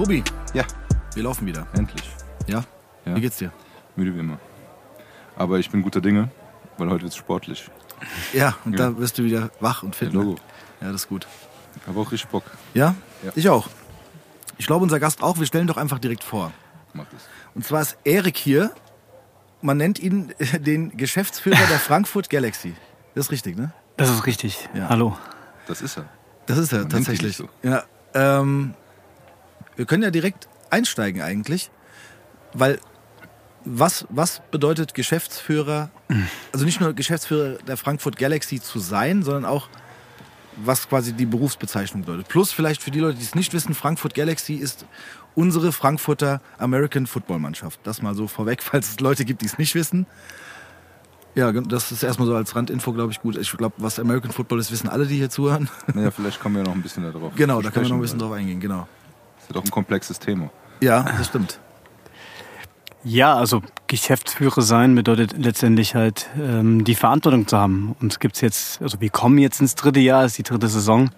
Tobi, Ja, wir laufen wieder. endlich. Ja? Ja. Wie geht's dir? Müde wie immer. Aber ich bin guter Dinge, weil heute wird's sportlich. Ja, und Ja. da wirst du wieder wach und fit. Ja, ne? Logo. Ja, das ist gut. Ich habe auch richtig Bock. Ja? Ja. Ich auch. Ich glaube, unser Gast auch. Wir stellen doch einfach direkt vor. Mach das. Und zwar ist Erik hier. Man nennt ihn den Geschäftsführer der Frankfurt Galaxy. Das ist richtig, ne? Das ist richtig. Ja. Hallo. Das ist er. Das ist er Man nennt ihn tatsächlich. nicht Ja, ähm, wir können ja direkt einsteigen eigentlich, weil was, was bedeutet Geschäftsführer, also nicht nur Geschäftsführer der Frankfurt Galaxy zu sein, sondern auch was quasi die Berufsbezeichnung bedeutet. Plus vielleicht für die Leute, die es nicht wissen, Frankfurt Galaxy ist unsere Frankfurter American Football Mannschaft. Das mal so vorweg, falls es Leute gibt, die es nicht wissen. Ja, das ist erstmal so als Randinfo, glaube ich, gut. Ich glaube, was American Football ist, wissen alle, die hier zuhören. Naja, vielleicht kommen wir noch ein bisschen darauf. Genau, da können wir noch ein bisschen drauf eingehen, genau. Das ist ja doch ein komplexes Thema. Ja, das stimmt. Ja, also Geschäftsführer sein bedeutet letztendlich halt ähm, die Verantwortung zu haben. Uns gibt's jetzt, also wir kommen jetzt ins dritte Jahr, ist die dritte Saison.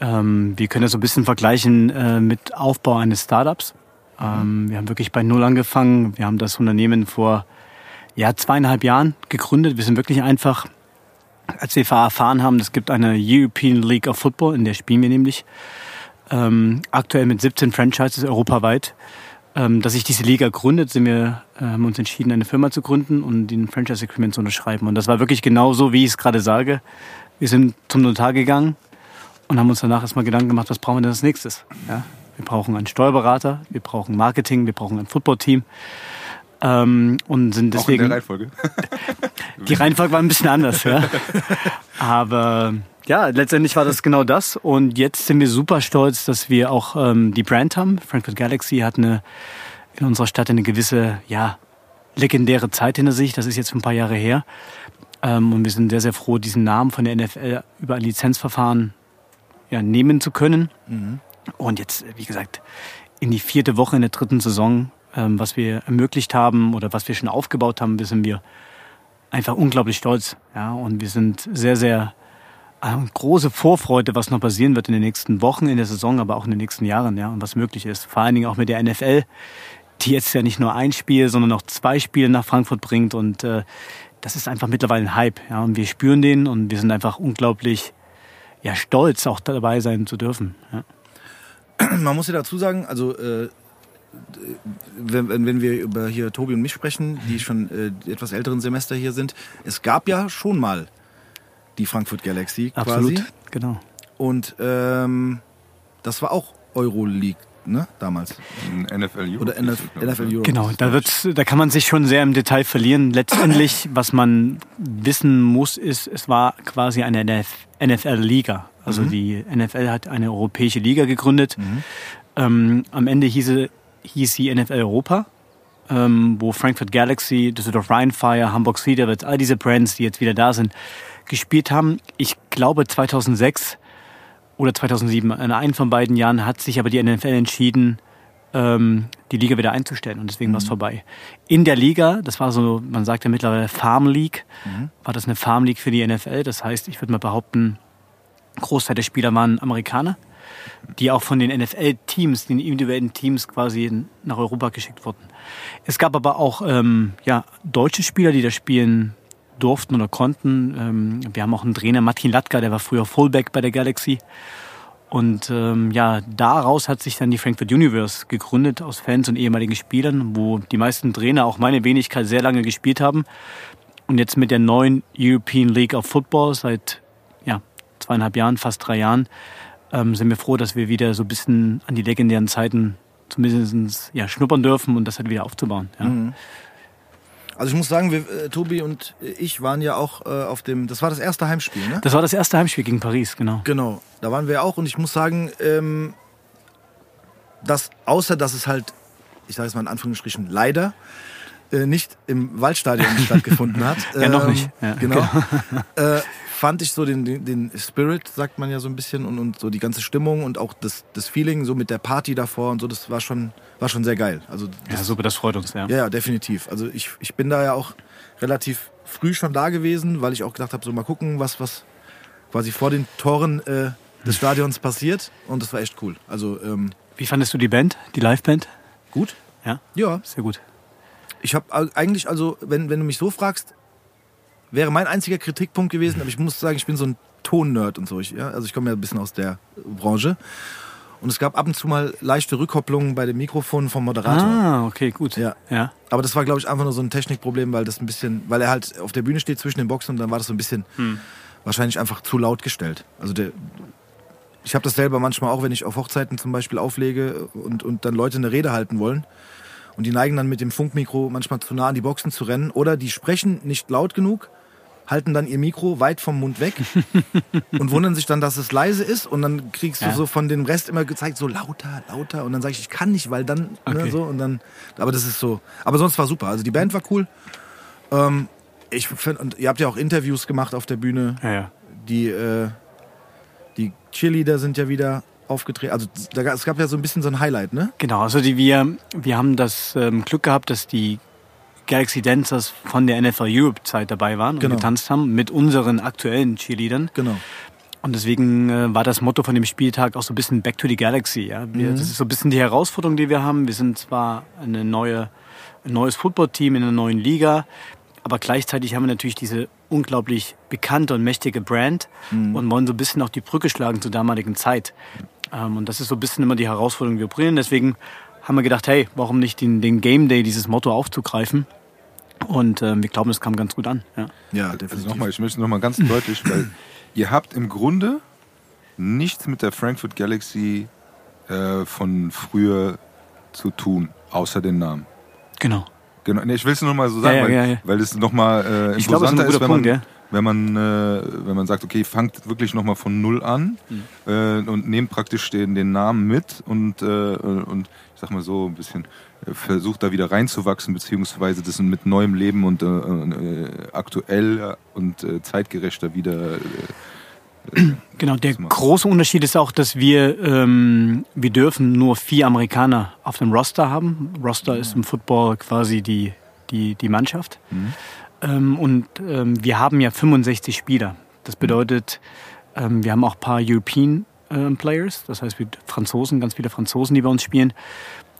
Ähm, wir können das so ein bisschen vergleichen äh, mit Aufbau eines Startups. Ähm, wir haben wirklich bei Null angefangen. Wir haben das Unternehmen vor ja, zweieinhalb Jahren gegründet. Wir sind wirklich einfach, als wir erfahren haben, es gibt eine European League of Football, in der spielen wir nämlich ähm, aktuell mit 17 Franchises europaweit. Ähm, dass sich diese Liga gründet, sind wir, äh, haben uns entschieden, eine Firma zu gründen und den Franchise Agreement zu unterschreiben. Und das war wirklich genau so, wie ich es gerade sage. Wir sind zum Notar gegangen und haben uns danach erstmal Gedanken gemacht, was brauchen wir denn als nächstes? Ja? Wir brauchen einen Steuerberater, wir brauchen Marketing, wir brauchen ein Footballteam. Ähm, und sind Auch in der deswegen. Reihenfolge. Die Reihenfolge war ein bisschen anders, ja. Aber ja, letztendlich war das genau das. Und jetzt sind wir super stolz, dass wir auch ähm, die Brand haben. Frankfurt Galaxy hat eine in unserer Stadt eine gewisse, ja, legendäre Zeit hinter sich. Das ist jetzt ein paar Jahre her. Ähm, und wir sind sehr, sehr froh, diesen Namen von der NFL über ein Lizenzverfahren ja, nehmen zu können. Und jetzt, wie gesagt, in die vierte Woche in der dritten Saison, ähm, was wir ermöglicht haben oder was wir schon aufgebaut haben, sind wir einfach unglaublich stolz. Ja, und wir sind sehr, sehr große Vorfreude, was noch passieren wird in den nächsten Wochen, in der Saison, aber auch in den nächsten Jahren, ja, und was möglich ist. Vor allen Dingen auch mit der NFL, die jetzt ja nicht nur ein Spiel, sondern auch zwei Spiele nach Frankfurt bringt. Und äh, das ist einfach mittlerweile ein Hype. Ja, und wir spüren den und wir sind einfach unglaublich ja, stolz, auch dabei sein zu dürfen. Ja. Man muss ja dazu sagen, also äh, wenn, wenn wir über hier Tobi und mich sprechen, die schon äh, etwas älteren Semester hier sind, es gab ja schon mal die Frankfurt Galaxy Absolut, quasi. genau. Und ähm, das war auch Euroleague, ne, damals. NFL Europe. Oder NF, NFL Europe. Genau, da wird's, da kann man sich schon sehr im Detail verlieren. Letztendlich, was man wissen muss, ist, es war quasi eine NFL-Liga. Also die NFL hat eine europäische Liga gegründet. Ähm, am Ende hieß, hieß sie NFL Europa, ähm, wo Frankfurt Galaxy, Düsseldorf Rheinfire, Hamburg Sea Devils, all diese Brands, die jetzt wieder da sind, gespielt haben. Ich glaube 2006 oder 2007, in einem von beiden Jahren hat sich aber die NFL entschieden, ähm, die Liga wieder einzustellen und deswegen war es vorbei. In der Liga, das war so, man sagt ja mittlerweile Farm League, war das eine Farm League für die NFL. Das heißt, ich würde mal behaupten, Großteil der Spieler waren Amerikaner, die auch von den NFL-Teams, den individuellen Teams quasi nach Europa geschickt wurden. Es gab aber auch ähm, ja, deutsche Spieler, die da spielen durften oder konnten. Ähm, wir haben auch einen Trainer, Martin Latka, der war früher Fullback bei der Galaxy. Und ähm, ja, daraus hat sich dann die Frankfurt Universe gegründet aus Fans und ehemaligen Spielern, wo die meisten Trainer, auch meine Wenigkeit, sehr lange gespielt haben. Und jetzt mit der neuen European League of Football seit ja, zweieinhalb Jahren, fast drei Jahren, ähm, sind wir froh, dass wir wieder so ein bisschen an die legendären Zeiten zumindest ja, schnuppern dürfen und das halt wieder aufzubauen. Ja. Also ich muss sagen, wir, äh, Tobi und ich waren ja auch äh, auf dem, das war das erste Heimspiel, ne? Das war das erste Heimspiel gegen Paris, genau. Genau, da waren wir auch und ich muss sagen, ähm, dass außer dass es halt, ich sage es mal in Anführungsstrichen, leider äh, nicht im Waldstadion stattgefunden hat. Ja, noch ähm, nicht. Ja, genau. äh, fand ich so den, den, den Spirit, sagt man ja so ein bisschen, und, und so die ganze Stimmung und auch das, das Feeling so mit der Party davor und so, das war schon, war schon sehr geil. Also Ja, super, das freut uns, ja. ja, ja, definitiv. Also ich, ich bin da ja auch relativ früh schon da gewesen, weil ich auch gedacht habe, so mal gucken, was, was quasi vor den Toren äh, des Stadions passiert. Und das war echt cool. Also ähm, Wie fandest du die Band, die Liveband? gut. Ja, Ja, sehr gut. ich habe eigentlich, also wenn, wenn du mich so fragst, wäre mein einziger Kritikpunkt gewesen, aber ich muss sagen, ich bin so ein Tonnerd und so. Ich, ja, also ich komme ja ein bisschen aus der Branche. Und es gab ab und zu mal leichte Rückkopplungen bei dem Mikrofon vom Moderator. Ah, okay, gut. Ja. ja. Aber das war, glaube ich, einfach nur so ein Technikproblem, weil das ein bisschen, weil er halt auf der Bühne steht zwischen den Boxen und dann war das so ein bisschen wahrscheinlich einfach zu laut gestellt. Also der, ich habe das selber manchmal auch, wenn ich auf Hochzeiten zum Beispiel auflege und, und dann Leute eine Rede halten wollen. Und die neigen dann mit dem Funkmikro manchmal zu nah an die Boxen zu rennen. Oder die sprechen nicht laut genug, halten dann ihr Mikro weit vom Mund weg und wundern sich dann, dass es leise ist. Und dann kriegst du Ja. so von dem Rest immer gezeigt, so lauter, lauter. Und dann sage ich, ich kann nicht, weil dann, ne, Okay. so. Und dann, aber das ist so. Aber sonst war super. Also die Band war cool. Ähm, ich find, und ihr habt ja auch Interviews gemacht auf der Bühne. Ja, ja. Die, äh, die Cheerleader sind ja wieder aufgetreten. Also da, es gab ja so ein bisschen so ein Highlight, ne? Genau, also die, wir, wir haben das ähm, Glück gehabt, dass die Galaxy Dancers von der NFL Europe Zeit dabei waren Genau. und getanzt haben mit unseren aktuellen Cheerleadern. Genau. Und deswegen äh, war das Motto von dem Spieltag auch so ein bisschen Back to the Galaxy. Ja? Wir, Das ist so ein bisschen die Herausforderung, die wir haben. Wir sind zwar eine neue, ein neues Footballteam in einer neuen Liga, aber gleichzeitig haben wir natürlich diese unglaublich bekannte und mächtige Brand und wollen so ein bisschen auch die Brücke schlagen zur damaligen Zeit. Ähm, und das ist so ein bisschen immer die Herausforderung, die wir probieren. Deswegen haben wir gedacht, hey, warum nicht den, den Game Day, dieses Motto aufzugreifen? Und ähm, wir glauben, das kam ganz gut an. Ja. Ja, Also definitiv. nochmal, ich möchte nochmal ganz deutlich, weil ihr habt im Grunde nichts mit der Frankfurt Galaxy äh, von früher zu tun, außer den Namen. Genau. Genau, nee, ich will es nur mal so sagen, Ja, ja, weil, ja, ja. weil es nochmal äh, Ich glaube, das ist imposanter ist, wenn Punkt, man, ja. wenn man, äh, wenn man sagt, okay, fangt wirklich nochmal von Null an Hm. äh, und nehmt praktisch den, den Namen mit und, äh, und ich sag mal so ein bisschen äh, versucht da wieder reinzuwachsen, beziehungsweise das mit neuem Leben und äh, äh, aktuell und äh, zeitgerechter wieder äh, Genau, der große Unterschied ist auch, dass wir, ähm, wir dürfen nur vier Amerikaner auf dem Roster haben. Roster ist im Football quasi die, die, die Mannschaft. Ähm, und ähm, wir haben ja 65 Spieler. Das bedeutet, ähm, wir haben auch ein paar European ähm, Players, das heißt wir Franzosen, ganz viele Franzosen, die bei uns spielen,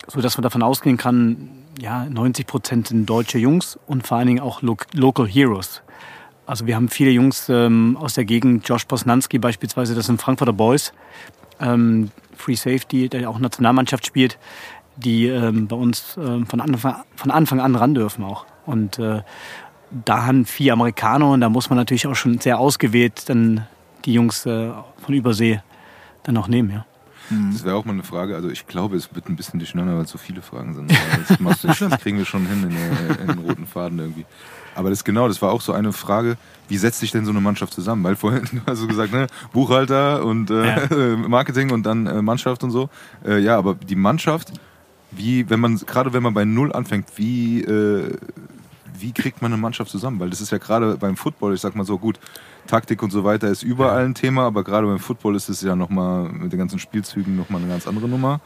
so dass man davon ausgehen kann, ja, 90 Prozent sind deutsche Jungs und vor allen Dingen auch Lo Local Heroes. Also wir haben viele Jungs ähm, aus der Gegend, Josh Posnanski beispielsweise, das sind Frankfurter Boys, ähm, Free Safety, der auch Nationalmannschaft spielt, die ähm, bei uns ähm, von, Anfang, von Anfang an ran dürfen auch. Und äh, da haben vier Amerikaner und da muss man natürlich auch schon sehr ausgewählt dann die Jungs äh, von Übersee dann auch nehmen, ja. Das wäre auch mal eine Frage. Also ich glaube, es wird ein bisschen durcheinander, weil es so viele Fragen sind. Aber Das, das kriegen wir schon hin in, der- in den roten Faden irgendwie. Aber das genau, das war auch so eine Frage, wie setzt sich denn so eine Mannschaft zusammen? Weil vorhin du hast du gesagt, ne, Buchhalter und äh, Marketing und dann äh, Mannschaft und so. Äh, ja, aber die Mannschaft, wie, wenn man, gerade wenn man bei Null anfängt, wie, äh, wie kriegt man eine Mannschaft zusammen? Weil das ist ja gerade beim Football, ich sag mal so, gut, Taktik und so weiter ist überall ein Thema, aber gerade beim Football ist es ja nochmal mit den ganzen Spielzügen nochmal eine ganz andere Nummer.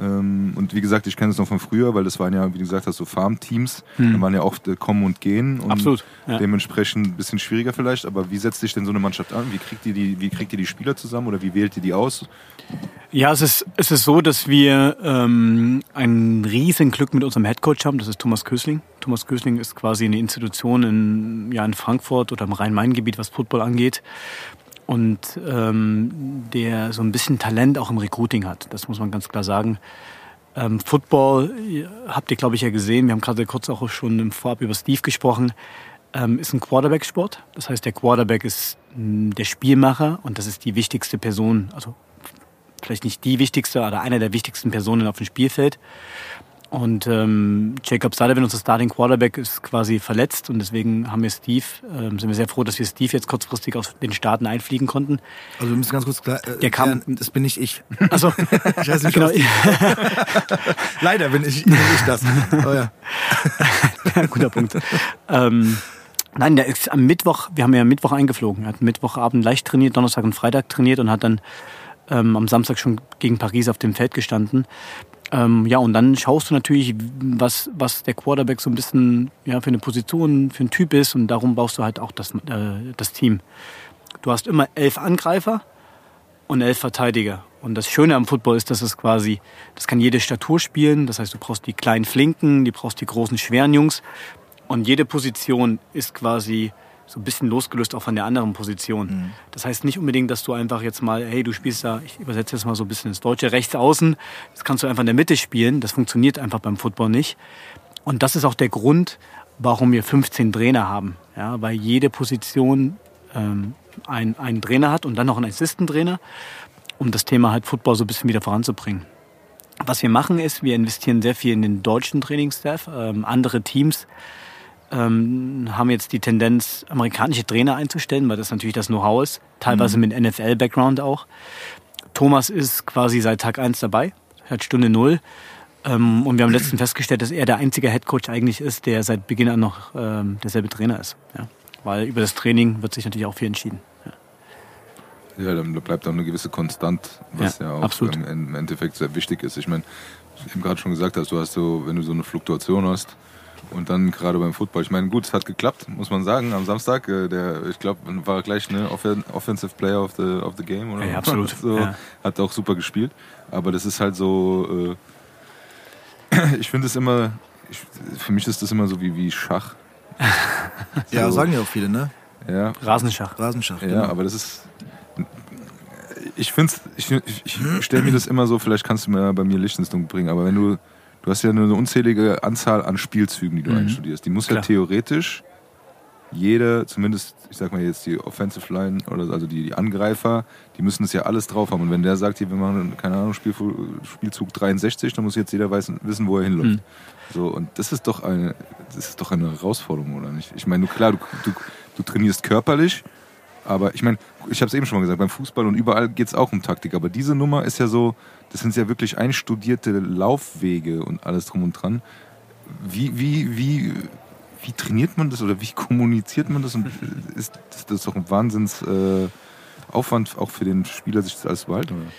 Ähm, und wie gesagt, ich kenne es noch von früher, weil das waren ja, wie du gesagt hast, so Farmteams. Da waren ja oft äh, Kommen und Gehen. Und Absolut, ja. Dementsprechend ein bisschen schwieriger vielleicht. Aber wie setzt sich denn so eine Mannschaft an? Wie kriegt ihr die, wie kriegt ihr die Spieler zusammen oder wie wählt ihr die aus? Ja, es ist, es ist so, dass wir ähm, ein riesen Glück mit unserem Headcoach haben. Das ist Thomas Kösling. Thomas Kösling ist quasi eine Institution in, ja, in Frankfurt oder im Rhein-Main-Gebiet, was Football angeht. Und ähm, der so ein bisschen Talent auch im Recruiting hat. Das muss man ganz klar sagen. Ähm, Football ihr- habt ihr, glaube ich, ja gesehen. Wir haben gerade kurz auch schon im Vorab über Steve gesprochen. Ähm, ist ein Quarterback-Sport. Das heißt, der Quarterback ist mh, der Spielmacher und das ist die wichtigste Person, also vielleicht nicht die wichtigste, aber eine der wichtigsten Personen auf dem Spielfeld. Und ähm, Jacob Sullivan, unser Starting Quarterback, ist quasi verletzt und deswegen haben wir Steve, ähm, sind wir sehr froh, dass wir Steve jetzt kurzfristig aus den Staaten einfliegen konnten. Also wir müssen ganz kurz klar, äh, Der kam- klären, das bin nicht ich. Also Ich weiß nicht, genau, Leider bin ich, bin ich das. Oh ja. guter Punkt. ähm, nein, der ist am Mittwoch, wir haben ja am Mittwoch eingeflogen. Er hat Mittwochabend leicht trainiert, Donnerstag und Freitag trainiert und hat dann ähm, am Samstag schon gegen Paris auf dem Feld gestanden. Ähm, ja, und dann schaust du natürlich, was, was der Quarterback so ein bisschen ja, für eine Position, für ein Typ ist und darum baust du halt auch das, äh, das Team. Du hast immer elf Angreifer und elf Verteidiger. Und das Schöne am Football ist, dass es quasi, das kann jede Statur spielen. Das heißt, du brauchst die kleinen Flinken, du brauchst die großen, schweren Jungs. Und jede Position ist quasi so ein bisschen losgelöst auch von der anderen Position. Das heißt nicht unbedingt, dass du einfach jetzt mal, hey, du spielst da, ich übersetze jetzt mal so ein bisschen ins Deutsche, rechts außen, das kannst du einfach in der Mitte spielen. Das funktioniert einfach beim Football nicht. Und das ist auch der Grund, warum wir 15 Trainer haben. Ja, weil jede Position ähm, ein, einen Trainer hat und dann noch einen Assistant-Trainer, um das Thema halt Football so ein bisschen wieder voranzubringen. Was wir machen ist, wir investieren sehr viel in den deutschen Trainingsstaff. Ähm, andere Teams ähm, haben jetzt die Tendenz, amerikanische Trainer einzustellen, weil das natürlich das Know-how ist. Teilweise mit NFL-Background auch. Thomas ist quasi seit Tag eins dabei, hat Stunde Null. Ähm, und wir haben letztens festgestellt, dass er der einzige Headcoach eigentlich ist, der seit Beginn an noch ähm, derselbe Trainer ist. Ja. Weil über das Training wird sich natürlich auch viel entschieden. Ja. Ja, dann bleibt auch eine gewisse Konstant, was ja, Ja, auch absolut. im, im Endeffekt sehr wichtig ist. Ich meine, ich eben gerade schon gesagt hast, du hast so, wenn du so eine Fluktuation hast und dann gerade beim Football, ich meine, gut, es hat geklappt, muss man sagen, am Samstag, äh, der, ich glaube, war gleich ne Offen Offensive Player of the, of the Game, oder? Ja, absolut. so, Ja. Hat auch super gespielt, aber das ist halt so, äh, ich finde es immer, ich, für mich ist das immer so wie, wie Schach. Ja, So. sagen ja auch viele, ne? Ja, Rasenschach. Rasenschach. ja, genau. aber das ist. Ich finde ich, ich, ich stelle mir das immer so, vielleicht kannst du mir bei mir Licht ins Dunkel bringen, aber wenn du, du hast ja eine unzählige Anzahl an Spielzügen, die du Mhm. einstudierst. Die muss Klar. ja theoretisch jeder, zumindest, ich sag mal jetzt die Offensive Line oder also die, die Angreifer, die müssen das ja alles drauf haben. Und wenn der sagt, hier, wir machen, keine Ahnung, Spiel, Spielzug 63, dann muss jetzt jeder wissen, wo er hinläuft. Mhm. So, und das ist doch eine, das ist doch eine Herausforderung, oder nicht? Ich meine, du, klar, du, du, du trainierst körperlich, aber ich meine, ich habe es eben schon mal gesagt, beim Fußball und überall geht es auch um Taktik. Aber diese Nummer ist ja so, das sind ja wirklich einstudierte Laufwege und alles drum und dran. Wie, wie, wie, wie trainiert man das oder wie kommuniziert man das? Und ist, das doch ein Wahnsinns äh, auch für den Spieler, sich das alles zu behalten? Oder?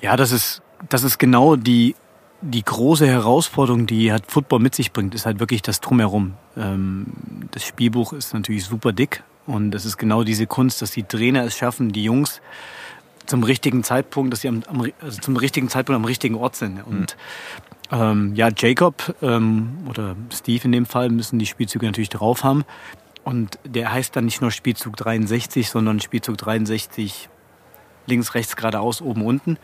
Ja, das ist, das ist genau die, die große Herausforderung, die halt Football mit sich bringt, ist halt wirklich das Drumherum. Ähm, das Spielbuch ist natürlich super dick und es ist genau diese Kunst, dass die Trainer es schaffen, die Jungs zum richtigen Zeitpunkt, dass sie am, am, also zum richtigen Zeitpunkt am richtigen Ort sind. Und ähm, ja, Jacob ähm, oder Steve in dem Fall müssen die Spielzüge natürlich drauf haben. Und der heißt dann nicht nur Spielzug 63, sondern Spielzug 63 links, rechts, geradeaus, oben, unten.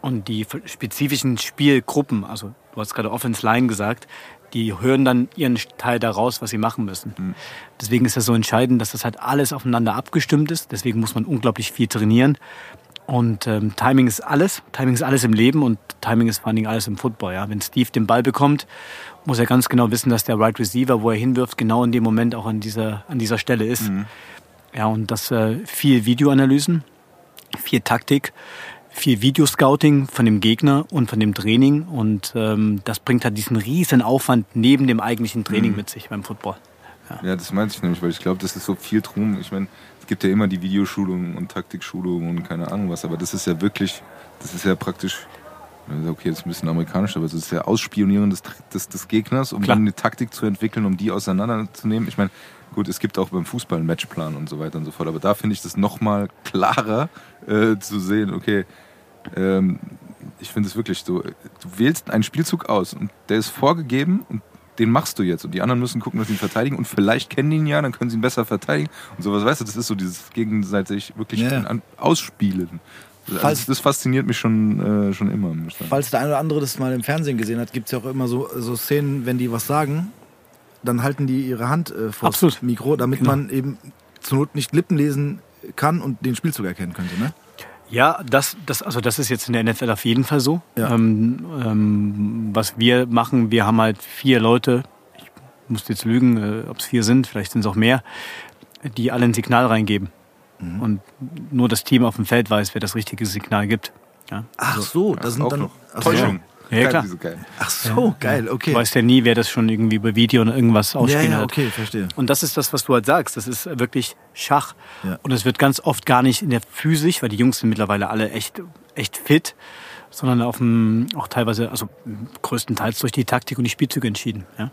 Und die spezifischen Spielgruppen, also du hast gerade Offense Line gesagt, die hören dann ihren Teil daraus, was sie machen müssen. Deswegen ist das so entscheidend, dass das halt alles aufeinander abgestimmt ist. Deswegen muss man unglaublich viel trainieren. Und ähm, Timing ist alles. Timing ist alles im Leben und Timing ist vor allen Dingen alles im Football. Ja. Wenn Steve den Ball bekommt, muss er ganz genau wissen, dass der Right Receiver, wo er hinwirft, genau in dem Moment auch an dieser, an dieser Stelle ist. Ja, und das äh, viel Videoanalysen, viel Taktik, viel Videoscouting von dem Gegner und von dem Training. Und ähm, das bringt halt diesen riesen Aufwand neben dem eigentlichen Training mit sich beim Football. Ja, das meinte ich nämlich, weil ich glaube, das ist so viel drum. Ich meine, gibt ja immer die Videoschulungen und Taktikschulungen und keine Ahnung was, aber das ist ja wirklich, das ist ja praktisch, okay, das ist ein bisschen amerikanisch, aber es ist ja Ausspionieren des, des, des Gegners, um Klar. dann eine Taktik zu entwickeln, um die auseinanderzunehmen. Ich meine, gut, es gibt auch beim Fußball einen Matchplan und so weiter und so fort, aber da finde ich das nochmal klarer äh, zu sehen, okay, ähm, ich finde es wirklich so, du wählst einen Spielzug aus und der ist vorgegeben und den machst du jetzt und die anderen müssen gucken, dass sie ihn verteidigen und vielleicht kennen die ihn ja, dann können sie ihn besser verteidigen und sowas, weißt du, das ist so dieses gegenseitig wirklich Ja. an, ausspielen. Also Falls- das, das fasziniert mich schon, äh, schon immer. Falls der eine oder andere das mal im Fernsehen gesehen hat, gibt es ja auch immer so, so Szenen, wenn die was sagen, dann halten die ihre Hand äh, vor das Absolut. Mikro, damit Genau. man eben zur Not nicht Lippen lesen kann und den Spielzug erkennen könnte. Ne? Ja, das, das, also das ist jetzt in der NFL auf jeden Fall so. Ja. Ähm, ähm, was wir machen, wir haben halt vier Leute, ich muss jetzt lügen, äh, ob es vier sind, vielleicht sind es auch mehr, die alle ein Signal reingeben. Mhm. Und nur das Team auf dem Feld weiß, wer das richtige Signal gibt. Ja. Ach so, das sind dann. noch. Täuschung. Ja, Geil, klar. Ach so, geil, Du okay. weißt ja nie, wer das schon irgendwie über Video oder irgendwas Ja, ausspielen ja, hat. okay, verstehe. Und das ist das, was du halt sagst. Das ist wirklich Schach. Ja. Und es wird ganz oft gar nicht in der Physis, weil die Jungs sind mittlerweile alle echt, echt fit, sondern auf dem, auch teilweise, also größtenteils durch die Taktik und die Spielzüge entschieden. Ja?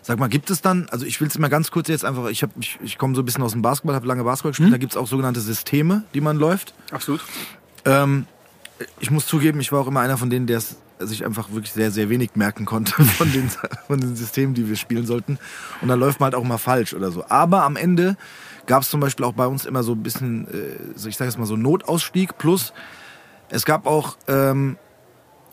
Sag mal, gibt es dann, also ich will es mal ganz kurz jetzt einfach, ich, hab, ich, ich komme so ein bisschen aus dem Basketball, habe lange Basketball gespielt, da gibt es auch sogenannte Systeme, die man läuft. Absolut. Ähm, ich muss zugeben, ich war auch immer einer von denen, der es sich einfach wirklich sehr, sehr wenig merken konnte von den, von den Systemen, die wir spielen sollten. Und dann läuft man halt auch mal falsch oder so. Aber am Ende gab es zum Beispiel auch bei uns immer so ein bisschen, äh, ich sage jetzt mal so Notausstieg. Plus es gab auch, ähm,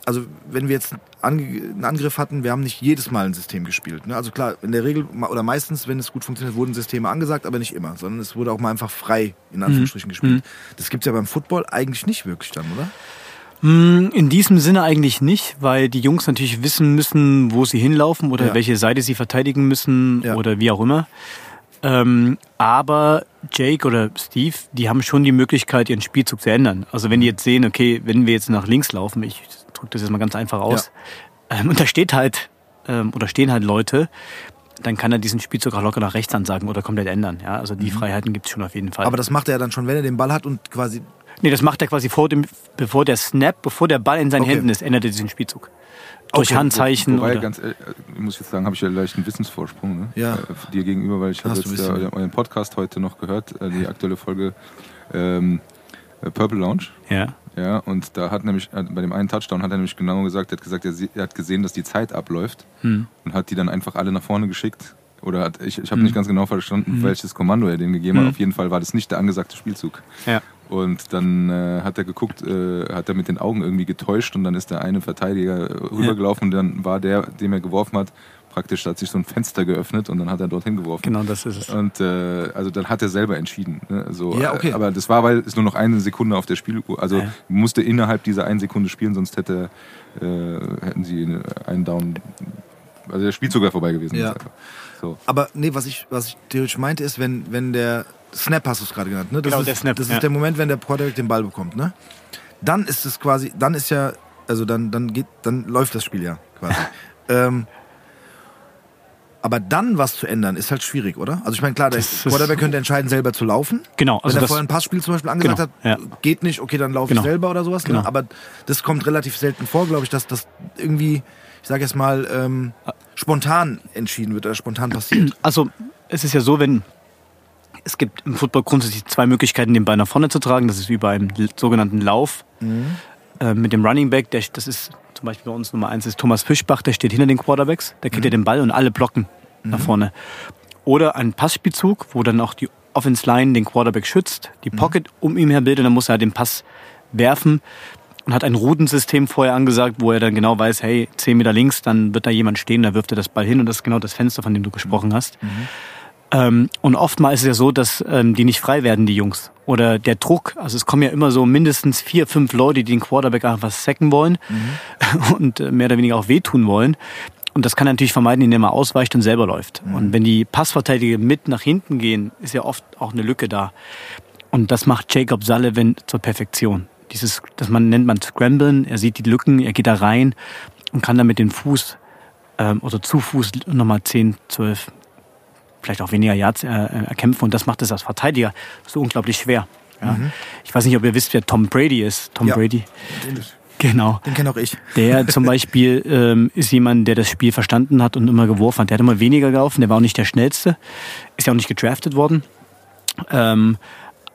also wenn wir jetzt einen Angriff hatten, wir haben nicht jedes Mal ein System gespielt. Ne? Also klar, in der Regel oder meistens, wenn es gut funktioniert, wurden Systeme angesagt, aber nicht immer, sondern es wurde auch mal einfach frei in Anführungsstrichen gespielt. Das gibt's ja beim Football eigentlich nicht wirklich dann, oder? Mm, In diesem Sinne eigentlich nicht, weil die Jungs natürlich wissen müssen, wo sie hinlaufen oder Ja. welche Seite sie verteidigen müssen Ja. oder wie auch immer. Ähm, aber Jake oder Steve, die haben schon die Möglichkeit, ihren Spielzug zu ändern. Also wenn die jetzt sehen, okay, wenn wir jetzt nach links laufen, ich drücke das jetzt mal ganz einfach aus, ähm, und da steht halt ähm, oder stehen halt Leute, dann kann er diesen Spielzug auch locker nach rechts ansagen oder komplett ändern. Ja, also die Freiheiten gibt's schon auf jeden Fall. Mhm. Aber das macht er ja dann schon, wenn er den Ball hat und quasi. Nee, das macht er quasi vor dem, bevor der Snap, bevor der Ball in seinen Okay. Händen ist, ändert er diesen Spielzug. Durch Okay, Handzeichen Wobei, oder. ganz ehrlich, äh, muss ich jetzt sagen, habe ich ja leicht einen Wissensvorsprung ne? Ja. Äh, dir gegenüber, weil ich habe jetzt ja bisschen, euren Podcast heute noch gehört, äh, die aktuelle Folge ähm, äh, Purple Lounge. ja. Ja, und da hat nämlich, äh, bei dem einen Touchdown hat er nämlich genau gesagt, er hat gesagt, er, hat gesehen, dass die Zeit abläuft Hm. und hat die dann einfach alle nach vorne geschickt. Oder hat, ich, ich habe Hm. nicht ganz genau verstanden, welches Kommando er denen gegeben hat. Hm. Auf jeden Fall war das nicht der angesagte Spielzug. ja. Und dann äh, hat er geguckt, äh, hat er mit den Augen irgendwie getäuscht und dann ist der eine Verteidiger äh, rübergelaufen und dann war der, dem er geworfen hat, praktisch, da hat sich so ein Fenster geöffnet und dann hat er dorthin geworfen. Genau, das ist es. Und äh, also dann hat er selber entschieden. Ne? So, Ja, okay. Aber das war, weil es nur noch eine Sekunde auf der Spieluhr, also Ja. musste innerhalb dieser einen Sekunde spielen, sonst hätte äh, hätten sie einen Down, also der Spielzug wäre vorbei gewesen. Ja. So. Aber nee, was ich, was ich theoretisch meinte, ist, wenn, wenn der Snap hast du es gerade genannt, ne? Das Genau, ist, der Snap, Das ist der Moment, wenn der Quarterback den Ball bekommt, ne? Dann ist es quasi, dann ist ja, also dann, dann geht, dann läuft das Spiel ja quasi. ähm, aber dann was zu ändern, ist halt schwierig, oder? Also ich meine, klar, der Quarterback könnte entscheiden, selber zu laufen. Genau, also Wenn er vorher ein Passspiel zum Beispiel angesagt Genau, hat, ja. geht nicht, okay, dann laufe Genau. ich selber oder sowas. Genau. Ne? Aber das kommt relativ selten vor, glaube ich, dass das irgendwie, ich sage jetzt mal, ähm, spontan entschieden wird oder spontan passiert. Also, es ist ja so, wenn. Es gibt im Football grundsätzlich zwei Möglichkeiten, den Ball nach vorne zu tragen. Das ist wie beim sogenannten Lauf. Äh, mit dem Running Back, der, das ist zum Beispiel bei uns Nummer eins ist Thomas Fischbach, der steht hinter den Quarterbacks, der kriegt ja den Ball und alle blocken nach vorne. Oder ein Passspielzug, wo dann auch die Offense Line den Quarterback schützt, die Pocket um ihn her bildet, dann muss er den Pass werfen und hat ein Routensystem vorher angesagt, wo er dann genau weiß, hey, 10 Meter links, dann wird da jemand stehen, da wirft er das Ball hin und das ist genau das Fenster, von dem du gesprochen hast. Ähm, und oftmals ist es ja so, dass ähm, die nicht frei werden, die Jungs. Oder der Druck, also es kommen ja immer so mindestens vier, fünf Leute, die den Quarterback einfach sacken wollen und äh, mehr oder weniger auch wehtun wollen. Und das kann er natürlich vermeiden, indem er ausweicht und selber läuft. Und wenn die Passverteidiger mit nach hinten gehen, ist ja oft auch eine Lücke da. Und das macht Jacob Sullivan zur Perfektion. Dieses, das man nennt man Scramblen. Er sieht die Lücken, er geht da rein und kann dann mit dem Fuß ähm, oder zu Fuß nochmal 10, 12, vielleicht auch weniger Yards äh, äh, erkämpfen. Und das macht es als Verteidiger so unglaublich schwer. Ja. Ich weiß nicht, ob ihr wisst, wer Tom Brady ist. Tom Ja. Brady. Den, Genau. den kenne auch ich. Der zum Beispiel ähm, ist jemand, der das Spiel verstanden hat und immer geworfen hat. Der hat immer weniger gelaufen, der war auch nicht der Schnellste, ist ja auch nicht gedraftet worden. Ähm,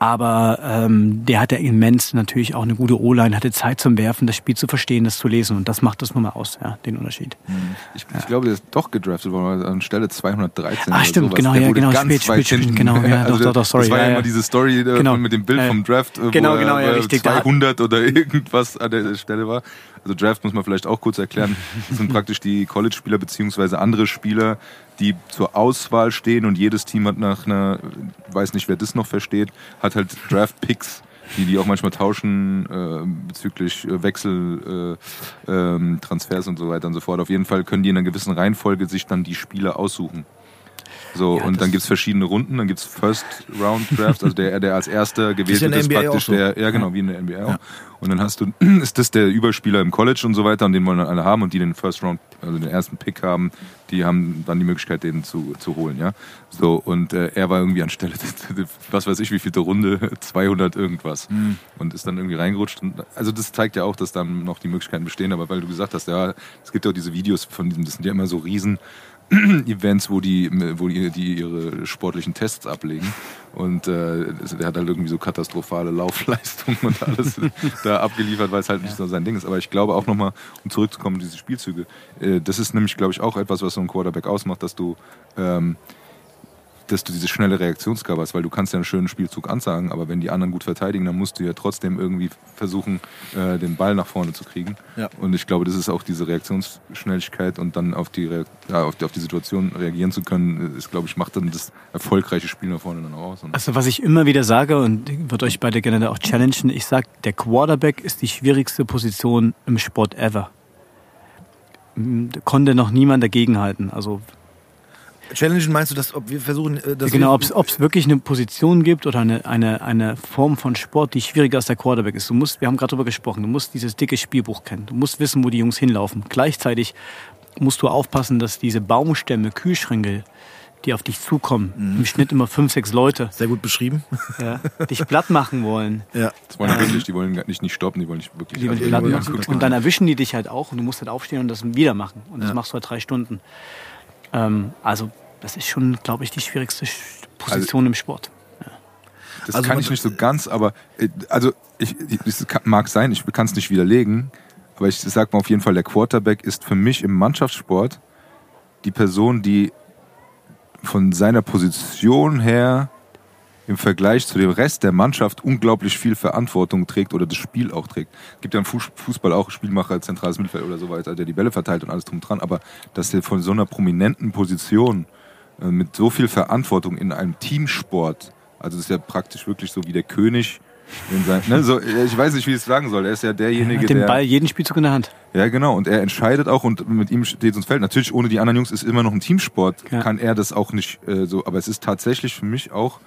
aber ähm, der hatte immens natürlich auch eine gute O-Line, hatte Zeit zum Werfen, das Spiel zu verstehen, das zu lesen. Und das macht das nun mal aus, ja, den Unterschied. Ich, ich glaube, der ist doch gedraftet worden, an Stelle 213. Ah, stimmt, genau, der ja, genau, spät, spät, spät, genau, ja, doch, doch, doch, sorry, Das war ja, ja ja. immer diese Story äh, Genau. mit dem Bild Ja. vom Draft, äh, Genau, wo genau, ja, äh, richtig. Da- 200 oder irgendwas an der Stelle war. Also Draft muss man vielleicht auch kurz erklären. Das sind praktisch die College-Spieler beziehungsweise andere Spieler, die zur Auswahl stehen und jedes Team hat nach einer, weiß nicht, wer das noch versteht, hat halt Draft-Picks die die auch manchmal tauschen äh, bezüglich äh, Wechsel, äh, ähm, Transfers und so weiter und so fort. Auf jeden Fall können die in einer gewissen Reihenfolge sich dann die Spieler aussuchen. So, Ja, und dann gibt's verschiedene Runden, dann gibt's First Round Drafts, also der, der als erster gewählt wird, ist praktisch so. der, ja genau, wie in der NBA auch. Und dann hast du, ist das der Überspieler im College und so weiter, und den wollen dann alle haben und die den First Round, also den ersten Pick haben, die haben dann die Möglichkeit, den zu, zu holen, ja. So, und äh, er war irgendwie anstelle, was weiß ich, wie vielte Runde, 200 irgendwas. Und ist dann irgendwie reingerutscht. Und, also das zeigt ja auch, dass dann noch die Möglichkeiten bestehen, aber weil du gesagt hast, ja, es gibt ja auch diese Videos von diesem, das sind ja immer so riesen Events, wo die, wo die, die ihre sportlichen Tests ablegen. Und äh, der hat halt irgendwie so katastrophale Laufleistungen und alles da abgeliefert, weil es halt nicht so sein Ding ist. Aber ich glaube auch nochmal, um zurückzukommen, diese Spielzüge, äh, das ist nämlich, glaube ich, auch etwas, was so ein Quarterback ausmacht, dass du ähm, dass du diese schnelle Reaktionsgabe hast, weil du kannst ja einen schönen Spielzug ansagen, aber wenn die anderen gut verteidigen, dann musst du ja trotzdem irgendwie versuchen, äh, den Ball nach vorne zu kriegen. Ja. Und ich glaube, das ist auch diese Reaktionsschnelligkeit und dann auf die, ja, auf die, auf die Situation reagieren zu können, ist, glaube ich, macht dann das erfolgreiche Spiel nach vorne dann auch aus. Also was ich immer wieder sage und würde euch beide gerne da auch challengen, ich sage, der Quarterback ist die schwierigste Position im Sport ever. Konnte noch niemand dagegenhalten. Also Challengen meinst du, dass ob wir versuchen, äh, dass genau, ob es wirklich eine Position gibt oder eine, eine, eine Form von Sport, die schwieriger als der Quarterback ist. Du musst, wir haben gerade darüber gesprochen, du musst dieses dicke Spielbuch kennen. Du musst wissen, wo die Jungs hinlaufen. Gleichzeitig musst du aufpassen, dass diese Baumstämme, Kühlschränke, die auf dich zukommen, Mhm. im Schnitt immer fünf, sechs Leute, sehr gut beschrieben. ja, dich platt machen wollen. ja. das wollen die wirklich, die wollen nicht, nicht stoppen, die wollen nicht wirklich Die wollen also dich platt machen. Und dann erwischen die dich halt auch und du musst halt aufstehen und das wieder machen. Und das Ja. machst du halt drei Stunden. Ähm, also, das ist schon, glaube ich, die schwierigste Sch- Position im Sport. Das Also kann ich nicht so ganz, aber äh, also ich, das mag sein, ich kann es nicht widerlegen, aber ich sag mal auf jeden Fall, der Quarterback ist für mich im Mannschaftssport die Person, die von seiner Position her im Vergleich zu dem Rest der Mannschaft unglaublich viel Verantwortung trägt oder das Spiel auch trägt. Es gibt ja im Fuß- Fußball auch Spielmacher, zentrales Mittelfeld oder so weiter, der die Bälle verteilt und alles drum dran, aber dass er von so einer prominenten Position äh, mit so viel Verantwortung in einem Teamsport, also das ist ja praktisch wirklich so wie der König in sein, ne, so, ich weiß nicht, wie ich es sagen soll, er ist ja Er derjenige, hat den der... Ball jeden Spielzug in der Hand. Ja, genau. Und er entscheidet auch und mit ihm steht uns Feld. Natürlich ohne die anderen Jungs ist immer noch ein Teamsport. Ja. Kann er das auch nicht äh, so. Aber es ist tatsächlich für mich auch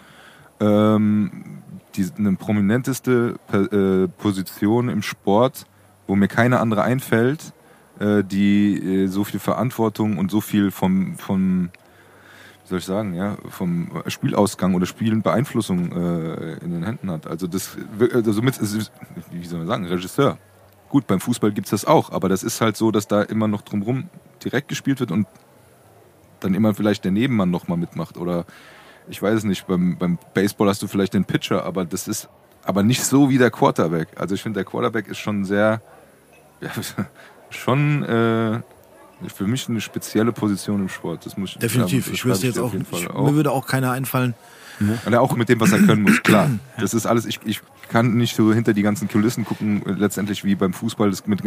ähm, die, eine prominenteste äh, Position im Sport, wo mir keine andere einfällt, äh, die äh, so viel Verantwortung und so viel vom, vom wie soll ich sagen, ja, vom Spielausgang oder Spielbeeinflussung äh, in den Händen hat. Also das, also mit, es ist- wie soll man sagen, Regisseur. Gut, beim Fußball gibt's das auch, aber das ist halt so, dass da immer noch drumrum direkt gespielt wird und dann immer vielleicht der Nebenmann nochmal mitmacht. Oder ich weiß es nicht, beim, beim Baseball hast du vielleicht den Pitcher, aber das ist aber nicht so wie der Quarterback. Also ich finde, der Quarterback ist schon sehr, ja, schon äh, für mich eine spezielle Position im Sport. Das muss ich Definitiv. ja, Ich wüsste jetzt auch, ich, auf. mir würde auch keiner einfallen. Und auch mit dem, was er können muss, klar. Das ist alles, ich, ich kann nicht so hinter die ganzen Kulissen gucken, letztendlich wie beim Fußball das mit,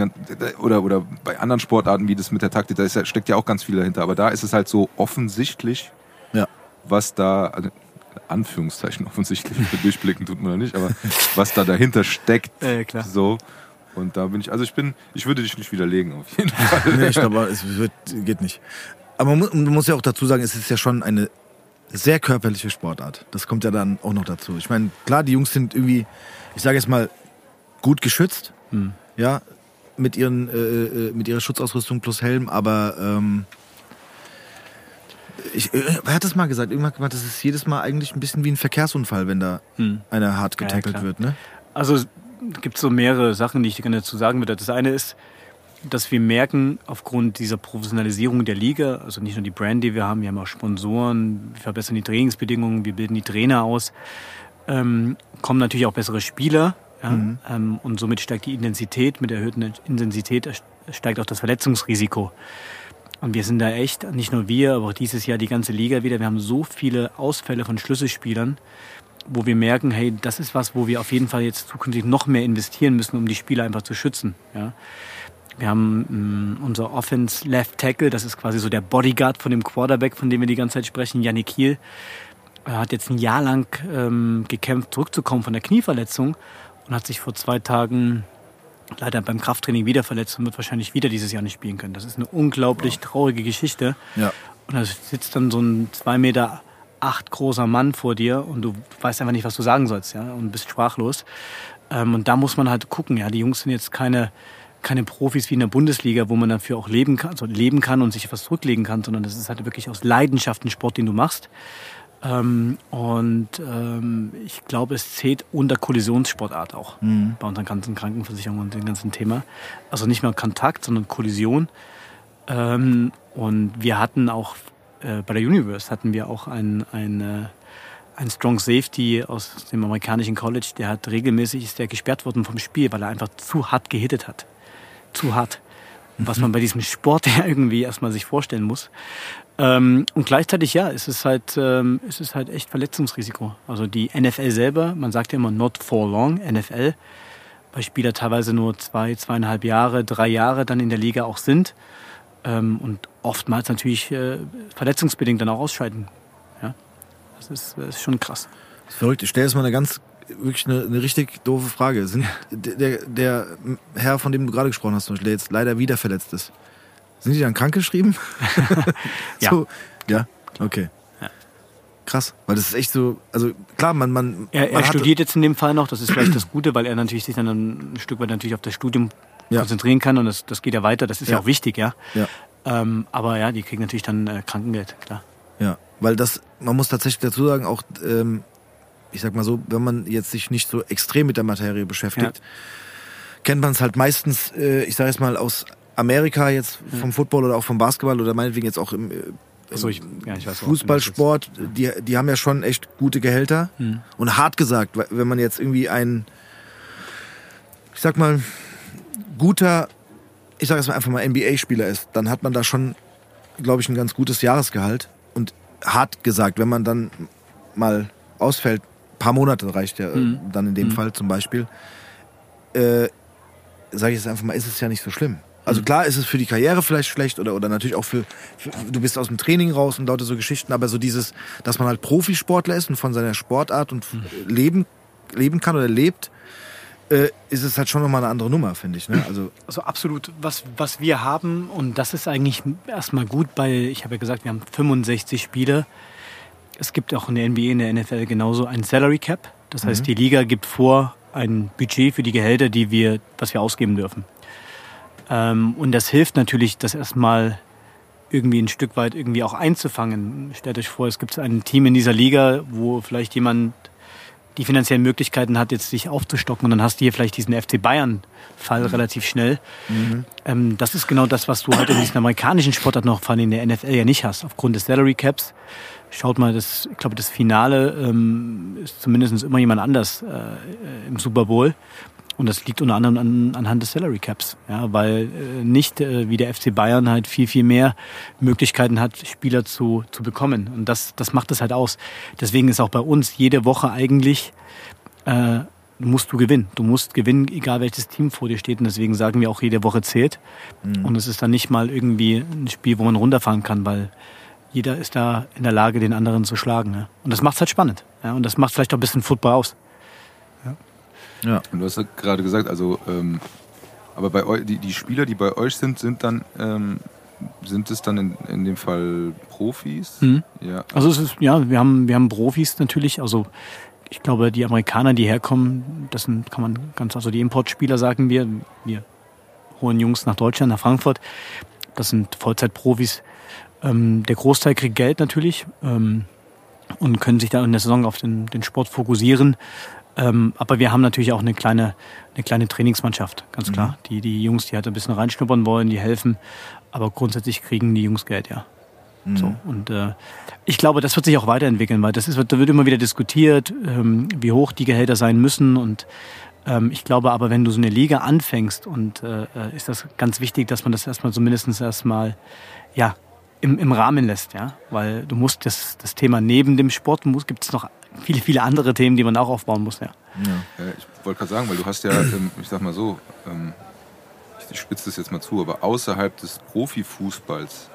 oder, oder bei anderen Sportarten wie das mit der Taktik, da ist, ja- steckt ja auch ganz viel dahinter. Aber da ist es halt so offensichtlich, Ja. Was da, also, Anführungszeichen offensichtlich, durchblicken tut man da nicht, aber was da dahinter steckt. Äh, klar. So. Und da bin ich, also ich bin, ich würde dich nicht widerlegen, auf jeden Fall. Nee, ich glaube, es wird, geht nicht. Aber man muss, man muss ja auch dazu sagen, es ist ja schon eine sehr körperliche Sportart. Das kommt ja dann auch noch dazu. Ich meine, klar, die Jungs sind irgendwie, ich sage jetzt mal, gut geschützt, ja, mit ihren, äh, äh, mit ihrer Schutzausrüstung plus Helm, aber ähm, ich, äh, wer hat das mal gesagt? Irgendwann hat das ist jedes Mal eigentlich ein bisschen wie ein Verkehrsunfall, wenn da einer hart Ja, ja, getackelt klar. wird, ne? Also es gibt so mehrere Sachen, die ich gerne dazu sagen würde. Das eine ist, dass wir merken, aufgrund dieser Professionalisierung der Liga, also nicht nur die Brand, die wir haben, wir haben auch Sponsoren, wir verbessern die Trainingsbedingungen, wir bilden die Trainer aus, ähm, kommen natürlich auch bessere Spieler ja, ähm, und somit steigt die Intensität. Mit erhöhten Intensität steigt auch das Verletzungsrisiko. Und wir sind da echt, nicht nur wir, aber auch dieses Jahr die ganze Liga wieder. Wir haben so viele Ausfälle von Schlüsselspielern, wo wir merken, hey, das ist was, wo wir auf jeden Fall jetzt zukünftig noch mehr investieren müssen, um die Spieler einfach zu schützen. Ja. Wir haben mh, unser Offense Left Tackle, das ist quasi so der Bodyguard von dem Quarterback, von dem wir die ganze Zeit sprechen, Yannick Kiel. Er hat jetzt ein Jahr lang ähm, gekämpft, zurückzukommen von der Knieverletzung und hat sich vor zwei Tagen leider beim Krafttraining wieder verletzt und wird wahrscheinlich wieder dieses Jahr nicht spielen können. Das ist eine unglaublich traurige Geschichte. Ja. Und da sitzt dann so ein zwei Meter acht großer Mann vor dir und du weißt einfach nicht, was du sagen sollst, ja, und bist sprachlos. Ähm, und da muss man halt gucken, ja, die Jungs sind jetzt keine, keine Profis wie in der Bundesliga, wo man dafür auch leben kann, also leben kann und sich was zurücklegen kann, sondern das ist halt wirklich aus Leidenschaft ein Sport, den du machst. Ähm, und ähm, ich glaube, es zählt unter Kollisionssportart auch bei unseren ganzen Krankenversicherungen und dem ganzen Thema. Also nicht mehr Kontakt, sondern Kollision. Ähm, und wir hatten auch äh, bei der Universe hatten wir auch ein, ein, äh, ein Strong Safety aus dem amerikanischen College, der hat regelmäßig ist der gesperrt worden vom Spiel, weil er einfach zu hart gehittet hat. Zu hart. Was man bei diesem Sport ja irgendwie erstmal sich vorstellen muss. Ähm, und gleichzeitig, ja, es ist halt, ähm, es ist halt echt Verletzungsrisiko. Also die NFL selber, man sagt ja immer not for long, NFL, weil Spieler teilweise nur zwei, zweieinhalb Jahre, drei Jahre dann in der Liga auch sind ähm, und oftmals natürlich äh, verletzungsbedingt dann auch ausscheiden. Ja, das ist, das ist schon krass. Verrückt. Ich stelle jetzt mal eine ganz, wirklich eine, eine richtig doofe Frage. Sind der, der Herr, von dem du gerade gesprochen hast, der jetzt leider wieder verletzt ist, sind die dann krankgeschrieben? Ja. so, ja, okay. Krass, weil das ist echt so, also klar, man, man, Er, er man studiert jetzt in dem Fall noch, das ist vielleicht das Gute, weil er natürlich sich dann ein Stück weit natürlich auf das Studium Ja. konzentrieren kann und das, das geht ja weiter, das ist ja, Ja. auch wichtig, ja. Ja. Ähm, aber ja, die kriegen natürlich dann äh, Krankengeld, klar. Ja, weil das, man muss tatsächlich dazu sagen, auch, ähm, ich sag mal so, wenn man jetzt sich nicht so extrem mit der Materie beschäftigt, kennt man es halt meistens, äh, ich sage jetzt mal aus Amerika jetzt vom Football oder auch vom Basketball oder meinetwegen jetzt auch im, äh, Also ich, ja, ich weiß, Fußballsport, die, die haben ja schon echt gute Gehälter. Hm. Und hart gesagt, wenn man jetzt irgendwie ein, ich sag mal, guter, ich sag jetzt mal einfach mal NBA-Spieler ist, dann hat man da schon, glaube ich, ein ganz gutes Jahresgehalt. Und hart gesagt, wenn man dann mal ausfällt, paar Monate reicht ja äh, Hm. dann in dem Fall zum Beispiel, äh, sage ich jetzt einfach mal, ist es ja nicht so schlimm. Also klar ist es für die Karriere vielleicht schlecht oder, oder natürlich auch für, für, du bist aus dem Training raus und lauter so Geschichten, aber so dieses, dass man halt Profisportler ist und von seiner Sportart und leben, leben kann oder lebt, äh, ist es halt schon nochmal eine andere Nummer, finde ich. Ne? Also Also absolut, was, was wir haben, und das ist eigentlich erstmal gut, weil ich habe ja gesagt, wir haben 65 Spieler. Es gibt auch in der NBA, in der NFL genauso ein Salary Cap. Das heißt, die Liga gibt vor ein Budget für die Gehälter, die wir, was wir ausgeben dürfen. Ähm, und das hilft natürlich, das erstmal irgendwie ein Stück weit irgendwie auch einzufangen. Stellt euch vor, es gibt ein Team in dieser Liga, wo vielleicht jemand die finanziellen Möglichkeiten hat, jetzt sich aufzustocken und dann hast du hier vielleicht diesen FC Bayern-Fall relativ schnell. Ähm, das ist genau das, was du halt in diesen amerikanischen Sportarten noch vor allem in der NFL ja nicht hast, aufgrund des Salary Caps. Schaut mal, das, ich glaube, das Finale ähm, ist zumindest immer jemand anders äh, im Super Bowl. Und das liegt unter anderem an, anhand des Salary Caps, ja, weil äh, nicht äh, wie der FC Bayern halt viel, viel mehr Möglichkeiten hat, Spieler zu, zu bekommen. Und das, das macht es halt aus. Deswegen ist auch bei uns jede Woche eigentlich äh, musst du gewinnen. Du musst gewinnen, egal welches Team vor dir steht. Und deswegen sagen wir auch, jede Woche zählt. Und es ist dann nicht mal irgendwie ein Spiel, wo man runterfahren kann, weil jeder ist da in der Lage, den anderen zu schlagen. Ja. Und das macht es halt spannend. Ja. Und das macht vielleicht auch ein bisschen Football aus. Ja. Und du hast ja gerade gesagt, also, ähm, aber bei euch, die, die Spieler, die bei euch sind, sind dann, ähm, sind es dann in, in dem Fall Profis? Mhm. Ja. Also es ist, ja, wir haben, wir haben Profis natürlich, also ich glaube, die Amerikaner, die herkommen, das sind, kann man ganz, also die Importspieler sagen wir, wir holen Jungs nach Deutschland, nach Frankfurt, das sind Vollzeitprofis. Ähm, der Großteil kriegt Geld natürlich ähm, und können sich dann in der Saison auf den, den Sport fokussieren. Ähm, aber wir haben natürlich auch eine kleine, eine kleine Trainingsmannschaft, ganz klar. Die, die Jungs, die halt ein bisschen reinschnuppern wollen, die helfen. Aber grundsätzlich kriegen die Jungs Geld, ja. So, und äh, ich glaube, das wird sich auch weiterentwickeln, weil das ist, da wird immer wieder diskutiert, ähm, wie hoch die Gehälter sein müssen. Und ähm, ich glaube aber, wenn du so eine Liga anfängst, und äh, äh, ist das ganz wichtig, dass man das erstmal zumindest erstmal ja, im, im Rahmen lässt, ja. Weil du musst das, das Thema neben dem Sport gibt es noch viele, viele andere Themen, die man auch aufbauen muss, ja. Ja, ich wollte gerade sagen, weil du hast ja, ähm, ich sag mal so, ähm, ich, spitze das jetzt mal zu, aber außerhalb des Profifußballs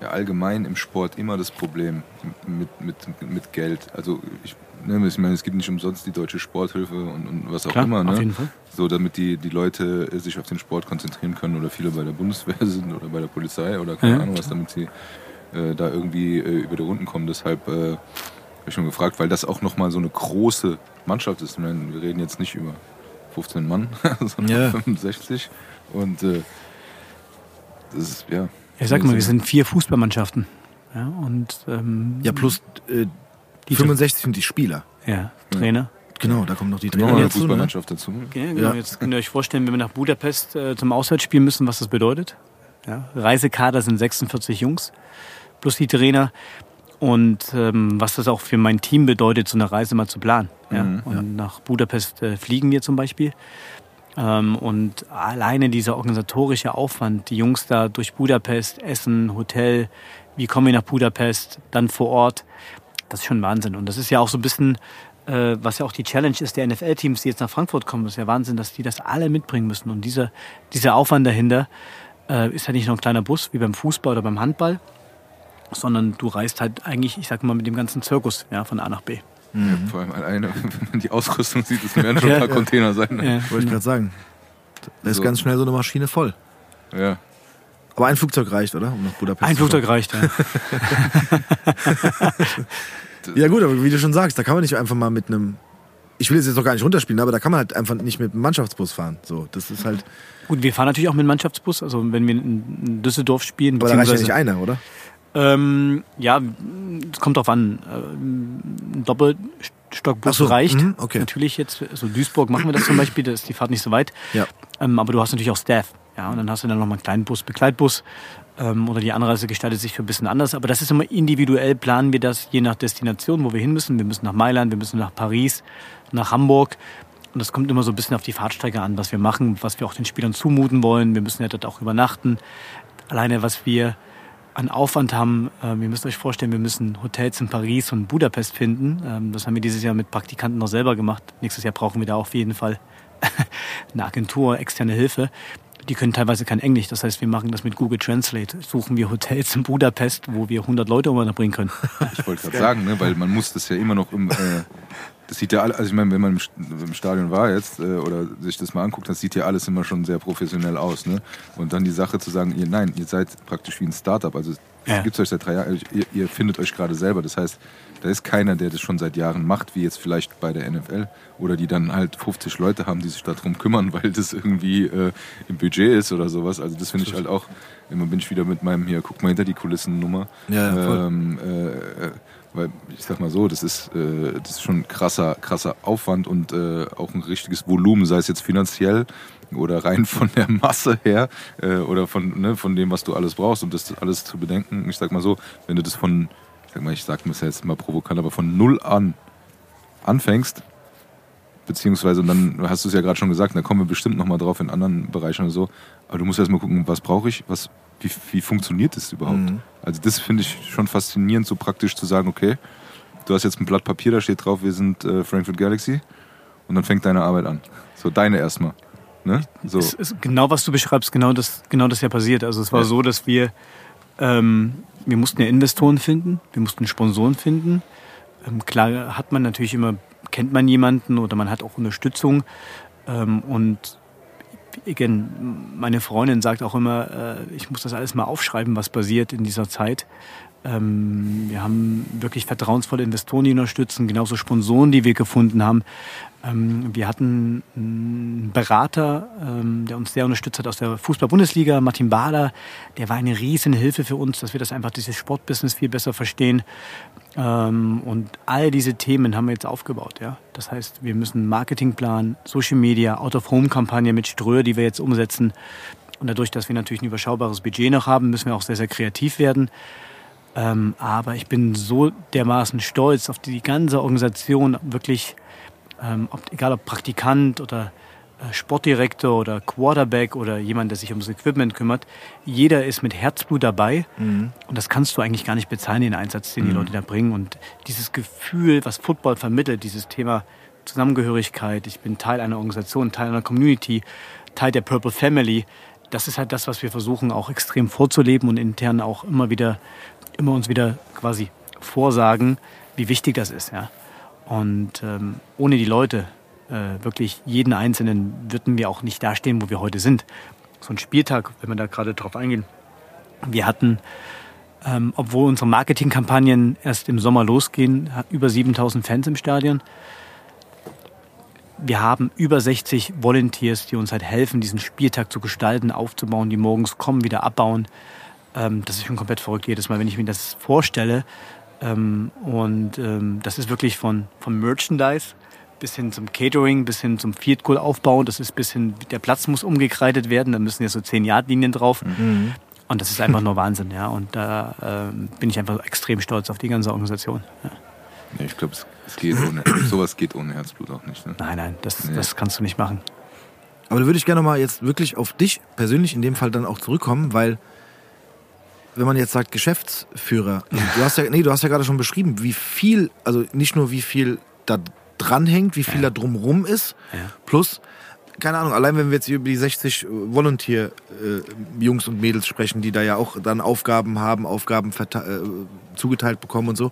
ja allgemein im Sport immer das Problem mit, mit, mit Geld. Also ich, ne, ich meine, es gibt nicht umsonst die deutsche Sporthilfe und, und was auch Klar, immer, ne? auf jeden Fall. So, damit die, die Leute äh, sich auf den Sport konzentrieren können oder viele bei der Bundeswehr sind oder bei der Polizei oder keine Ja. Ahnung was, damit sie äh, da irgendwie äh, über die Runden kommen. Deshalb äh, ich schon gefragt, weil das auch nochmal so eine große Mannschaft ist. Wir reden jetzt nicht über 15 Mann, sondern Ja. 65. Und äh, das ist, ja. Ich sag mal, wir sind vier Fußballmannschaften. Ja, und ähm, Ja, plus äh, Die- 65 sind die Spieler. ja, Trainer. Genau, da kommen noch die Noch Trainer eine dazu. Ne? Fußballmannschaft dazu. Ja, genau. Ja. Jetzt könnt ihr euch vorstellen, wenn wir nach Budapest äh, zum Auswärtsspiel müssen, was das bedeutet. Ja, Reisekader sind 46 Jungs plus die Trainer. Und ähm, was das auch für mein Team bedeutet, so eine Reise mal zu planen. Ja? Mhm, und nach Budapest äh, fliegen wir zum Beispiel. Ähm, und alleine dieser organisatorische Aufwand, die Jungs da durch Budapest, Essen, Hotel, wie kommen wir nach Budapest, dann vor Ort, das ist schon Wahnsinn. Und das ist ja auch so ein bisschen, äh, was ja auch die Challenge ist der NFL-Teams, die jetzt nach Frankfurt kommen. Das ist ja Wahnsinn, dass die das alle mitbringen müssen. Und dieser, dieser Aufwand dahinter äh, ist ja nicht nur ein kleiner Bus wie beim Fußball oder beim Handball, sondern du reist halt eigentlich, ich sag mal, mit dem ganzen Zirkus ja, von A nach B. Ja, vor allem alleine, wenn man die Ausrüstung sieht, das werden schon ein paar ja. Container sein. Ne? Ja, Wollte ich gerade sagen. Da ist So. ganz schnell so eine Maschine voll. Ja. Aber ein Flugzeug reicht, oder? Um nach Budapest Ein zu Flugzeug reicht, ja. Ja gut, aber wie du schon sagst, da kann man nicht einfach mal mit einem... Ich will es jetzt noch gar nicht runterspielen, aber da kann man halt einfach nicht mit einem Mannschaftsbus fahren. So, das ist halt... Gut, wir fahren natürlich auch mit dem Mannschaftsbus. Also wenn wir in Düsseldorf spielen, Aber da reicht ja nicht einer, oder? Ähm, ja, es kommt drauf an. Ähm, Ein Doppelstockbus so, reicht. mhm, okay. Natürlich jetzt, also Duisburg machen wir das zum Beispiel, da ist die Fahrt nicht so weit. Ja. Ähm, aber du hast natürlich auch Staff. Ja, und dann hast du dann nochmal einen kleinen Bus, Begleitbus. Ähm, oder die Anreise gestaltet sich für ein bisschen anders. Aber das ist immer individuell, planen wir das je nach Destination, wo wir hin müssen. Wir müssen nach Mailand, wir müssen nach Paris, nach Hamburg. Und das kommt immer so ein bisschen auf die Fahrtstrecke an, was wir machen, was wir auch den Spielern zumuten wollen. Wir müssen ja dort auch übernachten. Alleine, was wir an Aufwand haben, ähm, ihr müsst euch vorstellen, wir müssen Hotels in Paris und Budapest finden. Ähm, das haben wir dieses Jahr mit Praktikanten noch selber gemacht. Nächstes Jahr brauchen wir da auf jeden Fall eine Agentur, externe Hilfe. Die können teilweise kein Englisch. Das heißt, wir machen das mit Google Translate. Suchen wir Hotels in Budapest, wo wir 100 Leute unterbringen können. Ich wollte gerade sagen, ne, weil man muss das ja immer noch im, äh, das sieht ja alle, also ich meine, wenn man im, St- im Stadion war jetzt äh, oder sich das mal anguckt, das sieht ja alles immer schon sehr professionell aus, ne? Und dann die Sache zu sagen, ihr, nein, ihr seid praktisch wie ein Startup, also Ja. es gibt euch seit drei Jahren, ihr, ihr findet euch gerade selber, das heißt, da ist keiner, der das schon seit Jahren macht, wie jetzt vielleicht bei der NFL oder die dann halt 50 Leute haben, die sich darum kümmern, weil das irgendwie äh, im Budget ist oder sowas. Also das finde ich halt auch, immer bin ich wieder mit meinem hier, guck mal hinter die Kulissen Nummer. Ja, ja. Ähm, äh, äh, weil ich sag mal so, das ist, äh, das ist schon krasser, krasser Aufwand und äh, auch ein richtiges Volumen, sei es jetzt finanziell oder rein von der Masse her äh, oder von, ne, von dem, was du alles brauchst, um das alles zu bedenken. Ich sag mal so, wenn du das von, ich sag mal, ich sag mir jetzt mal provokant, aber von null an anfängst, beziehungsweise, und dann hast du es ja gerade schon gesagt, da kommen wir bestimmt nochmal drauf in anderen Bereichen oder so, aber du musst erst mal gucken, was brauche ich, was, wie, wie funktioniert das überhaupt? Mhm. Also das finde ich schon faszinierend, so praktisch zu sagen, okay, du hast jetzt ein Blatt Papier, da steht drauf, wir sind äh, Frankfurt Galaxy und dann fängt deine Arbeit an. So deine erstmal. Ne? So. Genau, was du beschreibst, genau das, genau das ja passiert. Also es war Ja. so, dass wir, ähm, wir mussten ja Investoren finden, wir mussten Sponsoren finden. Ähm, klar hat man natürlich immer, kennt man jemanden oder man hat auch Unterstützung. Ähm, und again, meine Freundin sagt auch immer, äh, ich muss das alles mal aufschreiben, was passiert in dieser Zeit. Ähm, wir haben wirklich vertrauensvolle Investoren, die unterstützen, genauso Sponsoren, die wir gefunden haben. Ähm, wir hatten einen Berater, ähm, der uns sehr unterstützt hat aus der Fußball-Bundesliga, Martin Bader. Der war eine riesen Hilfe für uns, dass wir das einfach, dieses Sportbusiness viel besser verstehen. Ähm, und all diese Themen haben wir jetzt aufgebaut. Ja? Das heißt, wir müssen Marketingplan, Social Media, Out-of-Home-Kampagne mit Ströer, die wir jetzt umsetzen. Und dadurch, dass wir natürlich ein überschaubares Budget noch haben, müssen wir auch sehr, sehr kreativ werden. Ähm, aber ich bin so dermaßen stolz auf die ganze Organisation, wirklich, ähm, egal ob Praktikant oder Sportdirektor oder Quarterback oder jemand, der sich ums Equipment kümmert. Jeder ist mit Herzblut dabei und das kannst du eigentlich gar nicht bezahlen, den Einsatz, den die Leute da bringen. Und dieses Gefühl, was Football vermittelt, dieses Thema Zusammengehörigkeit, ich bin Teil einer Organisation, Teil einer Community, Teil der Purple Family, das ist halt das, was wir versuchen auch extrem vorzuleben und intern auch immer wieder, immer uns wieder quasi vorsagen, wie wichtig das ist. Ja. Und ähm, ohne die Leute, äh, wirklich jeden Einzelnen, würden wir auch nicht dastehen, wo wir heute sind. So ein Spieltag, wenn wir da gerade drauf eingehen. Wir hatten, ähm, obwohl unsere Marketingkampagnen erst im Sommer losgehen, über 7000 Fans im Stadion. Wir haben über 60 Volunteers, die uns halt helfen, diesen Spieltag zu gestalten, aufzubauen, die morgens kommen, wieder abbauen. Ähm, das ist schon komplett verrückt jedes Mal, wenn ich mir das vorstelle. Ähm, und ähm, das ist wirklich von, von Merchandise bis hin zum Catering, bis hin zum Field Goal Aufbau. Das ist bis hin, der Platz muss umgekreidet werden, da müssen ja so 10 Yard Linien drauf. Mhm. Und das ist einfach nur Wahnsinn, ja. Und da ähm, bin ich einfach extrem stolz auf die ganze Organisation. Ja. Nee, ich glaube, es, es geht ohne, sowas geht ohne Herzblut auch nicht. Ne? Nein, nein, das, Nee. das kannst du nicht machen. Aber da würde ich gerne mal jetzt wirklich auf dich persönlich in dem Fall dann auch zurückkommen, weil wenn man jetzt sagt Geschäftsführer, du hast ja, nee, du hast ja gerade schon beschrieben, wie viel, also nicht nur wie viel da dranhängt, wie viel da drumrum ist, Ja. plus, keine Ahnung, allein wenn wir jetzt über die 60 Volunteer-Jungs und Mädels sprechen, die da ja auch dann Aufgaben haben, Aufgaben äh, zugeteilt bekommen und so,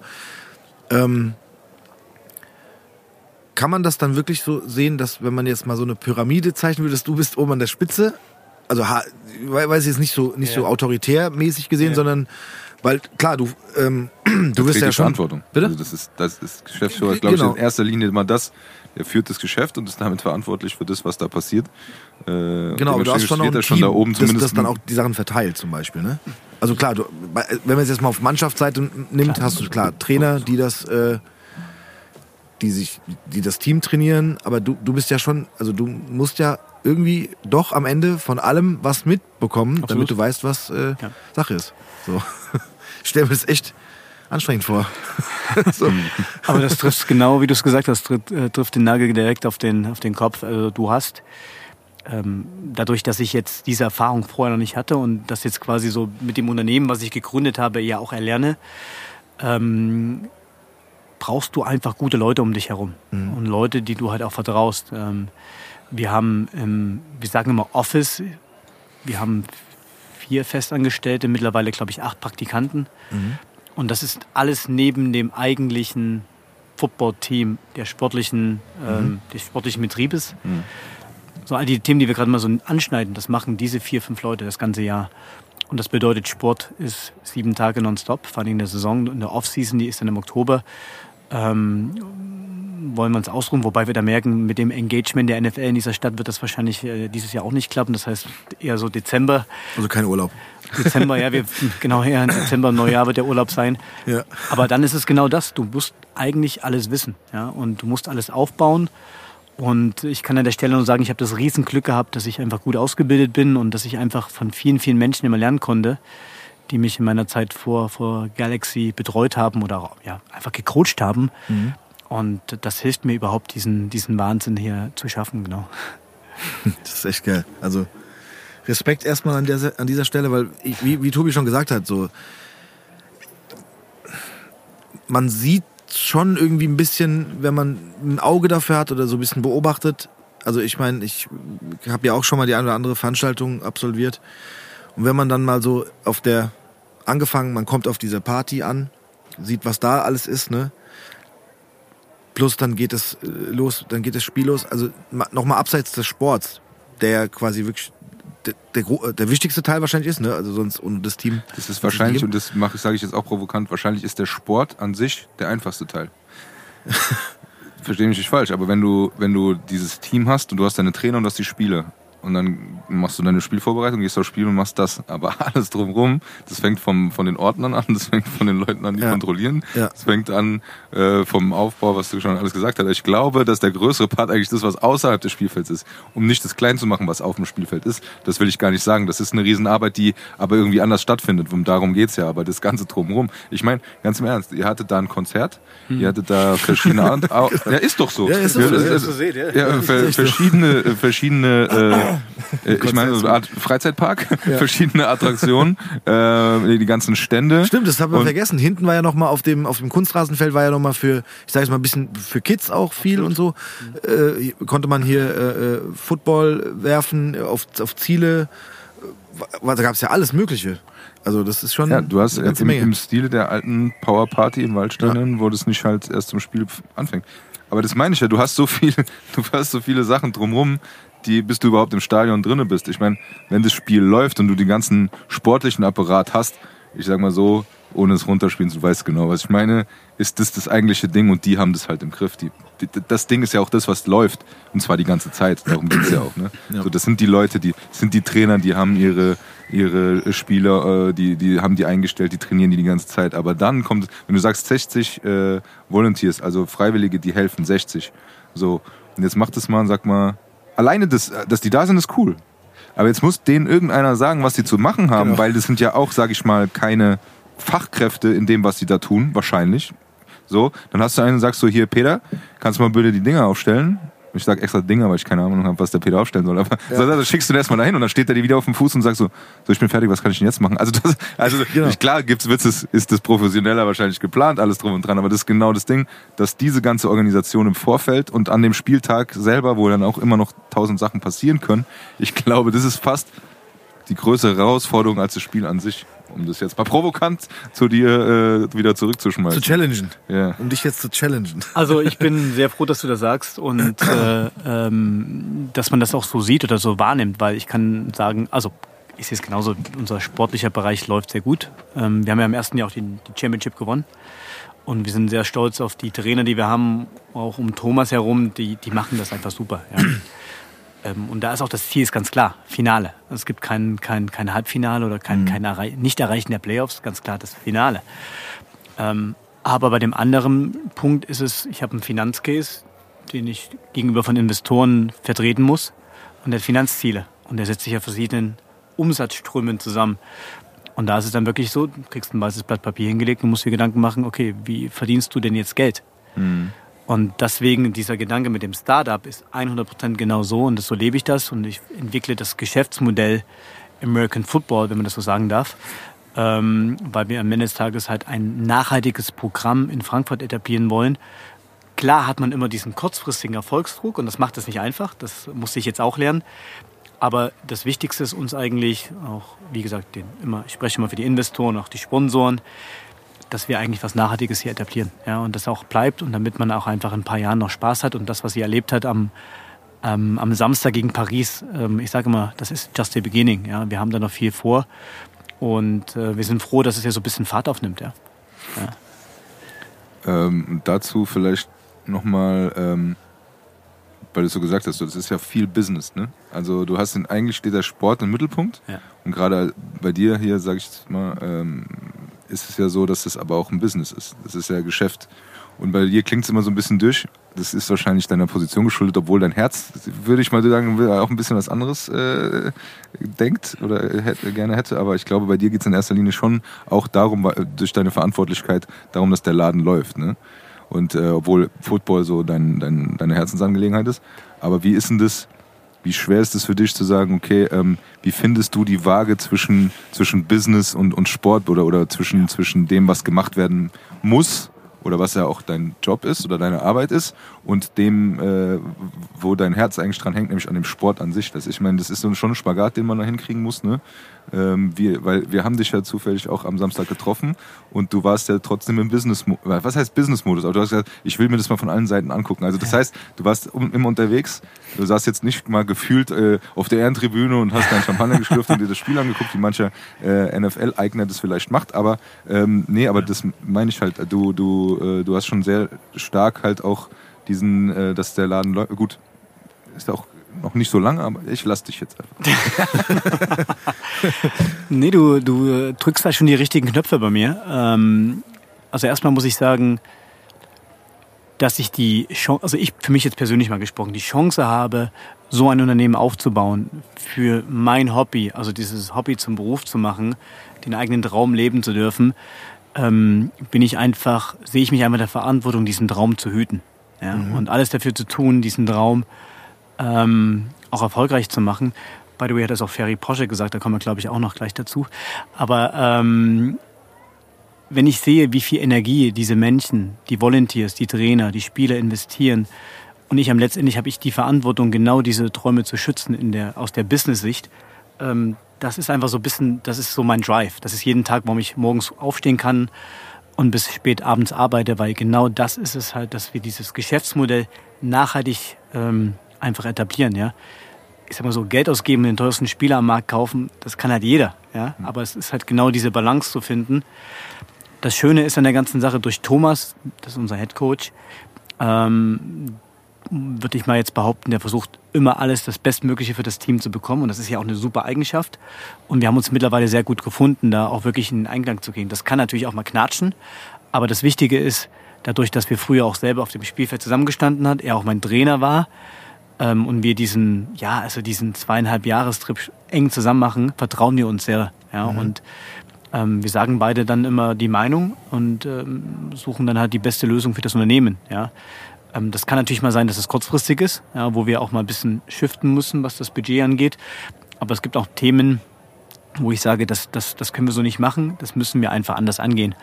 ähm, kann man das dann wirklich so sehen, dass wenn man jetzt mal so eine Pyramide zeichnen würde, dass du bist oben an der Spitze? Also weiß ich jetzt nicht so nicht so autoritärmäßig gesehen, sondern weil klar, du ähm, du wirst ja die schon Verantwortung. Bitte? Also das ist, das ist Geschäftsführer, glaube Genau. ich, in erster Linie immer das, der führt das Geschäft und ist damit verantwortlich für das, was da passiert. Äh, Genau, aber du hast schon noch ein er schon Team, da oben das, zumindest. das dann auch die Sachen verteilt zum Beispiel, ne? Also klar, du, wenn man es jetzt mal auf Mannschaftsseite nimmt, hast du klar Trainer, die das, äh, die sich, die das Team trainieren, aber du, du bist ja schon, also du musst ja irgendwie doch am Ende von allem was mitbekommen, damit Absolut. du weißt, was äh, Ja. Sache ist. So. Ich stelle mir das echt anstrengend vor. so. Aber das trifft genau, wie du es gesagt hast, trifft, äh, trifft den Nagel direkt auf den, auf den Kopf. Also du hast, ähm, dadurch, dass ich jetzt diese Erfahrung vorher noch nicht hatte und das jetzt quasi so mit dem Unternehmen, was ich gegründet habe, ja auch erlerne, ähm, brauchst du einfach gute Leute um dich herum. Und Leute, die du halt auch vertraust. Ähm, wir haben, wir sagen immer Office, wir haben vier Festangestellte, mittlerweile glaube ich acht Praktikanten. Und das ist alles neben dem eigentlichen Football-Team der sportlichen, ähm, des sportlichen Betriebes. So all die Themen, die wir gerade mal so anschneiden, das machen diese vier, fünf Leute das ganze Jahr. Und das bedeutet, Sport ist sieben Tage nonstop, vor allem in der Saison. In der Off-Season, die ist dann im Oktober, ähm, wollen wir uns ausruhen. Wobei wir da merken, mit dem Engagement der NFL in dieser Stadt wird das wahrscheinlich äh, dieses Jahr auch nicht klappen. Das heißt, eher so Dezember. Also kein Urlaub. Dezember, ja, wir, genau, ja, Dezember, Neujahr wird der Urlaub sein. Ja. Aber dann ist es genau das. Du musst eigentlich alles wissen, ja, und du musst alles aufbauen. Und ich kann an der Stelle nur sagen, ich habe das Riesenglück gehabt, dass ich einfach gut ausgebildet bin und dass ich einfach von vielen, vielen Menschen immer lernen konnte, die mich in meiner Zeit vor, vor Galaxy betreut haben oder ja, einfach gecoacht haben. Und das hilft mir überhaupt, diesen, diesen Wahnsinn hier zu schaffen, genau. Das ist echt geil. Also Respekt erstmal an, der, an dieser Stelle, weil, ich, wie, wie Tobi schon gesagt hat, so man sieht schon irgendwie ein bisschen, wenn man ein Auge dafür hat oder so ein bisschen beobachtet. Also ich meine, ich habe ja auch schon mal die eine oder andere Veranstaltung absolviert. Und wenn man dann mal so auf der angefangen, man kommt auf dieser Party an, sieht, was da alles ist, ne? Plus dann geht es äh, los, dann geht das Spiel los. Also nochmal abseits des Sports, der quasi wirklich der, der, gro- der wichtigste Teil wahrscheinlich ist, ne? Also sonst ohne das Team. Das ist wahrscheinlich, und das mache sage ich jetzt auch provokant, wahrscheinlich ist der Sport an sich der einfachste Teil. Verstehe mich nicht falsch, aber wenn du, wenn du dieses Team hast und du hast deine Trainer und du hast die Spiele und dann machst du deine Spielvorbereitung, gehst aufs Spiel und machst das. Aber alles drumrum, das fängt vom, von den Ordnern an, das fängt von den Leuten an, die Ja. kontrollieren, Ja. das fängt an äh, vom Aufbau, was du schon alles gesagt hast. Ich glaube, dass der größere Part eigentlich das, was außerhalb des Spielfelds ist, um nicht das klein zu machen, was auf dem Spielfeld ist. Das will ich gar nicht sagen. Das ist eine Riesenarbeit, die aber irgendwie anders stattfindet. Und darum geht's ja. Aber das Ganze drumherum. Ich meine, ganz im Ernst, ihr hattet da ein Konzert, ihr hattet da verschiedene Art, ja, ist doch so. Ja, ist doch so, ja. das- So seht, ja. ja, ver verschiedene, verschiedene, äh, äh, ich meine, so eine Art Freizeitpark, verschiedene Attraktionen, äh, die ganzen Stände. Stimmt, das haben wir vergessen. Hinten war ja noch mal auf dem auf dem Kunstrasenfeld war ja noch mal für, ich sage jetzt mal ein bisschen für Kids auch viel und so. Äh, konnte man hier äh, äh, Football werfen auf, auf Ziele. wa- da gab es ja alles Mögliche. Also das ist schon Ja, du hast ganze im, im Stile der alten Power Party im Waldstadion, wo das nicht halt erst zum Spiel anfängt. Aber das meine ich ja, du hast so viel, du hast so viele Sachen drumrum, die, bis du überhaupt im Stadion drinne bist. Ich meine, wenn das Spiel läuft und du den ganzen sportlichen Apparat hast, ich sag mal so, ohne es runterspielen, du weißt genau, was ich meine, ist das das eigentliche Ding und die haben das halt im Griff. Die, die, das Ding ist ja auch das, was läuft. Und zwar die ganze Zeit. Darum geht's ja auch. Ne? So, das sind die Leute, die das sind die Trainer, die haben ihre, ihre Spieler, äh, die, die haben die eingestellt, die trainieren die die ganze Zeit. Aber dann kommt, wenn du sagst 60 äh, Volunteers, also Freiwillige, die helfen, 60. So, und jetzt macht das mal und sag mal, alleine das, dass die da sind, ist cool. Aber jetzt muss denen irgendeiner sagen, was sie zu machen haben, Genau. weil das sind ja auch, sag ich mal, keine Fachkräfte in dem, was sie da tun, wahrscheinlich. So, dann hast du einen und sagst so, hier, Peter, kannst du mal bitte die Dinger aufstellen? Ich sag extra Dinger, weil ich keine Ahnung habe, was der Peter aufstellen soll. Aber so, dann schickst du den erstmal dahin und dann steht er dir wieder auf dem Fuß und sagt so, so, ich bin fertig, was kann ich denn jetzt machen? Also, das, also Genau. klar gibt's Witzes, ist das professioneller wahrscheinlich geplant, alles drum und dran, aber das ist genau das Ding, dass diese ganze Organisation im Vorfeld und an dem Spieltag selber, wo dann auch immer noch tausend Sachen passieren können, ich glaube, das ist fast die größere Herausforderung als das Spiel an sich. Um das jetzt mal provokant zu dir äh, wieder zu zurückzuschmeißen. challengen. Ja. Um dich jetzt zu challengen. Also ich bin sehr froh, dass du das sagst und äh, ähm, dass man das auch so sieht oder so wahrnimmt, weil ich kann sagen, also ich sehe es genauso, unser sportlicher Bereich läuft sehr gut. Ähm, wir haben ja im ersten Jahr auch die, die Championship gewonnen und wir sind sehr stolz auf die Trainer, die wir haben, auch um Thomas herum, die, die machen das einfach super. Ja. Ähm, und da ist auch das Ziel ist ganz klar, Finale. Es gibt kein, kein, kein Halbfinale oder kein, kein Errei Nicht-Erreichen der Playoffs, ganz klar das Finale. Ähm, aber bei dem anderen Punkt ist es, ich habe einen Finanzcase, den ich gegenüber von Investoren vertreten muss und der hat Finanzziele. Und der setzt sich ja verschiedenen Umsatzströmen zusammen. Und da ist es dann wirklich so, du kriegst ein weißes Blatt Papier hingelegt und musst dir Gedanken machen, okay, wie verdienst du denn jetzt Geld? Und deswegen dieser Gedanke mit dem Startup ist 100% genau so und so lebe ich das und ich entwickle das Geschäftsmodell American Football, wenn man das so sagen darf, ähm, weil wir am Ende des Tages halt ein nachhaltiges Programm in Frankfurt etablieren wollen. Klar hat man immer diesen kurzfristigen Erfolgsdruck und das macht es nicht einfach, das musste ich jetzt auch lernen. Aber das Wichtigste ist uns eigentlich auch, wie gesagt, den, immer, ich spreche immer für die Investoren, auch die Sponsoren, dass wir eigentlich was Nachhaltiges hier etablieren. Ja, und das auch bleibt und damit man auch einfach in ein paar Jahren noch Spaß hat und das, was sie erlebt hat am, ähm, am Samstag gegen Paris, ähm, ich sage immer, das ist just the beginning. Ja, wir haben da noch viel vor und äh, wir sind froh, dass es ja so ein bisschen Fahrt aufnimmt. Ja. Ähm, dazu vielleicht nochmal, ähm, weil du so gesagt hast, das ist ja viel Business, ne? Also du hast den, eigentlich steht der Sport im Mittelpunkt Ja. und gerade bei dir hier, sage ich mal, ähm, ist es ja so, dass das aber auch ein Business ist. Das ist ja Geschäft. Und bei dir klingt es immer so ein bisschen durch. Das ist wahrscheinlich deiner Position geschuldet, obwohl dein Herz, würde ich mal sagen, auch ein bisschen was anderes äh, denkt oder hätte, gerne hätte. Aber ich glaube, bei dir geht es in erster Linie schon auch darum, durch deine Verantwortlichkeit, darum, dass der Laden läuft. Ne? Und äh, obwohl Football so dein, dein, deine Herzensangelegenheit ist. Aber wie ist denn das? Wie schwer ist es für dich zu sagen, okay, ähm, wie findest du die Waage zwischen, zwischen Business und, und Sport oder, oder zwischen, zwischen dem, was gemacht werden muss oder was ja auch dein Job ist oder deine Arbeit ist und dem, äh, wo dein Herz eigentlich dran hängt, nämlich an dem Sport an sich. Das, ich meine, das ist schon ein Spagat, den man da hinkriegen muss, ne? Ähm, wir, weil wir haben dich ja zufällig auch am Samstag getroffen und du warst ja trotzdem im Business, was heißt Business-Modus? Aber du hast gesagt, ich will mir das mal von allen Seiten angucken. Also das heißt, du warst immer unterwegs, du saßt jetzt nicht mal gefühlt äh, auf der Ehrentribüne und hast dein Champagner geschlürft und dir das Spiel angeguckt, wie mancher äh, NFL-Eigner das vielleicht macht. Aber ähm, nee, aber das meine ich halt, du, du, äh, du hast schon sehr stark halt auch diesen, äh, dass der Laden läuft. Gut, ist auch noch nicht so lange, aber ich lass dich jetzt einfach. Nee, du, du äh, drückst da schon die richtigen Knöpfe bei mir. Ähm, also erstmal muss ich sagen, dass ich die Chance, also ich für mich jetzt persönlich mal gesprochen, die Chance habe, so ein Unternehmen aufzubauen für mein Hobby, also dieses Hobby zum Beruf zu machen, den eigenen Traum leben zu dürfen, ähm, bin ich einfach, sehe ich mich einfach der Verantwortung, diesen Traum zu hüten. Ja? Und alles dafür zu tun, diesen Traum ähm, auch erfolgreich zu machen. By the way hat das auch Ferry Porsche gesagt, da kommen wir, glaube ich, auch noch gleich dazu. Aber ähm, wenn ich sehe, wie viel Energie diese Menschen, die Volunteers, die Trainer, die Spieler investieren und ich am letztendlich habe ich die Verantwortung, genau diese Träume zu schützen in der, aus der Business-Sicht, ähm, das ist einfach so ein bisschen, das ist so mein Drive. Das ist jeden Tag, warum ich morgens aufstehen kann und bis spät abends arbeite, weil genau das ist es halt, dass wir dieses Geschäftsmodell nachhaltig ähm, einfach etablieren, ja. Ich sag mal so, Geld ausgeben, den teuersten Spieler am Markt kaufen, das kann halt jeder, ja. Aber es ist halt genau diese Balance zu finden. Das Schöne ist an der ganzen Sache durch Thomas, das ist unser Head Coach, ähm, würde ich mal jetzt behaupten, der versucht immer alles das Bestmögliche für das Team zu bekommen. Und das ist ja auch eine super Eigenschaft. Und wir haben uns mittlerweile sehr gut gefunden, da auch wirklich in den Einklang zu gehen. Das kann natürlich auch mal knatschen. Aber das Wichtige ist, dadurch, dass wir früher auch selber auf dem Spielfeld zusammengestanden hat, er auch mein Trainer war, ähm, und wir diesen, ja, also diesen zweieinhalb Jahrestrip eng zusammen machen, vertrauen wir uns sehr. Ja, mhm. und ähm, wir sagen beide dann immer die Meinung und ähm, suchen dann halt die beste Lösung für das Unternehmen. Ja. Ähm, das kann natürlich mal sein, dass es kurzfristig ist, ja, wo wir auch mal ein bisschen shiften müssen, was das Budget angeht. Aber es gibt auch Themen, wo ich sage, das, das, das können wir so nicht machen, das müssen wir einfach anders angehen.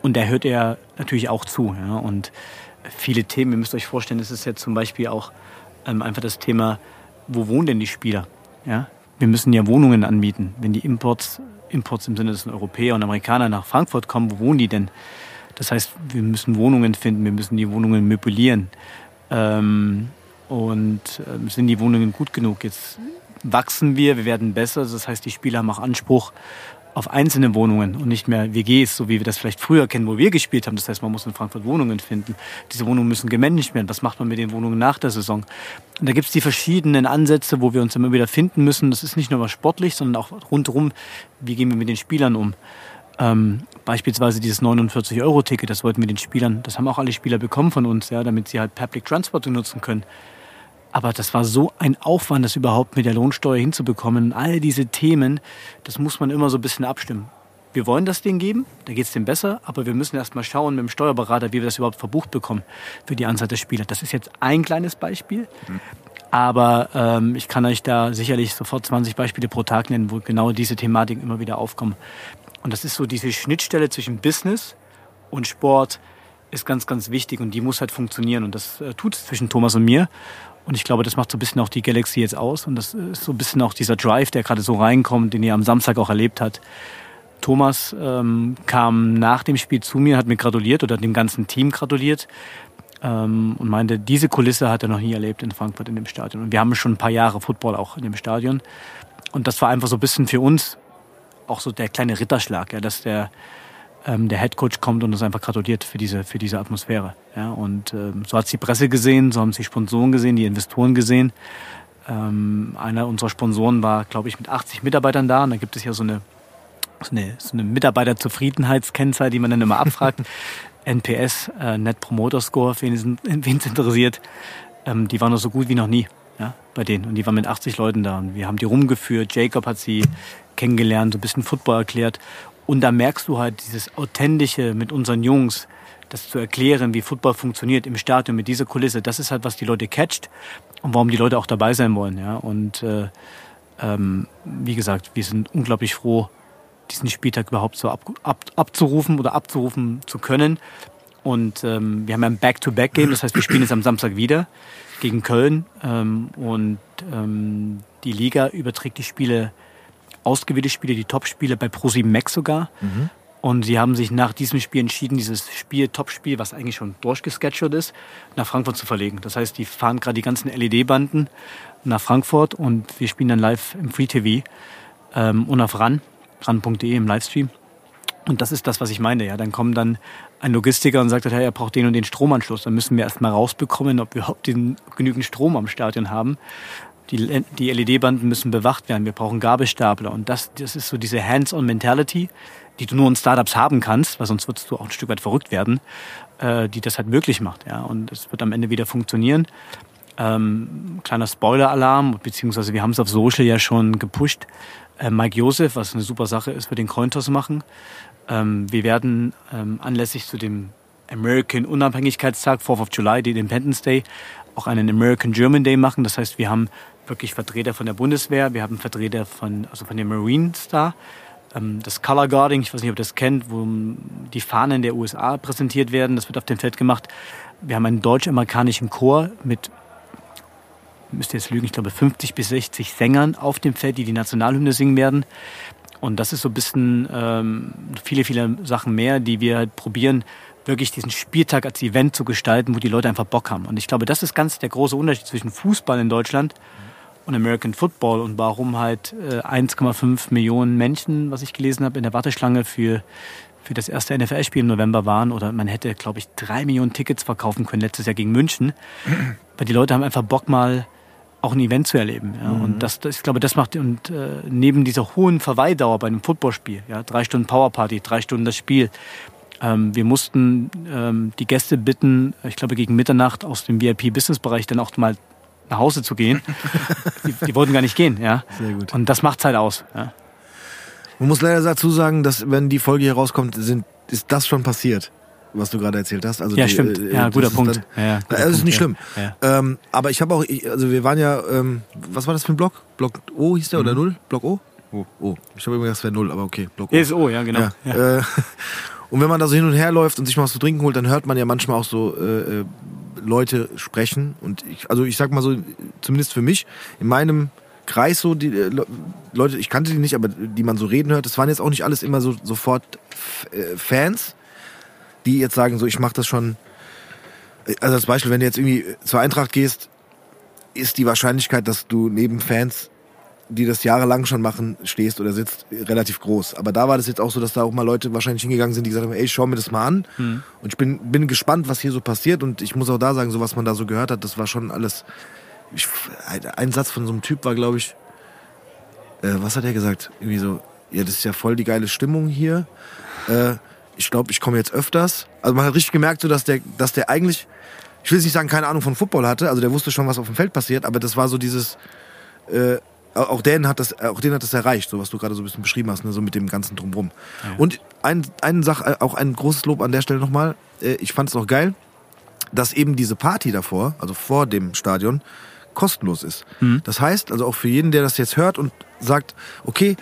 Und da hört er natürlich auch zu. Ja, und viele Themen, ihr müsst euch vorstellen, es ist jetzt zum Beispiel auch ähm, einfach das Thema, wo wohnen denn die Spieler? Ja? Wir müssen ja Wohnungen anbieten. Wenn die Imports, Imports im Sinne des Europäer und Amerikaner nach Frankfurt kommen, wo wohnen die denn? Das heißt, wir müssen Wohnungen finden, wir müssen die Wohnungen möblieren. Ähm, und äh, sind die Wohnungen gut genug? Jetzt wachsen wir, wir werden besser. Das heißt, die Spieler haben auch Anspruch auf einzelne Wohnungen und nicht mehr WGs, so wie wir das vielleicht früher kennen, wo wir gespielt haben. Das heißt, man muss in Frankfurt Wohnungen finden. Diese Wohnungen müssen gemanagt werden. Was macht man mit den Wohnungen nach der Saison? Und da gibt es die verschiedenen Ansätze, wo wir uns immer wieder finden müssen. Das ist nicht nur was sportlich, sondern auch rundherum, wie gehen wir mit den Spielern um. Ähm, beispielsweise dieses 49-Euro-Ticket, das wollten wir den Spielern, das haben auch alle Spieler bekommen von uns, ja, damit sie halt Public Transport nutzen können. Aber das war so ein Aufwand, das überhaupt mit der Lohnsteuer hinzubekommen. All diese Themen, das muss man immer so ein bisschen abstimmen. Wir wollen das denen geben, da geht es denen besser, aber wir müssen erst mal schauen mit dem Steuerberater, wie wir das überhaupt verbucht bekommen für die Anzahl der Spieler. Das ist jetzt ein kleines Beispiel, mhm. aber ähm, ich kann euch da sicherlich sofort 20 Beispiele pro Tag nennen, wo genau diese Thematiken immer wieder aufkommen. Und das ist so diese Schnittstelle zwischen Business und Sport ist ganz, ganz wichtig und die muss halt funktionieren. Und das äh, tut es zwischen Thomas und mir. Und ich glaube, das macht so ein bisschen auch die Galaxy jetzt aus. Und das ist so ein bisschen auch dieser Drive, der gerade so reinkommt, den ihr am Samstag auch erlebt hat. Thomas ähm, kam nach dem Spiel zu mir, hat mir gratuliert oder dem ganzen Team gratuliert ähm, und meinte, diese Kulisse hat er noch nie erlebt in Frankfurt in dem Stadion. Und wir haben schon ein paar Jahre Football auch in dem Stadion. Und das war einfach so ein bisschen für uns auch so der kleine Ritterschlag, ja, dass der, ähm, der Head Coach kommt und uns einfach gratuliert für diese, für diese Atmosphäre. Ja. Und ähm, so hat es die Presse gesehen, so haben es die Sponsoren gesehen, die Investoren gesehen. Ähm, einer unserer Sponsoren war, glaube ich, mit 80 Mitarbeitern da. Und da gibt es ja so eine, so eine, so eine Mitarbeiterzufriedenheitskennzahl, die man dann immer abfragt. NPS, äh, Net Promoter Score, wen es interessiert. Ähm, die waren noch so gut wie noch nie ja, bei denen. Und die waren mit 80 Leuten da. Und wir haben die rumgeführt. Jacob hat sie kennengelernt, so ein bisschen Football erklärt. Und da merkst du halt dieses Authentische mit unseren Jungs, das zu erklären, wie Football funktioniert im Stadion mit dieser Kulisse. Das ist halt, was die Leute catcht und warum die Leute auch dabei sein wollen. Ja? Und äh, ähm, wie gesagt, wir sind unglaublich froh, diesen Spieltag überhaupt so ab, ab, abzurufen oder abzurufen zu können. Und ähm, wir haben ein Back-to-Back-Game, das heißt, wir spielen jetzt am Samstag wieder gegen Köln. Ähm, und ähm, die Liga überträgt die Spiele ausgewählte Spiele, die Top-Spiele bei ProSieben Max sogar. Mhm. Und sie haben sich nach diesem Spiel entschieden, dieses Spiel, Top-Spiel, was eigentlich schon durchgescheduled ist, nach Frankfurt zu verlegen. Das heißt, die fahren gerade die ganzen LED-Banden nach Frankfurt und wir spielen dann live im Free TV ähm, und auf RAN, ran.de im Livestream. Und das ist das, was ich meine. Ja, dann kommt dann ein Logistiker und sagt, hey, er braucht den und den Stromanschluss. Dann müssen wir erstmal rausbekommen, ob wir überhaupt den, genügend Strom am Stadion haben. Die, die LED-Banden müssen bewacht werden. Wir brauchen Gabelstapler. Und das, das ist so diese Hands-on-Mentality, die du nur in Startups haben kannst, weil sonst würdest du auch ein Stück weit verrückt werden, äh, die das halt möglich macht. Ja? Und es wird am Ende wieder funktionieren. Ähm, kleiner Spoiler-Alarm, beziehungsweise wir haben es auf Social ja schon gepusht. Äh, Mike Joseph, was eine super Sache ist, wird den Cointos machen. Ähm, wir werden ähm, anlässlich zu dem American Unabhängigkeitstag, 4th of July, den Independence Day, auch einen American German Day machen. Das heißt, wir haben wirklich Vertreter von der Bundeswehr, wir haben Vertreter von, also von den Marines da. Ähm, das Color Guarding, ich weiß nicht, ob ihr das kennt, wo die Fahnen der USA präsentiert werden, das wird auf dem Feld gemacht. Wir haben einen deutsch-amerikanischen Chor mit müsste jetzt lügen, ich glaube 50 bis 60 Sängern auf dem Feld, die die Nationalhymne singen werden. Und das ist so ein bisschen ähm, viele, viele Sachen mehr, die wir halt probieren, wirklich diesen Spieltag als Event zu gestalten, wo die Leute einfach Bock haben. Und ich glaube, das ist ganz der große Unterschied zwischen Fußball in Deutschland und American Football und warum halt äh, 1,5 Millionen Menschen, was ich gelesen habe, in der Warteschlange für, für das erste NFL-Spiel im November waren. Oder man hätte, glaube ich, drei Millionen Tickets verkaufen können letztes Jahr gegen München. Weil die Leute haben einfach Bock mal auch ein Event zu erleben. Ja. Mhm. Und das, das, ich glaube, das macht und äh, neben dieser hohen Verweildauer bei einem Footballspiel, ja, drei Stunden Powerparty, drei Stunden das Spiel. Ähm, wir mussten ähm, die Gäste bitten, ich glaube gegen Mitternacht aus dem VIP-Business-Bereich dann auch mal nach Hause zu gehen. die, die wollten gar nicht gehen, ja. Sehr gut. Und das macht's halt aus. Ja. Man muss leider dazu sagen, dass wenn die Folge hier rauskommt, sind, ist das schon passiert, was du gerade erzählt hast. Also Ja, die, stimmt. äh, Ja, das guter ist Punkt. Dann, Ja, ja, guter das ist nicht schlimm. Ja. Ähm, aber ich habe auch, ich, also wir waren ja, ähm, was war das für ein Block? Block O hieß der oder Null? Block O? O. O. Ich habe immer gedacht, es wäre Null, aber okay, Block O. Ja, genau. Ja. Ja. Äh, und wenn man da so hin und her läuft und sich mal was zu trinken holt, dann hört man ja manchmal auch so äh, äh, Leute sprechen. Und ich, also ich sag mal so, zumindest für mich, in meinem Kreis so, die äh, Le- Leute, ich kannte die nicht, aber die man so reden hört, das waren jetzt auch nicht alles immer so sofort äh, Fans, die jetzt sagen, so ich mache das schon. Äh, Also als Beispiel, wenn du jetzt irgendwie zur Eintracht gehst, ist die Wahrscheinlichkeit, dass du neben Fans die das jahrelang schon machen, stehst oder sitzt, relativ groß. Aber da war das jetzt auch so, dass da auch mal Leute wahrscheinlich hingegangen sind, die gesagt haben, ey, schau mir das mal an. Und ich bin, bin gespannt, was hier so passiert. Und ich muss auch da sagen, so was man da so gehört hat, das war schon alles. Ich, ein Satz von so einem Typ war, glaube ich, äh, was hat er gesagt? Irgendwie so, ja, das ist ja voll die geile Stimmung hier. Äh, ich glaube, ich komme jetzt öfters. Also man hat richtig gemerkt, so, dass der, dass der eigentlich, ich will nicht sagen, keine Ahnung von Football hatte, also der wusste schon, was auf dem Feld passiert, aber das war so dieses, äh, auch den hat das, auch den hat das erreicht, so was du gerade so ein bisschen beschrieben hast, ne, so mit dem ganzen drumrum. Und ein, eine Sache, auch ein großes Lob an der Stelle nochmal. Äh, ich fand es auch geil, dass eben diese Party davor, also vor dem Stadion, kostenlos ist. Das heißt, also auch für jeden, der das jetzt hört und sagt, okay,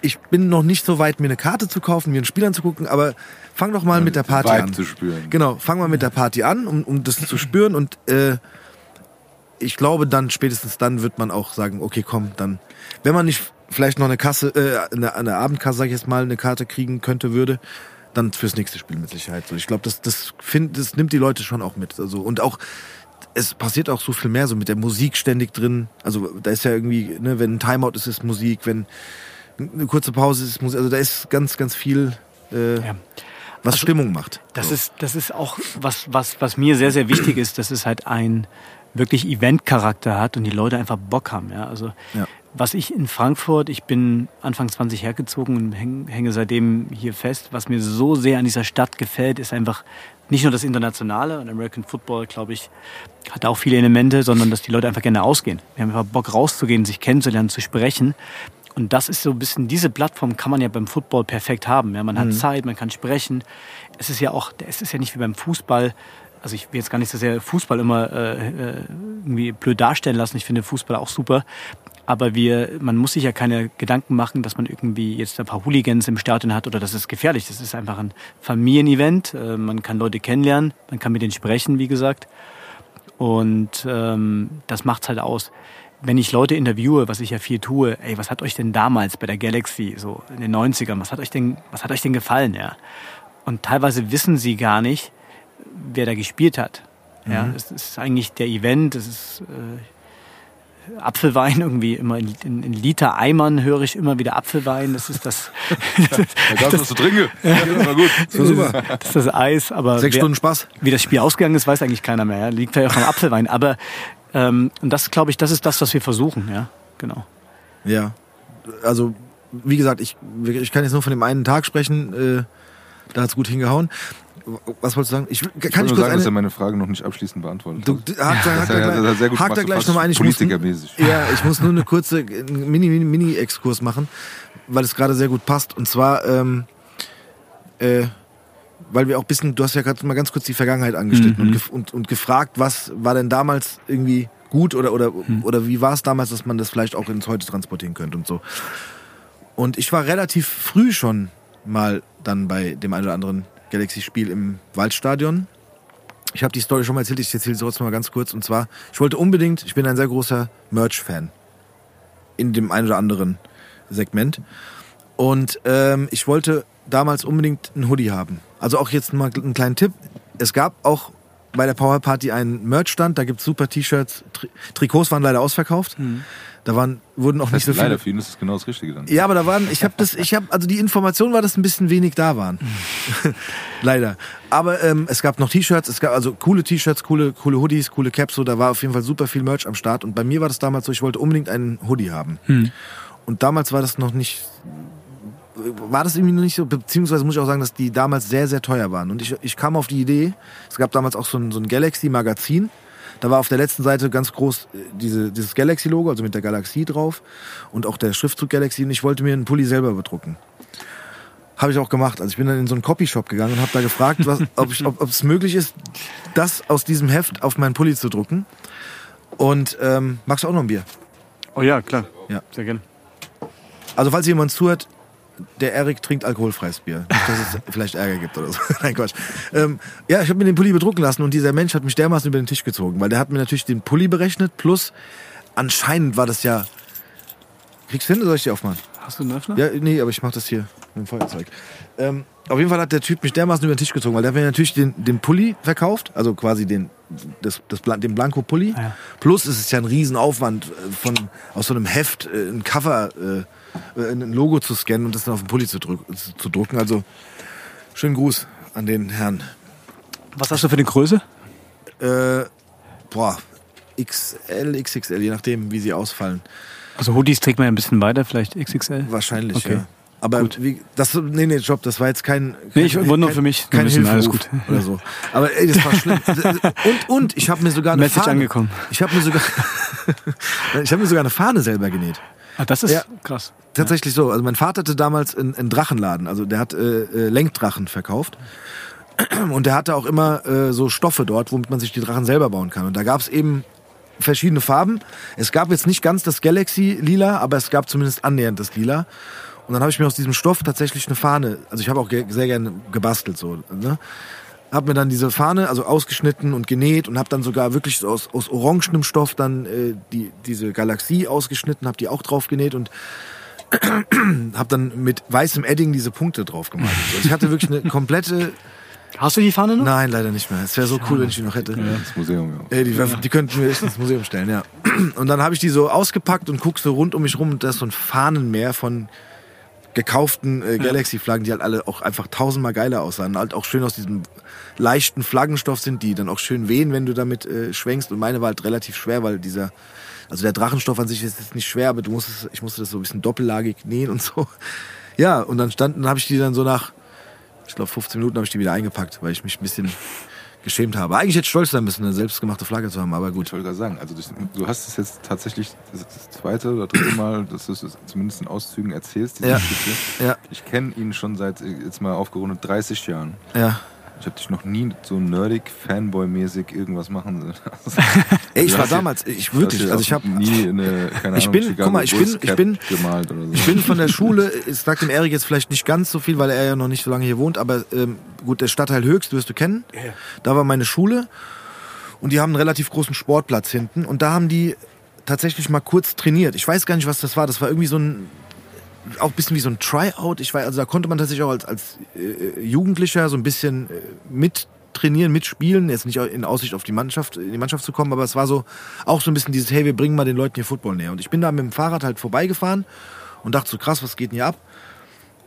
ich bin noch nicht so weit, mir eine Karte zu kaufen, mir ein Spiel anzugucken, aber fang doch mal mit der Party an. zu spüren. Genau, fang mal mit der Party an, um, um das zu spüren und äh, ich glaube, dann spätestens dann wird man auch sagen, okay, komm, dann, wenn man nicht vielleicht noch eine Kasse, äh, eine, eine Abendkasse, sag ich jetzt mal, eine Karte kriegen könnte, würde, dann fürs nächste Spiel mit Sicherheit. So, ich glaube, das, das, find, das nimmt die Leute schon auch mit. Also, und auch, es passiert auch so viel mehr, so mit der Musik ständig drin. Also da ist ja irgendwie, ne, wenn ein Timeout ist, ist Musik, wenn eine kurze Pause ist, Musik. Also da ist ganz, ganz viel, äh, Ja. was Stimmung macht. Das So. ist, das ist auch was, was, was mir sehr, sehr wichtig ist, dass es halt ein wirklich Event-Charakter hat und die Leute einfach Bock haben. Ja? Also Ja. was ich in Frankfurt, ich bin Anfang 20 hergezogen und häng, hänge seitdem hier fest, was mir so sehr an dieser Stadt gefällt, ist einfach nicht nur das Internationale und American Football, glaube ich, hat auch viele Elemente, sondern dass die Leute einfach gerne ausgehen. Wir haben einfach Bock rauszugehen, sich kennenzulernen, zu sprechen. Und das ist so ein bisschen, diese Plattform kann man ja beim Football perfekt haben. Ja, man hat Zeit, man kann sprechen. Es ist ja auch, es ist ja nicht wie beim Fußball. Also ich will jetzt gar nicht so sehr Fußball immer äh, äh, irgendwie blöd darstellen lassen. Ich finde Fußball auch super. Aber wir, man muss sich ja keine Gedanken machen, dass man irgendwie jetzt ein paar Hooligans im Stadion hat oder das ist gefährlich. Das ist einfach ein Familienevent. Äh, Man kann Leute kennenlernen, man kann mit denen sprechen, wie gesagt. Und ähm, das macht's halt aus. Wenn ich Leute interviewe, was ich ja viel tue, ey, was hat euch denn damals bei der Galaxy, so in den 90ern, was hat euch denn, was hat euch denn gefallen, ja? Und teilweise wissen sie gar nicht, wer da gespielt hat. Ja, es ist eigentlich der Event, es ist äh, Apfelwein irgendwie immer in, in, in Liter Eimern höre ich immer wieder Apfelwein. Das ist das, Da gab's was zu trinken. Ja, das war gut. So super. das ist das Eis. Aber Sechs wer- Stunden Spaß. wie das Spiel ausgegangen ist, weiß eigentlich keiner mehr. Ja? Liegt vielleicht auch am Apfelwein. Aber ähm, und das glaube ich, das ist das, was wir versuchen. Ja, genau. Ja. Also, wie gesagt, ich, ich kann jetzt nur von dem einen Tag sprechen. Äh, da hat's gut hingehauen. Was wolltest du sagen? Ich, kann Ich ich, nur kurz sagen, dass er eine, meine Frage noch nicht abschließend beantwortet Du, hat. hakt, Das hat er- das hat sehr gut hakt da gemacht, gleich nochmal ein. Ich muss, politikermäßig. ja, ich muss nur eine kurze einen Mini, machen, weil es gerade sehr gut passt. Und zwar, ähm, äh, weil wir auch ein bisschen, du hast ja gerade mal ganz kurz die Vergangenheit angeschnitten und, gef und, und gefragt, was war denn damals irgendwie gut oder, oder, oder wie war es damals, dass man das vielleicht auch ins Heute transportieren könnte und so. Und ich war relativ früh schon mal dann bei dem einen oder anderen Galaxy-Spiel im Waldstadion Ich habe die Story schon mal erzählt, ich erzähle sie trotzdem mal ganz kurz. Und zwar, ich wollte unbedingt, ich bin ein sehr großer Merch-Fan. In dem einen oder anderen Segment. Und ähm, ich wollte damals unbedingt einen Hoodie haben. Also auch jetzt mal einen kleinen Tipp. Es gab auch bei der Power Party einen Merch-Stand, da gibt's super T-Shirts. Tri Trikots waren leider ausverkauft. Da waren, wurden auch nicht so viele. Leider für ihn ist es genau das Richtige dann. Ja, aber da waren, ich habe das, ich habe, also die Information war, dass ein bisschen wenig da waren. Leider. Aber ähm, es gab noch T-Shirts, es gab also coole T-Shirts, coole, coole Hoodies, coole Caps, so da war auf jeden Fall super viel Merch am Start. Und bei mir war das damals so, ich wollte unbedingt einen Hoodie haben. Und damals war das noch nicht, war das irgendwie noch nicht so, beziehungsweise muss ich auch sagen, dass die damals sehr, sehr teuer waren. Und ich, ich kam auf die Idee, es gab damals auch so ein, so ein Galaxy-Magazin. Da war auf der letzten Seite ganz groß äh, diese, dieses Galaxy-Logo, also mit der Galaxie drauf und auch der Schriftzug Galaxy. Und ich wollte mir einen Pulli selber bedrucken. Habe ich auch gemacht. Also ich bin dann in so einen Copyshop gegangen und habe da gefragt, was, ob, ich, ob, ob es möglich ist, das aus diesem Heft auf meinen Pulli zu drucken. Und ähm, magst du auch noch ein Bier? Oh ja, klar. Ja. Sehr gerne. Also falls jemand zuhört, der Erik trinkt alkoholfreies Bier. Nicht, dass es vielleicht Ärger gibt oder so. Nein, Quatsch. Ähm, ja, ich habe mir den Pulli bedrucken lassen und dieser Mensch hat mich dermaßen über den Tisch gezogen, weil der hat mir natürlich den Pulli berechnet, plus anscheinend war das ja... Kriegst du hin oder soll ich die aufmachen? Hast du einen Öffner? Ja, nee, aber ich mach das hier mit dem Feuerzeug. Ähm, auf jeden Fall hat der Typ mich dermaßen über den Tisch gezogen, weil der hat mir natürlich den, den Pulli verkauft, also quasi den, das, das, den Blanko-Pulli. Ja. Plus ist es ja ein Riesenaufwand, äh, von, aus so einem Heft äh, ein Cover, äh, ein Logo zu scannen und das dann auf den Pulli zu, drück, zu drucken. Also schönen Gruß an den Herrn. Was hast du für eine Größe? Äh, boah, XL, XXL, je nachdem, wie sie ausfallen. Also Hoodies trägt man ja ein bisschen weiter, vielleicht XXL. Wahrscheinlich, Okay. ja. Aber wie, das, nee, nee, Job, das war jetzt kein, Nee, ich kein- nur kein- für mich kein wissen, alles gut. oder so. Aber ey, das war schlimm. Und und ich habe mir sogar eine Message Fahne. angekommen. Ich habe mir sogar, ich habe mir sogar eine Fahne selber genäht. Ah, das ist Ja. krass. Tatsächlich so. Also mein Vater hatte damals einen, einen Drachenladen. Also der hat äh, äh, Lenkdrachen verkauft. Und der hatte auch immer äh, so Stoffe dort, womit man sich die Drachen selber bauen kann. Und da gab es eben verschiedene Farben. Es gab jetzt nicht ganz das Galaxy Lila, aber es gab zumindest annähernd das Lila. Und dann habe ich mir aus diesem Stoff tatsächlich eine Fahne, also ich habe auch ge sehr gerne gebastelt so, ne? Hab mir dann diese Fahne also ausgeschnitten und genäht und habe dann sogar wirklich aus, aus orangenem Stoff dann äh, die, diese Galaxie ausgeschnitten, habe die auch drauf genäht und habe dann mit weißem Edding diese Punkte drauf gemalt. Also ich hatte wirklich eine komplette. Hast du die Fahne noch? Nein, leider nicht mehr. Es wäre so cool, wenn ich die noch hätte. Das Museum, ja. Ey, die, die könnten wir echt ins Museum stellen, ja. Und dann habe ich die so ausgepackt und guck so rund um mich rum und da ist so ein Fahnenmeer von gekauften äh, Galaxy-Flaggen, die halt alle auch einfach tausendmal geiler aussahen. Halt auch schön aus diesem leichten Flaggenstoff sind, die dann auch schön wehen, wenn du damit äh, schwenkst. Und meine war halt relativ schwer, weil dieser, also der Drachenstoff an sich ist jetzt nicht schwer, aber du musst es, ich musste das so ein bisschen doppellagig nähen und so. Ja, und dann standen, dann habe ich die dann so nach, ich glaube 15 Minuten habe ich die wieder eingepackt, weil ich mich ein bisschen geschämt habe. Eigentlich hätte ich stolz sein müssen, eine selbstgemachte Flagge zu haben, aber gut. Ich wollte gerade sagen, also du hast es jetzt tatsächlich das, das zweite oder dritte Mal, dass du es zumindest in Auszügen erzählst, diese Ja. Geschichte. Ja, Ich kenne ihn schon seit, äh, jetzt mal aufgerundet, 30 Jahren. ja. Ich habe dich noch nie so nerdig, Fanboy-mäßig irgendwas machen sehen. Also, Ey, ich war damals, ich wirklich, also ich habe nie eine, keine Ich Ahnung, bin- Chicago guck mal, ich bin- ich Cap bin- gemalt oder so. Ich bin von der Schule, ich sag dem Erik jetzt vielleicht nicht ganz so viel, weil er ja noch nicht so lange hier wohnt, aber ähm, gut, der Stadtteil Höchst wirst du kennen. Da war meine Schule und die haben einen relativ großen Sportplatz hinten und da haben die tatsächlich mal kurz trainiert. Ich weiß gar nicht, was das war. Das war irgendwie so ein auch ein bisschen wie so ein Tryout. Ich weiß, also da konnte man tatsächlich auch als, als äh, Jugendlicher so ein bisschen äh, mit trainieren, mitspielen, jetzt nicht in Aussicht auf die Mannschaft, in die Mannschaft zu kommen, aber es war so auch so ein bisschen dieses, hey, wir bringen mal den Leuten hier Football näher. Und ich bin da mit dem Fahrrad halt vorbeigefahren und dachte so, krass, was geht denn hier ab?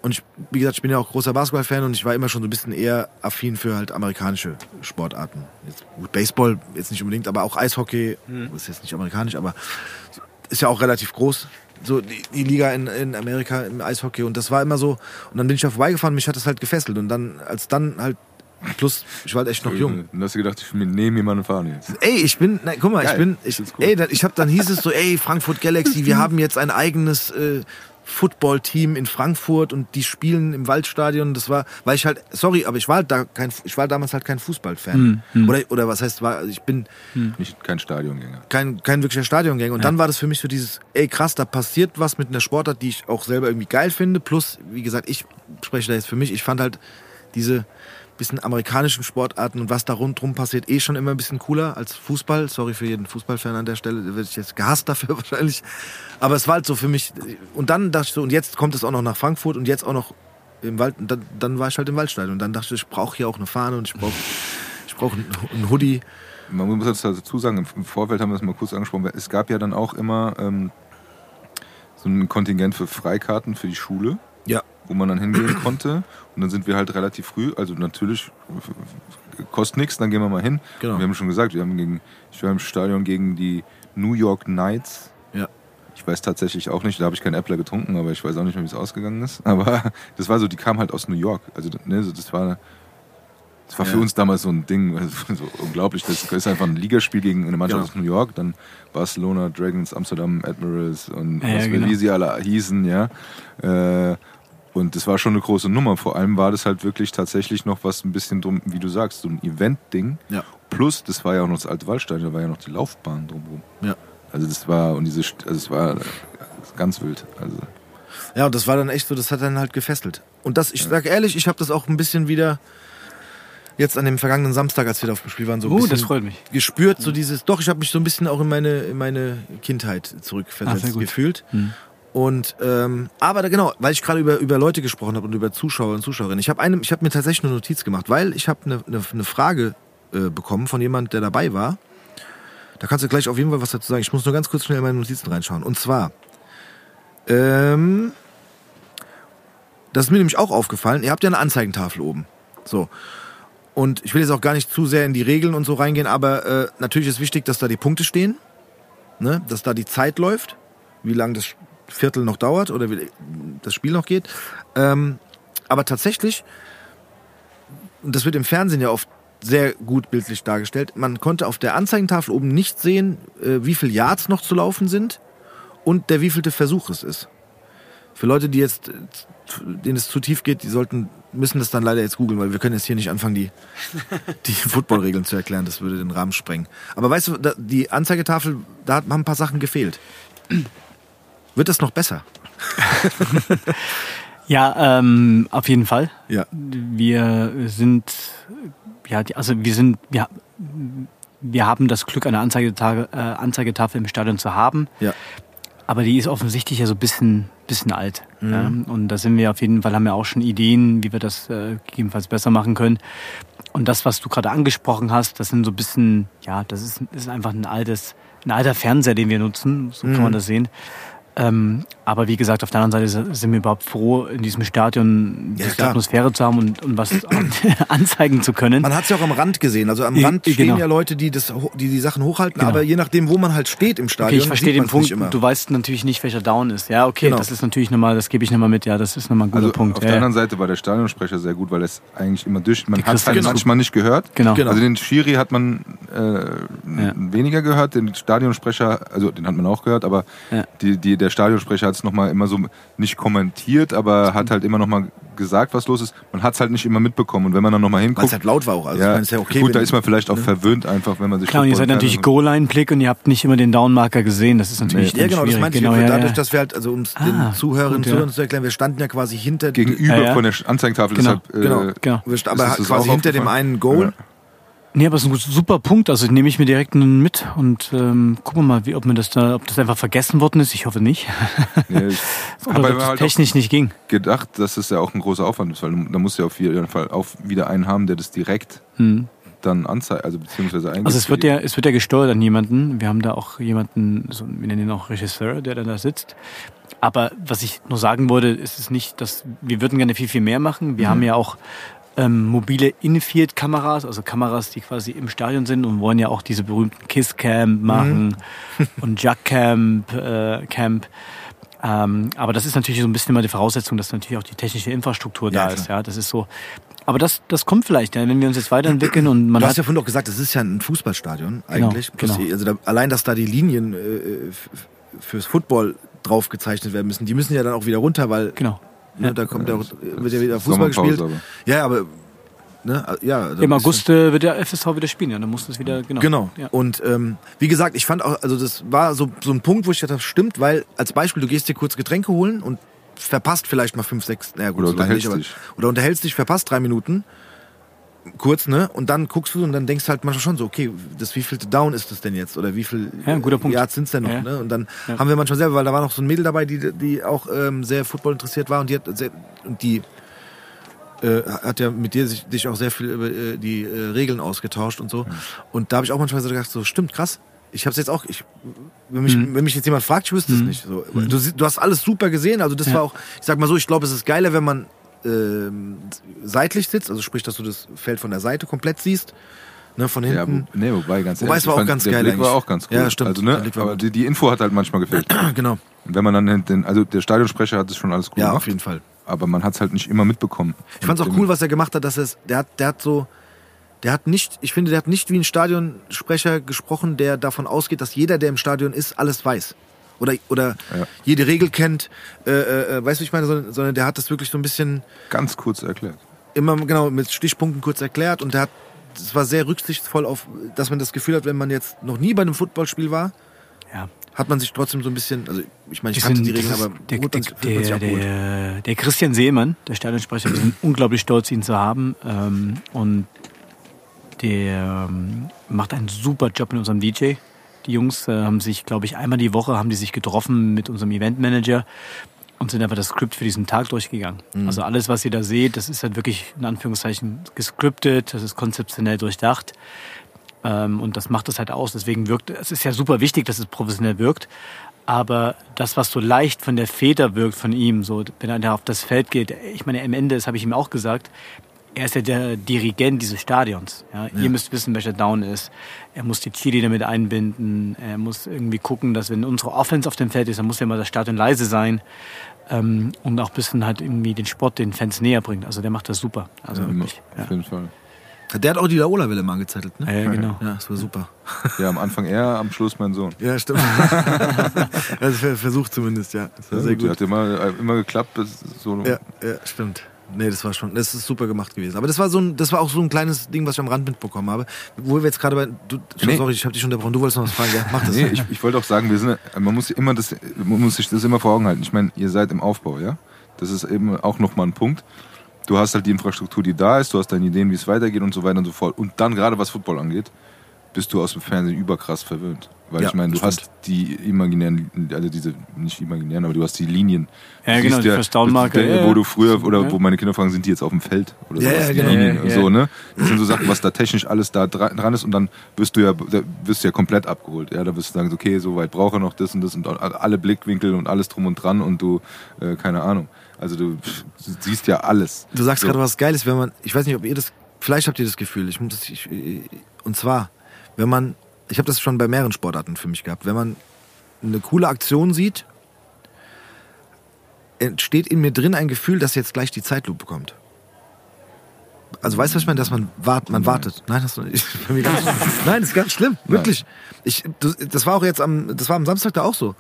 Und ich, wie gesagt, ich bin ja auch großer Basketball-Fan und ich war immer schon so ein bisschen eher affin für halt amerikanische Sportarten. Jetzt, gut, Baseball jetzt nicht unbedingt, aber auch Eishockey, ist jetzt nicht amerikanisch, aber ist ja auch relativ groß. So die, die Liga in, in Amerika im Eishockey und das war immer so. Und dann bin ich da vorbeigefahren, mich hat das halt gefesselt. Und dann, als dann halt, plus, ich war halt echt noch jung. Und hast du gedacht, ich nehme eine Fahne jetzt. Ey, ich bin, nein, guck mal, ich Geil. bin, ich, ist cool. ey, da- ich hab, dann hieß es so, ey, Frankfurt Galaxy, wir haben jetzt ein eigenes äh, Football-Team in Frankfurt und die spielen im Waldstadion. Das war, weil ich halt, sorry, aber ich war halt da kein, ich war damals halt kein Fußballfan. Oder, oder was heißt, war, also ich bin Nicht kein Stadiongänger. kein, kein wirklicher Stadiongänger. Und dann war das für mich so dieses, ey krass, da passiert was mit einer Sportart, die ich auch selber irgendwie geil finde. Plus, wie gesagt, ich spreche da jetzt für mich, ich fand halt diese, bisschen amerikanischen Sportarten und was da rundherum passiert, eh schon immer ein bisschen cooler als Fußball. Sorry für jeden Fußballfan an der Stelle, da werde ich jetzt gehasst dafür wahrscheinlich. Aber es war halt so für mich. Und dann dachte ich so, und jetzt kommt es auch noch nach Frankfurt und jetzt auch noch im Wald. Dann, dann war ich halt im Waldstadion. Und dann dachte ich, ich brauche hier auch eine Fahne und ich brauche ich brauch einen, einen Hoodie. Man muss jetzt dazu sagen, im Vorfeld haben wir das mal kurz angesprochen, es gab ja dann auch immer ähm, so ein Kontingent für Freikarten für die Schule, Ja. wo man dann hingehen konnte. Und dann sind wir halt relativ früh, also natürlich kostet nichts, dann gehen wir mal hin. Genau. Und wir haben schon gesagt, wir haben gegen, ich war im Stadion gegen die New York Knights. Ja. Ich weiß tatsächlich auch nicht, da habe ich keinen Äppler getrunken, aber ich weiß auch nicht mehr, wie es ausgegangen ist. Aber das war so, die kamen halt aus New York. Also ne, so, das war, das war für Ja. uns damals so ein Ding, also, so unglaublich. Das ist einfach ein Ligaspiel gegen eine Mannschaft Genau. aus New York, dann Barcelona, Dragons, Amsterdam, Admirals und Ja, was, genau. wie sie alle hießen, ja. Äh, und das war schon eine große Nummer. Vor allem war das halt wirklich tatsächlich noch was ein bisschen drum, wie du sagst, so ein Event-Ding. Ja. Plus, das war ja auch noch das alte Waldstadion, da war ja noch die Laufbahn drumherum. Ja. Also das war, und diese, St- also es war ganz wild. Also Ja, und das war dann echt so, das hat dann halt gefesselt. Und das, ich sag ehrlich, ich habe das auch ein bisschen wieder jetzt an dem vergangenen Samstag, als wir da auf dem Spiel waren, so ein Uh, bisschen das freut mich. gespürt, so dieses, doch, ich habe mich so ein bisschen auch in meine, in meine Kindheit Ah, zurückversetzt gut. gefühlt. Hm. Und ähm, aber da, genau, weil ich gerade über, über Leute gesprochen habe und über Zuschauer und Zuschauerinnen. Ich habe habe mir tatsächlich eine Notiz gemacht, weil ich habe eine, eine, eine Frage äh, bekommen von jemand, der dabei war. Da kannst du gleich auf jeden Fall was dazu sagen. Ich muss nur ganz kurz schnell in meine Notizen reinschauen. Und zwar, ähm, das ist mir nämlich auch aufgefallen. Ihr habt ja eine Anzeigentafel oben. So. Und ich will jetzt auch gar nicht zu sehr in die Regeln und so reingehen, aber äh, natürlich ist wichtig, dass da die Punkte stehen, ne? dass da die Zeit läuft, wie lange das Viertel noch dauert oder wie das Spiel noch geht. Ähm, aber tatsächlich, und das wird im Fernsehen ja oft sehr gut bildlich dargestellt, man konnte auf der Anzeigentafel oben nicht sehen, äh, wie viel Yards noch zu laufen sind und der wievielte Versuch es ist. Für Leute, die jetzt, denen es zu tief geht, die sollten, müssen das dann leider jetzt googeln, weil wir können jetzt hier nicht anfangen, die, die Footballregeln zu erklären. Das würde den Rahmen sprengen. Aber weißt du, die Anzeigetafel, da haben ein paar Sachen gefehlt. Wird das noch besser? Ja, ähm, auf jeden Fall. Ja. Wir sind, ja, also wir sind, wir, wir haben das Glück, eine Anzeigetafel, äh, Anzeigetafel im Stadion zu haben. Ja. Aber die ist offensichtlich ja so ein bisschen, bisschen alt. Mhm. Ja? Und da sind wir auf jeden Fall, haben wir auch schon Ideen, wie wir das äh, gegebenenfalls besser machen können. Und das, was du gerade angesprochen hast, das sind so ein bisschen, ja, das ist, ist einfach ein altes, ein alter Fernseher, den wir nutzen, so Mhm. kann man das sehen. Ähm, aber wie gesagt, auf der anderen Seite sind wir überhaupt froh, in diesem Stadion Ja, diese klar. Atmosphäre zu haben und, und was anzeigen zu können. Man hat es ja auch am Rand gesehen. Also am Rand stehen genau. ja Leute, die, das, die die Sachen hochhalten, Genau. aber je nachdem, wo man halt steht im Stadion, Okay, ich verstehe den Punkt. Du weißt natürlich nicht, welcher Down ist. Ja, okay, Genau. das ist natürlich nochmal, das gebe ich nochmal mit. Ja, das ist nochmal ein guter Also Punkt. auf ja, der ja. anderen Seite war der Stadionsprecher sehr gut, weil es eigentlich immer durch. Man hat kriegst halt du genau. manchmal nicht gehört. Genau. Genau. Also den Schiri hat man äh, weniger gehört, den Stadionsprecher, also den hat man auch gehört, aber Ja. die, die, der Stadionsprecher hat es nochmal immer so nicht kommentiert, aber hat halt immer nochmal gesagt, was los ist. Man hat es halt nicht immer mitbekommen. Und wenn man dann nochmal Weil hinguckt, es halt laut war auch. Also ich ja, ja okay. gut, da ist man vielleicht auch verwöhnt einfach, wenn man sich Klar, und ihr seid natürlich Goal-Line-Blick und ihr habt nicht immer den Downmarker gesehen. Das ist natürlich Nee. Ja, genau, das meinte ich. Genau, wir, ja, dadurch, dass wir halt, also um es Ah, den Zuhörerinnen gut, ja. Zuhörern zu erklären, wir standen ja quasi hinter gegenüber Ja, ja. von der Anzeigentafel. Genau. Deshalb, äh, Genau, genau. Wir aber das quasi hinter dem einen Goal. Nee, aber es ist ein super Punkt. Also nehme ich mir direkt mit und ähm, gucken wir mal, wie, ob mir das da, ob das einfach vergessen worden ist. Ich hoffe nicht. Nee, habe ob das halt technisch nicht ging. gedacht, dass es ja auch ein großer Aufwand ist, weil da musst du ja auf jeden Fall auch wieder einen haben, der das direkt Hm. dann anzeigt, also beziehungsweise eingibt. Also es wird ja, es wird ja gesteuert an jemanden. Wir haben da auch jemanden, so, wir nennen ihn auch Regisseur, der dann da sitzt. Aber was ich nur sagen wollte, ist es nicht, dass wir würden gerne viel, viel mehr machen. Wir haben ja auch ähm, mobile In-Field-Kameras, also Kameras, die quasi im Stadion sind und wollen ja auch diese berühmten Kiss-Camp machen und Jack-Camp, äh, Camp. Ähm, aber das ist natürlich so ein bisschen immer die Voraussetzung, dass natürlich auch die technische Infrastruktur Ja, da klar. ist. Ja, das ist so. Aber das, das kommt vielleicht, ja, wenn wir uns jetzt weiterentwickeln und man Du hat hast ja vorhin auch gesagt, das ist ja ein Fußballstadion eigentlich. genau. Die- Also da, allein, dass da die Linien äh, f- fürs Football drauf gezeichnet werden müssen, die müssen ja dann auch wieder runter, weil genau. Ne, da kommt ja auch, wird ja wieder Fußball gespielt. aber. Ja, aber ne, ja. Im August äh, wird der FSV wieder spielen, ja, dann muss das wieder, genau. Genau. Ja. Und ähm, wie gesagt, ich fand auch, also das war so, so ein Punkt, wo ich dachte, das stimmt, weil als Beispiel, du gehst dir kurz Getränke holen und verpasst vielleicht mal fünf, sechs, naja gut, Oder so lange nicht, unterhältst aber, dich. oder unterhältst dich, verpasst drei Minuten. Kurz, ne? Und dann guckst du und dann denkst du halt manchmal schon so, okay, das wievielte Down ist das denn jetzt? Oder wie viel Ja, guter Punkt. Yards sind's denn noch, Ja. ne? Und dann haben wir manchmal selber, weil da war noch so ein Mädel dabei, die, die auch ähm, sehr Football interessiert war und die hat sehr, und die äh, hat ja mit dir sich, dich auch sehr viel über äh, die äh, Regeln ausgetauscht und so. Und da habe ich auch manchmal so gedacht, so stimmt, krass. Ich habe es jetzt auch, ich, wenn, mich, Mhm. wenn mich jetzt jemand fragt, ich wüsste es nicht. So. Du, sie- du hast alles super gesehen, also das war auch, ich sag mal so, ich glaube, es ist geiler, wenn man seitlich sitzt, also sprich, dass du das Feld von der Seite komplett siehst, ne, von Ja, hinten. wo, nee, wobei ganz Wobei, ehrlich, es war auch fand, ganz der geil Blick war auch ganz gut. Ja, stimmt. Also, ne, aber die, die Info hat halt manchmal gefehlt. genau. Und wenn man dann den, also der Stadionsprecher hat es schon alles gut Ja, gemacht, auf jeden Fall. aber man hat es halt nicht immer mitbekommen. Ich fand's auch Und cool, was er gemacht hat, dass er es, der hat, der hat so, der hat nicht, ich finde, der hat nicht wie ein Stadionsprecher gesprochen, der davon ausgeht, dass jeder, der im Stadion ist, alles weiß. Oder, oder Ja. jede Regel kennt, äh, äh, weißt du, wie ich meine, sondern, sondern der hat das wirklich so ein bisschen Ganz kurz erklärt. immer genau mit Stichpunkten kurz erklärt und der hat, es war sehr rücksichtsvoll auf, dass man das Gefühl hat, wenn man jetzt noch nie bei einem Footballspiel war, Ja. hat man sich trotzdem so ein bisschen, also ich meine, ich Die kannte die Regeln, aber der, gut, der, der, der, der Christian Seemann, der Stadionsprecher, wir sind unglaublich stolz, ihn zu haben. Ähm, und der ähm, macht einen super Job mit unserem DJ. Die Jungs äh, haben sich, glaube ich, einmal die Woche haben die sich getroffen mit unserem Eventmanager und sind einfach das Skript für diesen Tag durchgegangen. Mhm. Also alles, was ihr da seht, das ist halt wirklich in Anführungszeichen gescriptet, das ist konzeptionell durchdacht. Ähm, und das macht es halt aus. Deswegen wirkt, es ist ja super wichtig, dass es professionell wirkt. Aber das, was so leicht von der Feder wirkt von ihm, so, wenn er da auf das Feld geht, ich meine, am Ende, das habe ich ihm auch gesagt, er ist ja der Dirigent dieses Stadions. Ja? Ihr müsst wissen, welcher Down ist. Er muss die Cheerleader mit einbinden. Er muss irgendwie gucken, dass wenn unsere Offense auf dem Feld ist, dann muss ja mal das Stadion leise sein. Ähm, und auch ein bisschen halt irgendwie den Sport den Fans näher bringt. Also der macht das super. Also wirklich. Ja. Auf jeden Fall. Der hat auch die Laola-Welle mal angezettelt, ne? Ja, genau. Ja, das war super. Ja, am Anfang er, am Schluss mein Sohn. Ja, stimmt. also ver- versucht zumindest, ja. Das war sehr Die gut. hat immer, immer geklappt. Bis so Ja, ja, stimmt. Nee, das war schon, das ist super gemacht gewesen. Aber das war so ein, das war auch so ein kleines Ding, was ich am Rand mitbekommen habe. Wo wir jetzt gerade bei, du, Nee. sorry, ich habe dich unterbrochen, du wolltest noch was fragen, ja? Mach das. Nee, ich, ich wollte auch sagen, wir sind, man muss immer das, man muss sich das immer vor Augen halten. Ich meine, ihr seid im Aufbau, ja. Das ist eben auch nochmal ein Punkt. Du hast halt die Infrastruktur, die da ist, du hast deine Ideen, wie es weitergeht und so weiter und so fort. Und dann gerade was Football angeht, bist du aus dem Fernsehen überkrass verwöhnt. Weil Ja, ich meine, du stimmt. hast die imaginären, also diese, nicht imaginären, aber du hast die Linien. Ja, Du genau, die der- ja, Wo du früher, oder wo meine Kinder fragen, sind die jetzt auf dem Feld? Oder Ja, die genau. Linien so, ne? Das sind so Sachen, was da technisch alles da dra- dran ist und dann wirst du ja, wirst du ja komplett abgeholt. Ja, da wirst du sagen, okay, so weit braucht er noch das und das und alle Blickwinkel und alles drum und dran und du, äh, keine Ahnung. Also du pff, siehst ja alles. Du sagst So. gerade was Geiles, wenn man, ich weiß nicht, ob ihr das, vielleicht habt ihr das Gefühl, ich muss, das- ich, und zwar, wenn man, ich habe das schon bei mehreren Sportarten für mich gehabt, wenn man eine coole Aktion sieht, entsteht in mir drin ein Gefühl, dass jetzt gleich die Zeitlupe kommt. Also weißt du, was ich meine, dass man wart, man wartet. Nein, das, ist bei mir ganz, nein, das ist ganz schlimm, wirklich. Ich, du, das war auch jetzt am, das war am Samstag da auch so.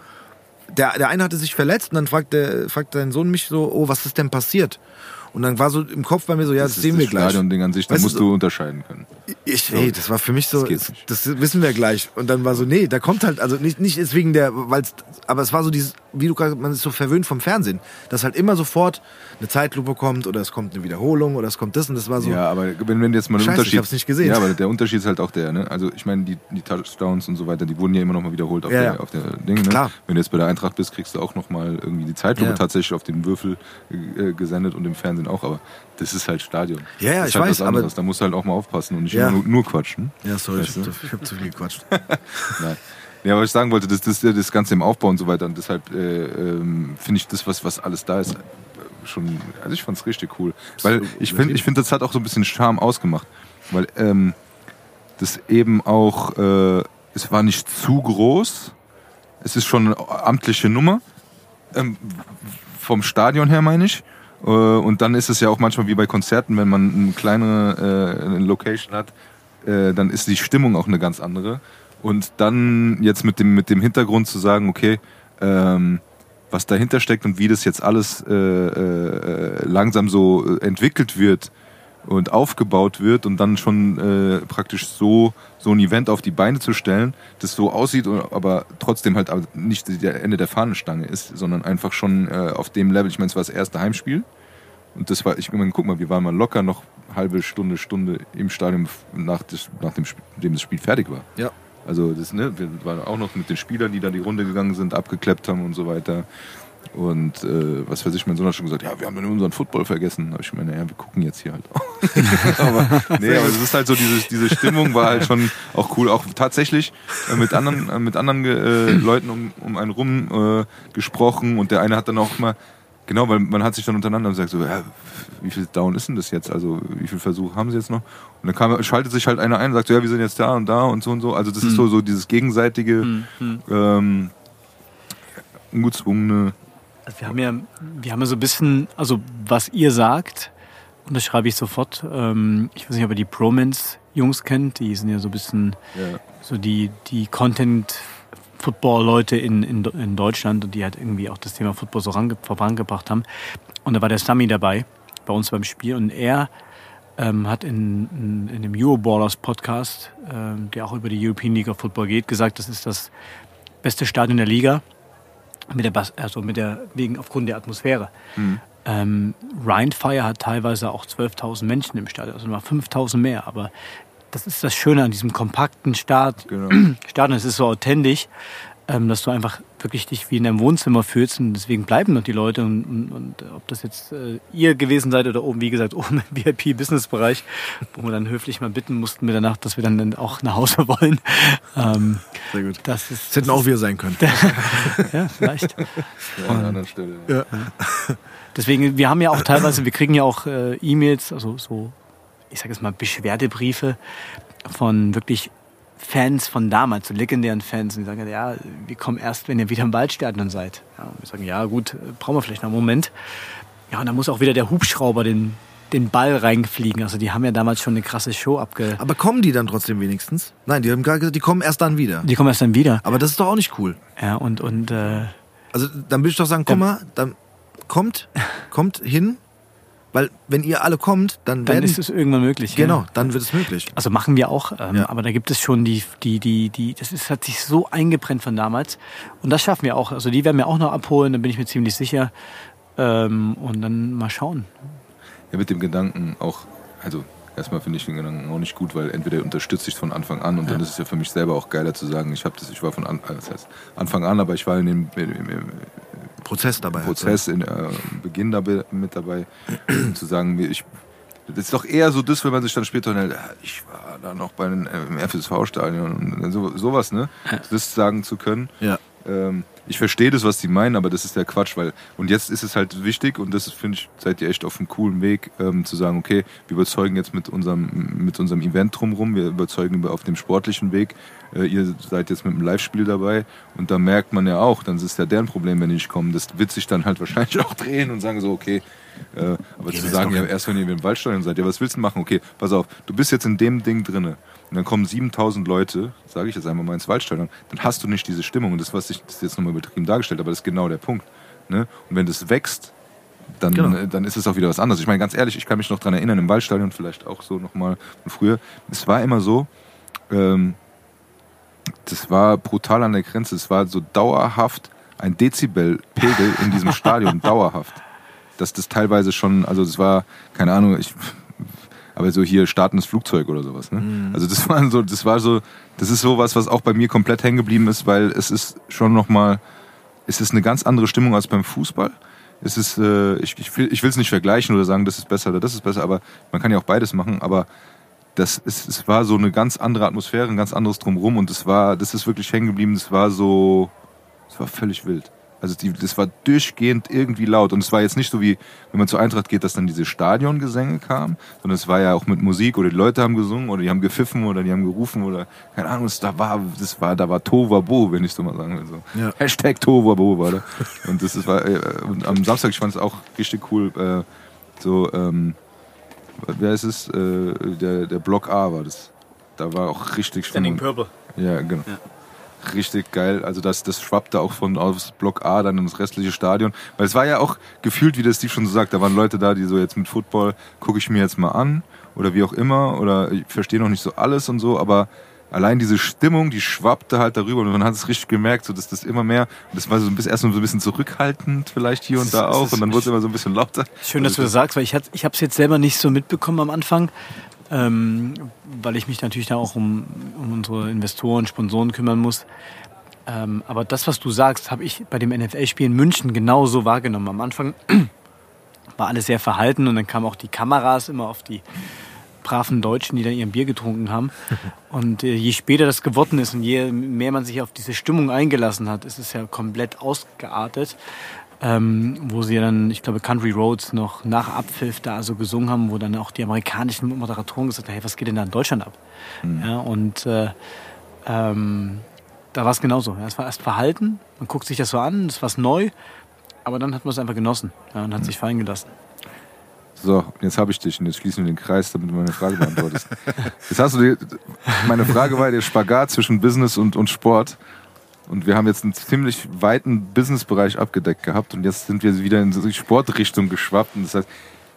Der, der eine hatte sich verletzt und dann fragt, der, fragt dein Sohn mich so, oh, was ist denn passiert? Und dann war so im Kopf bei mir so, ja, das, ist sehen wir gleich. Stadion-Ding an sich, da Weißt musst du unterscheiden können. Ich, ey, das war für mich so, Das das, das wissen wir gleich. Und dann war so, nee, da kommt halt, also nicht, nicht ist wegen der, weil aber es war so dieses, wie du gerade, man ist so verwöhnt vom Fernsehen, dass halt immer sofort eine Zeitlupe kommt oder es kommt eine Wiederholung oder es kommt das und das war so. Ja, aber wenn, wenn jetzt mal einen Scheiße, ich Unterschied. hab's nicht gesehen. Ja, aber der Unterschied ist halt auch der, ne? Also ich meine, die, die Touchdowns und so weiter, die wurden ja immer noch mal wiederholt auf Ja, der, ja. auf der Ding, ne? Klar. Wenn du jetzt bei der Eintracht bist, kriegst du auch noch mal irgendwie die Zeitlupe Ja. tatsächlich auf den Würfel äh, gesendet und im Fernsehen auch, aber das ist halt Stadion. Ja, ja, das ist ich halt weiß, aber- anderes. Da musst du halt auch mal aufpassen und nicht nur, nur quatschen. Ja, sorry, Weißt ich, du? ich habe zu viel gequatscht. Nein. Ja, was ich sagen wollte, das, das, das Ganze im Aufbau und so weiter. Und deshalb äh, ähm, finde ich das, was, was alles da ist, äh, schon. Also ich fand's richtig cool. Weil ich finde, ich finde, das hat auch so ein bisschen Charme ausgemacht. Weil ähm, das eben auch, äh, es war nicht zu groß. Es ist schon eine amtliche Nummer. Ähm, vom Stadion her meine ich. Äh, Und dann ist es ja auch manchmal wie bei Konzerten, wenn man eine kleine äh, eine Location hat, äh, dann ist die Stimmung auch eine ganz andere. Und dann jetzt mit dem, mit dem Hintergrund zu sagen, okay, ähm, was dahinter steckt und wie das jetzt alles äh, äh, langsam so äh, entwickelt wird und aufgebaut wird und dann schon äh, praktisch so so ein Event auf die Beine zu stellen, das so aussieht, aber trotzdem halt nicht der Ende der Fahnenstange ist, sondern einfach schon äh, auf dem Level. Ich meine, es war das erste Heimspiel Und das war, ich meine, guck mal, wir waren mal locker noch halbe Stunde, Stunde im Stadion, nach, des, nach dem, Sp- dem das Spiel fertig war. Ja. Also das, ne, wir waren auch noch mit den Spielern, die da die Runde gegangen sind, abgekleppt haben und so weiter. Und äh, was weiß ich, mein Sohn hat schon gesagt, ja, wir haben unseren Football vergessen. Da habe ich gemeint, ja, wir gucken jetzt hier halt auch. aber nee, aber es ist halt so, diese, diese Stimmung war halt schon auch cool. Auch tatsächlich äh, mit anderen, äh, mit anderen äh, Leuten um, um einen rum äh, gesprochen und der eine hat dann auch mal, genau, weil man hat sich dann untereinander gesagt, so, ja, wie viel Down ist denn das jetzt? Also wie viel Versuch haben sie jetzt noch? Und dann kam, schaltet sich halt einer ein und sagt, so, ja, wir sind jetzt da und da und so und so. Also das ist so, so dieses gegenseitige, ähm, ungezwungene, Also wir haben ja, wir haben ja so ein bisschen, also was ihr sagt, unterschreibe ich sofort. Ähm, ich weiß nicht, ob ihr die Promance-Jungs kennt, die sind ja so ein bisschen ja. so die, die Content-Football-Leute in, in, in Deutschland und die halt irgendwie auch das Thema Football so range, vorangebracht haben. Und da war der Sami dabei bei uns beim Spiel und er ähm, hat in, in, in dem Euroballers Podcast, ähm, der auch über die European League of Football geht, gesagt, das ist das beste Stadion der Liga mit der Bas also mit der wegen aufgrund der Atmosphäre. Ähm, Rheinfire hat teilweise auch 12.000 Menschen im Stadion, also mal 5.000 mehr. Aber das ist das Schöne an diesem kompakten Start Genau. Stadion. Es ist so authentisch, ähm, dass du einfach wirklich dich wie in deinem Wohnzimmer fühlst und deswegen bleiben noch die Leute und, und, und ob das jetzt äh, ihr gewesen seid oder oben, wie gesagt, oben im VIP-Business-Bereich, wo wir dann höflich mal bitten mussten mit der Nacht, dass wir dann, dann auch nach Hause wollen. Ähm, Sehr gut. das ist Das hätten auch wir sein können. ja, vielleicht. Ja, an einer anderen Stelle. Ja. Deswegen, wir haben ja auch teilweise, wir kriegen ja auch äh, E-Mails, also so, ich sage jetzt mal Beschwerdebriefe von wirklich Fans von damals, so legendären Fans. Und die sagen, ja, wir kommen erst, wenn ihr wieder im Waldstadion seid. Ja, und wir sagen, ja gut, brauchen wir vielleicht noch einen Moment. Ja, und dann muss auch wieder der Hubschrauber den, den Ball reinfliegen. Also die haben ja damals schon eine krasse Show abge... Aber kommen die dann trotzdem wenigstens? Nein, die haben gerade gesagt, die kommen erst dann wieder. Die kommen erst dann wieder. Aber das ist doch auch nicht cool. Ja, und, und äh, Also dann würde ich doch sagen, komm mal, dann kommt, kommt hin, weil wenn ihr alle kommt, dann, dann werden, ist es irgendwann möglich. ja. genau, dann wird es möglich. Also machen wir auch, ähm, Ja. aber da gibt es schon die, die, die, die, das ist, hat sich so eingebrennt von damals. Und das schaffen wir auch. Also die werden wir auch noch abholen, da bin ich mir ziemlich sicher. Ähm, und dann mal schauen. Ja, mit dem Gedanken auch, also erstmal finde ich den Gedanken auch nicht gut, weil entweder unterstütze ich es von Anfang an und dann ist es ja für mich selber auch geiler zu sagen, ich habe das, ich war von an, äh, das heißt, Anfang an, aber ich war in dem im, im Prozess dabei. Prozess, in äh, Beginn dabei, mit dabei, um zu sagen, wie ich das ist doch eher so das, wenn man sich dann später hält, ja, ich war da noch bei den, äh, im FSV-Stadion und so, sowas, ne? Das sagen zu können. Ja. Ähm, ich verstehe das, was die meinen, aber das ist der Quatsch, weil und jetzt ist es halt wichtig und das finde ich, seid ihr echt auf einem coolen Weg ähm, zu sagen, okay, wir überzeugen jetzt mit unserem mit unserem Event drumherum, wir überzeugen über- auf dem sportlichen Weg. Äh, ihr seid jetzt mit dem Live-Spiel dabei und da merkt man ja auch, dann ist ja deren Problem, wenn die nicht kommen. Das wird sich dann halt wahrscheinlich auch drehen und sagen so, okay, äh, aber zu wir sagen, ja, erst wenn ihr im Waldstadion seid, ja, was willst du machen? Okay, pass auf, du bist jetzt in dem Ding drinne und dann kommen 7000 Leute, sage ich jetzt einmal mal ins Waldstadion, dann hast du nicht diese Stimmung und das, was ich das jetzt nochmal übertrieben dargestellt, aber das ist genau der Punkt. Ne? Und wenn das wächst, dann, Genau. äh, dann ist es auch wieder was anderes. Ich meine, ganz ehrlich, ich kann mich noch dran erinnern, im Waldstadion vielleicht auch so nochmal von früher, es war immer so, ähm, das war brutal an der Grenze, es war so dauerhaft ein Dezibelpegel in diesem Stadion, dauerhaft dass das teilweise schon, also das war, keine Ahnung, ich, aber so hier startendes Flugzeug oder sowas. Ne? Also das war so, das war so, das ist sowas, was auch bei mir komplett hängen geblieben ist, weil es ist schon nochmal, es ist eine ganz andere Stimmung als beim Fußball. Es ist, äh, ich, ich will ich will es nicht vergleichen oder sagen, das ist besser oder das ist besser, aber man kann ja auch beides machen, aber das ist, es war so eine ganz andere Atmosphäre, ein ganz anderes drumrum und es war, das ist wirklich hängen geblieben, das war so, es war völlig wild. Also die, das war durchgehend irgendwie laut. Und es war jetzt nicht so wie, wenn man zur Eintracht geht, dass dann diese Stadiongesänge kamen, sondern es war ja auch mit Musik oder die Leute haben gesungen oder die haben gepfiffen oder die haben gerufen oder keine Ahnung, es, da war, das war, da war Tovabo, wenn ich so mal sagen will. So. Ja. Hashtag Tovabo war da. Und das ist, war, äh, und am Samstag, ich fand es auch richtig cool, äh, so, ähm, wer ist es? Äh, der, der Block A war das. Da war auch richtig Stimmung. Purple. Ja, genau. Richtig geil. Also das, das schwappte auch von aus Block A dann ins restliche Stadion. Weil es war ja auch gefühlt, wie das Steve schon so sagt, da waren Leute da, die so jetzt mit Football gucke ich mir jetzt mal an oder wie auch immer oder ich verstehe noch nicht so alles und so, aber allein diese Stimmung, die schwappte halt darüber und man hat es richtig gemerkt, so dass das immer mehr, das war so ein bisschen erst so ein bisschen zurückhaltend vielleicht hier und da auch und dann wurde es immer so ein bisschen lauter. Schön, dass du das sagst, weil ich, hat- ich habe es jetzt selber nicht so mitbekommen am Anfang, ähm, weil ich mich natürlich da auch um, um unsere Investoren, Sponsoren kümmern muss. Ähm, aber das, was du sagst, habe ich bei dem NFL-Spiel in München genauso wahrgenommen. Am Anfang war alles sehr verhalten und dann kamen auch die Kameras immer auf die braven Deutschen, die dann ihren Bier getrunken haben. Und äh, je später das geworden ist und je mehr man sich auf diese Stimmung eingelassen hat, ist es ja komplett ausgeartet. Ähm, wo sie dann, ich glaube, Country Roads noch nach Abpfiff da so gesungen haben, wo dann auch die amerikanischen Moderatoren gesagt haben, hey, was geht denn da in Deutschland ab? Ja, und äh, ähm, da war es genauso. Ja, es war erst verhalten, man guckt sich das so an, es war neu, aber dann hat man es einfach genossen ja, und hat sich fallen gelassen. So, jetzt habe ich dich und jetzt schließen wir den Kreis, damit du meine Frage beantwortest. Jetzt hast du die, meine Frage war der Spagat zwischen Business und, und Sport. Und wir haben jetzt einen ziemlich weiten Businessbereich abgedeckt gehabt und jetzt sind wir wieder in die Sportrichtung geschwappt. Und das heißt,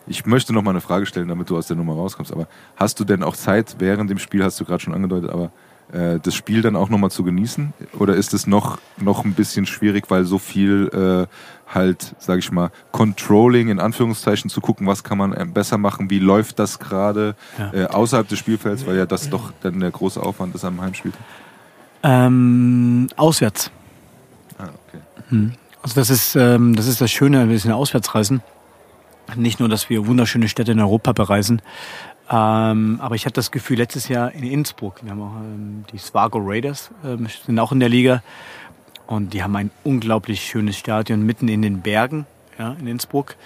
ich möchte noch mal eine Frage stellen, damit du aus der Nummer rauskommst. Aber hast du denn auch Zeit während dem Spiel, hast du gerade schon angedeutet, aber äh, das Spiel dann auch noch mal zu genießen? Oder ist es noch, noch ein bisschen schwierig, weil so viel äh, halt, sage ich mal, Controlling in Anführungszeichen zu gucken, was kann man äh, besser machen, wie läuft das gerade Ja. äh, außerhalb des Spielfelds, weil ja das doch dann der große Aufwand ist am Heimspiel. Ähm, auswärts. Ah, okay. Also das ist, ähm, das ist das Schöne, wir sind Auswärtsreisen. Nicht nur, dass wir wunderschöne Städte in Europa bereisen, ähm, aber ich hatte das Gefühl, letztes Jahr in Innsbruck, wir haben auch ähm, die Swargo Raiders, ähm, sind auch in der Liga und die haben ein unglaublich schönes Stadion mitten in den Bergen ja, in Innsbruck.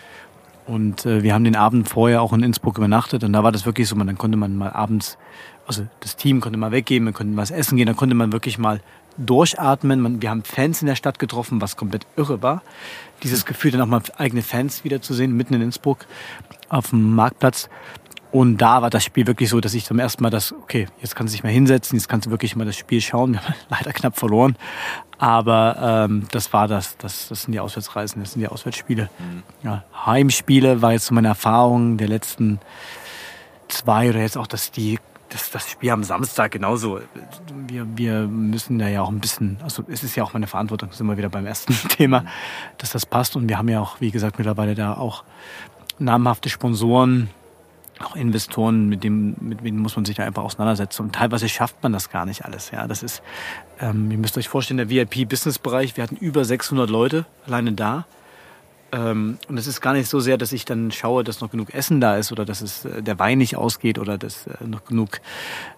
Und äh, wir haben den Abend vorher auch in Innsbruck übernachtet und da war das wirklich so, man, dann konnte man mal abends, also das Team konnte mal weggehen, man konnte was essen gehen, dann konnte man wirklich mal durchatmen. Man, wir haben Fans in der Stadt getroffen, was komplett irre war. Dieses Gefühl, dann auch mal eigene Fans wiederzusehen, mitten in Innsbruck auf dem Marktplatz. Und da war das Spiel wirklich so, dass ich zum ersten Mal das, okay, jetzt kannst du dich mal hinsetzen, jetzt kannst du wirklich mal das Spiel schauen. Wir haben leider knapp verloren. Aber ähm, das war das, das, das sind die Auswärtsreisen, das sind die Auswärtsspiele. Ja, Heimspiele war jetzt so meine Erfahrung der letzten zwei oder jetzt auch das, die, das, das Spiel am Samstag genauso. Wir, wir müssen da ja auch ein bisschen, also es ist ja auch meine Verantwortung, sind wir wieder beim ersten Thema, dass das passt. Und wir haben ja auch, wie gesagt, mittlerweile da auch namhafte Sponsoren, auch Investoren, mit dem, mit denen muss man sich da einfach auseinandersetzen. Und teilweise schafft man das gar nicht alles. Ja, das ist, ähm, ihr müsst euch vorstellen, der VIP-Business-Bereich, wir hatten über 600 Leute alleine da. Ähm, und es ist gar nicht so sehr, dass ich dann schaue, dass noch genug Essen da ist oder dass es, äh, der Wein nicht ausgeht oder dass äh, noch genug,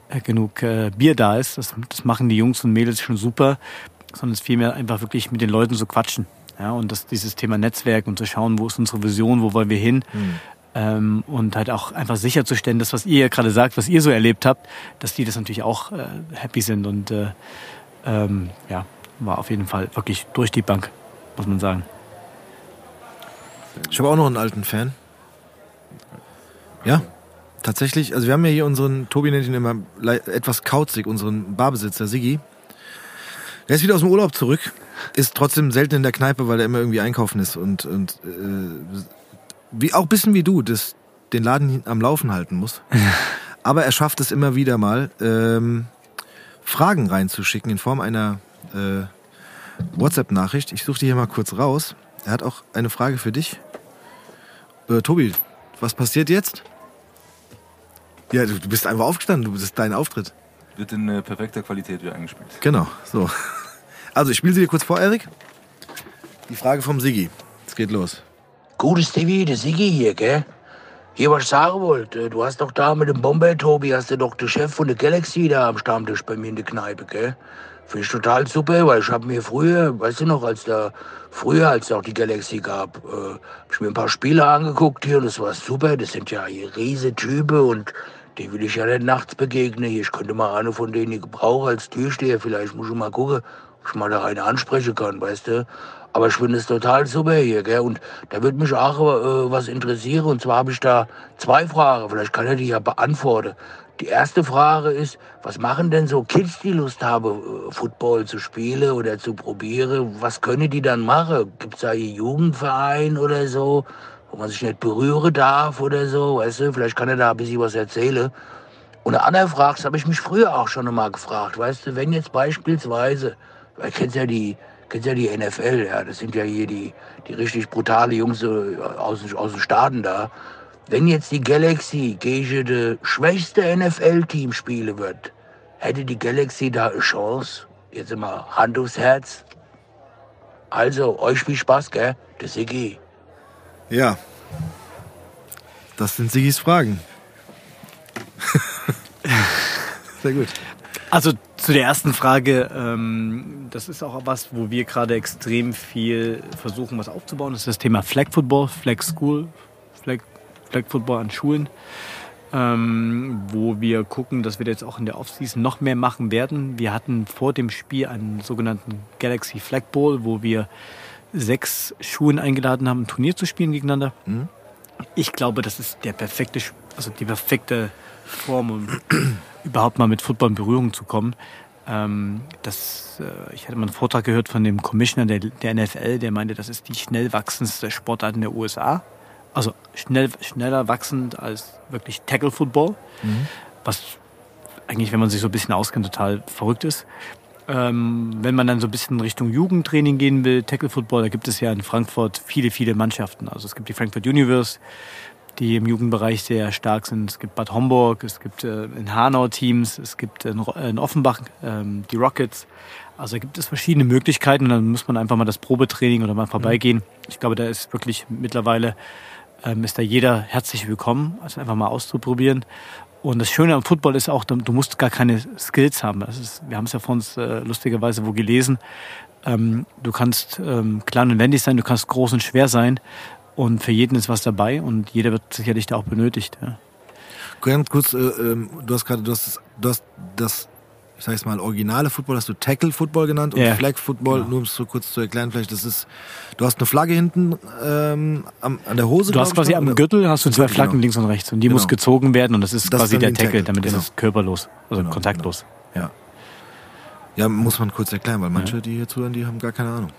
äh, genug äh, Bier da ist. Das, das machen die Jungs und Mädels schon super, sondern es ist vielmehr einfach wirklich mit den Leuten zu quatschen. Ja, und das, dieses Thema Netzwerk und zu schauen, wo ist unsere Vision, wo wollen wir hin. Ähm, und halt auch einfach sicherzustellen, das, was ihr gerade sagt, was ihr so erlebt habt, dass die das natürlich auch happy sind. Und äh, ähm, ja, war auf jeden Fall wirklich durch die Bank, muss man sagen. Ich habe auch noch einen alten Fan. Ja, tatsächlich. Also wir haben ja hier unseren, Tobi nennt ihn immer etwas kauzig, unseren Barbesitzer Siggi. Der ist wieder aus dem Urlaub zurück, ist trotzdem selten in der Kneipe, weil er immer irgendwie einkaufen ist und, und äh, wie, auch ein bisschen wie du, das, den Laden am Laufen halten muss. Aber er schafft es immer wieder mal, ähm, Fragen reinzuschicken in Form einer äh, WhatsApp-Nachricht. Ich suche die hier mal kurz raus. Er hat auch eine Frage für dich. Äh, Tobi, was passiert jetzt? Ja, du, du bist einfach aufgestanden, du das ist dein Auftritt. Wird in äh, perfekter Qualität wieder eingespielt. Genau, so. Also, ich spiele sie dir kurz vor, Erik. Die Frage vom Sigi. Es geht los. Gutes TV, der Sigi hier, gell? Hier, was ich sagen wollte, du hast doch da mit dem Bomber, Tobi, hast du doch den Chef von der Galaxy da am Stammtisch bei mir in der Kneipe, gell? Finde ich total super, weil ich habe mir früher, weißt du noch, als da, früher, als es auch die Galaxy gab, äh, hab ich mir ein paar Spiele angeguckt hier und das war super. Das sind ja hier riese Typen und die will ich ja nicht nachts begegnen. Ich könnte mal eine von denen gebrauchen als Türsteher. Vielleicht muss ich mal gucken, ob ich mal da eine ansprechen kann, weißt du? Aber ich finde es total super hier, gell? Und da würde mich auch äh, was interessieren. Und zwar habe ich da zwei Fragen. Vielleicht kann er die ja beantworten. Die erste Frage ist, was machen denn so Kids, die Lust haben, äh, Football zu spielen oder zu probieren? Was können die dann machen? Gibt es da hier Jugendverein oder so, wo man sich nicht berühren darf oder so? Weißt du, vielleicht kann er da ein bisschen was erzählen. Und eine andere Frage, das habe ich mich früher auch schon mal gefragt. Weißt du, wenn jetzt beispielsweise, weil kennst ja die, kennst ja die NFL, ja, das sind ja hier die, die richtig brutale Jungs äh, aus, aus den Staaten da. Wenn jetzt die Galaxy gegen das schwächste NFL-Team spielen wird, hätte die Galaxy da eine Chance? Jetzt immer Hand aufs Herz. Also, euch viel Spaß, gell? Der Siggi. Ja. Das sind Sigis Fragen. Sehr gut. Also zu der ersten Frage, ähm, das ist auch was, wo wir gerade extrem viel versuchen, was aufzubauen. Das ist das Thema Flag Football, Flag School, Flag, Football an Schulen, ähm, wo wir gucken, dass wir jetzt auch in der Offseason noch mehr machen werden. Wir hatten vor dem Spiel einen sogenannten Galaxy Flag Bowl, wo wir sechs Schulen eingeladen haben, ein Turnier zu spielen gegeneinander. Ich glaube, das ist der perfekte, also die perfekte Form, um überhaupt mal mit Football in Berührung zu kommen. Ähm, das, äh, ich hatte mal einen Vortrag gehört von dem Commissioner der, der NFL, der meinte, das ist die schnell wachsendste Sportart in der USA. Also schnell, schneller wachsend als wirklich Tackle Football, was eigentlich, wenn man sich so ein bisschen auskennt, total verrückt ist. Ähm, wenn man dann so ein bisschen Richtung Jugendtraining gehen will, Tackle Football, da gibt es ja in Frankfurt viele, viele Mannschaften. Also es gibt die Frankfurt Universe, die im Jugendbereich sehr stark sind. Es gibt Bad Homburg, es gibt äh, in Hanau Teams, es gibt in, Ro- in Offenbach ähm, die Rockets. Also da gibt es verschiedene Möglichkeiten und dann muss man einfach mal das Probetraining oder mal vorbeigehen. Ich glaube, da ist wirklich mittlerweile ähm, ist da jeder herzlich willkommen, also einfach mal auszuprobieren. Und das Schöne am Football ist auch, du musst gar keine Skills haben. Ist, wir haben es ja vor uns äh, lustigerweise wo gelesen. Ähm, du kannst ähm, klein und wendig sein, du kannst groß und schwer sein. Und für jeden ist was dabei und jeder wird sicherlich da auch benötigt. Ja. Ganz kurz, äh, ähm, du hast gerade, du hast, du hast das, ich sag jetzt mal, originale Football hast du Tackle Football genannt und Ja, Flag Football, genau. nur um es so kurz zu erklären, vielleicht, das ist, du hast eine Flagge hinten ähm, am, an der Hose. Du hast quasi ne? am Gürtel hast du zwei Gürtel, Flaggen genau. links und rechts und die Genau. muss gezogen werden und das ist Das ist quasi dann der Tackle, Tackle, damit genau. ist es körperlos, also Genau, kontaktlos. Ja. Ja, muss man kurz erklären, weil manche, die hier zuhören, die haben gar keine Ahnung.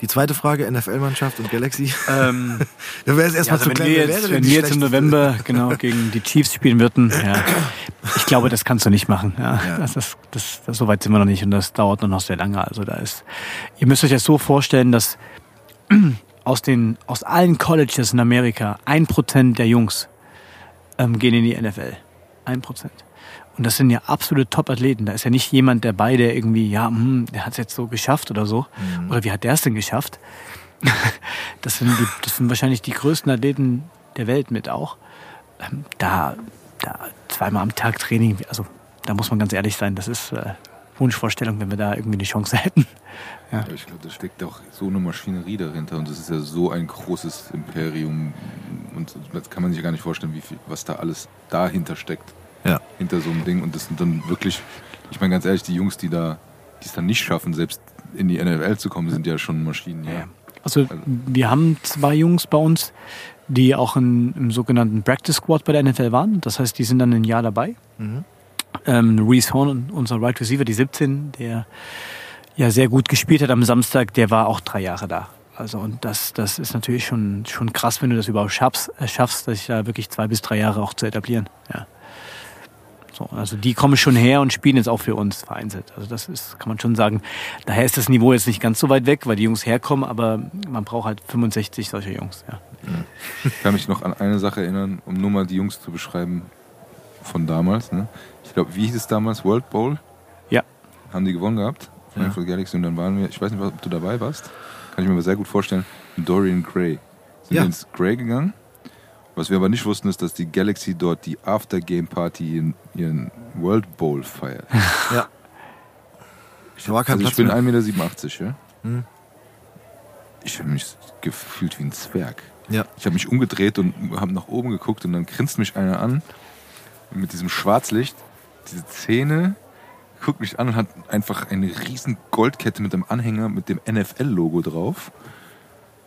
Die zweite Frage, NFL-Mannschaft und Galaxy. Ähm, da wäre es erstmal also zu wenn klären, wir jetzt, wenn wir jetzt im? November genau gegen die Chiefs spielen würden, ja, ich glaube, das kannst du nicht machen. Ja, Ja. Das, das, das, das, so weit sind wir noch nicht und das dauert noch sehr lange. Also da ist, ihr müsst euch das so vorstellen, dass aus den aus allen Colleges in Amerika ein Prozent der Jungs ähm, gehen in die NFL. Ein Prozent. Und das sind ja absolute Top-Athleten. Da ist ja nicht jemand dabei, der irgendwie, ja, hm, der hat es jetzt so geschafft oder so. Oder wie hat der es denn geschafft? Das sind, die, das sind wahrscheinlich die größten Athleten der Welt mit auch. Ähm, Da, da zweimal am Tag Training, also da muss man ganz ehrlich sein, das ist äh, Wunschvorstellung, wenn wir da irgendwie eine Chance hätten. Ja, ich glaube, da steckt auch so eine Maschinerie dahinter und das ist ja so ein großes Imperium und das kann man sich ja gar nicht vorstellen, wie viel, was da alles dahinter steckt, Ja. hinter so einem Ding und das sind dann wirklich, ich meine ganz ehrlich, die Jungs, die da, die es dann nicht schaffen, selbst in die NFL zu kommen, sind ja schon Maschinen. Ja. Also wir haben zwei Jungs bei uns, die auch in, im sogenannten Practice Squad bei der NFL waren. Das heißt, die sind dann ein Jahr dabei. Ähm, Reese Horn, unser Right Receiver, die 17, der ja sehr gut gespielt hat am Samstag, der war auch drei Jahre da. Also und das, das ist natürlich schon, schon krass, wenn du das überhaupt schaffst, äh, schaffst, sich da wirklich zwei bis drei Jahre auch zu etablieren. Ja. So, also die kommen schon her und spielen jetzt auch für uns vereinzelt. Also das ist, kann man schon sagen. Daher ist das Niveau jetzt nicht ganz so weit weg, weil die Jungs herkommen, aber man braucht halt 65 solcher Jungs. Ja. Ich kann mich noch an eine Sache erinnern, um nur mal die Jungs zu beschreiben von damals. Ne? Ich glaube, wie hieß es damals? World Bowl? Ja. Haben die gewonnen gehabt? Frankfurt Galaxy und dann waren wir, ich weiß nicht, ob du dabei warst, kann ich mir aber sehr gut vorstellen, Dorian Gray. Sind Ja. wir ins Gray gegangen. Was wir aber nicht wussten, ist, dass die Galaxy dort die After-Game-Party in ihren World Bowl feiert. Ja. Da war kein Also ich bin mehr. 1,87 Meter, ja? Hm. Ich habe mich gefühlt wie ein Zwerg. Ja. Ich habe mich umgedreht und habe nach oben geguckt und dann grinst mich einer an mit diesem Schwarzlicht, diese Zähne, guckt mich an und hat einfach eine riesen Goldkette mit einem Anhänger mit dem NFL-Logo drauf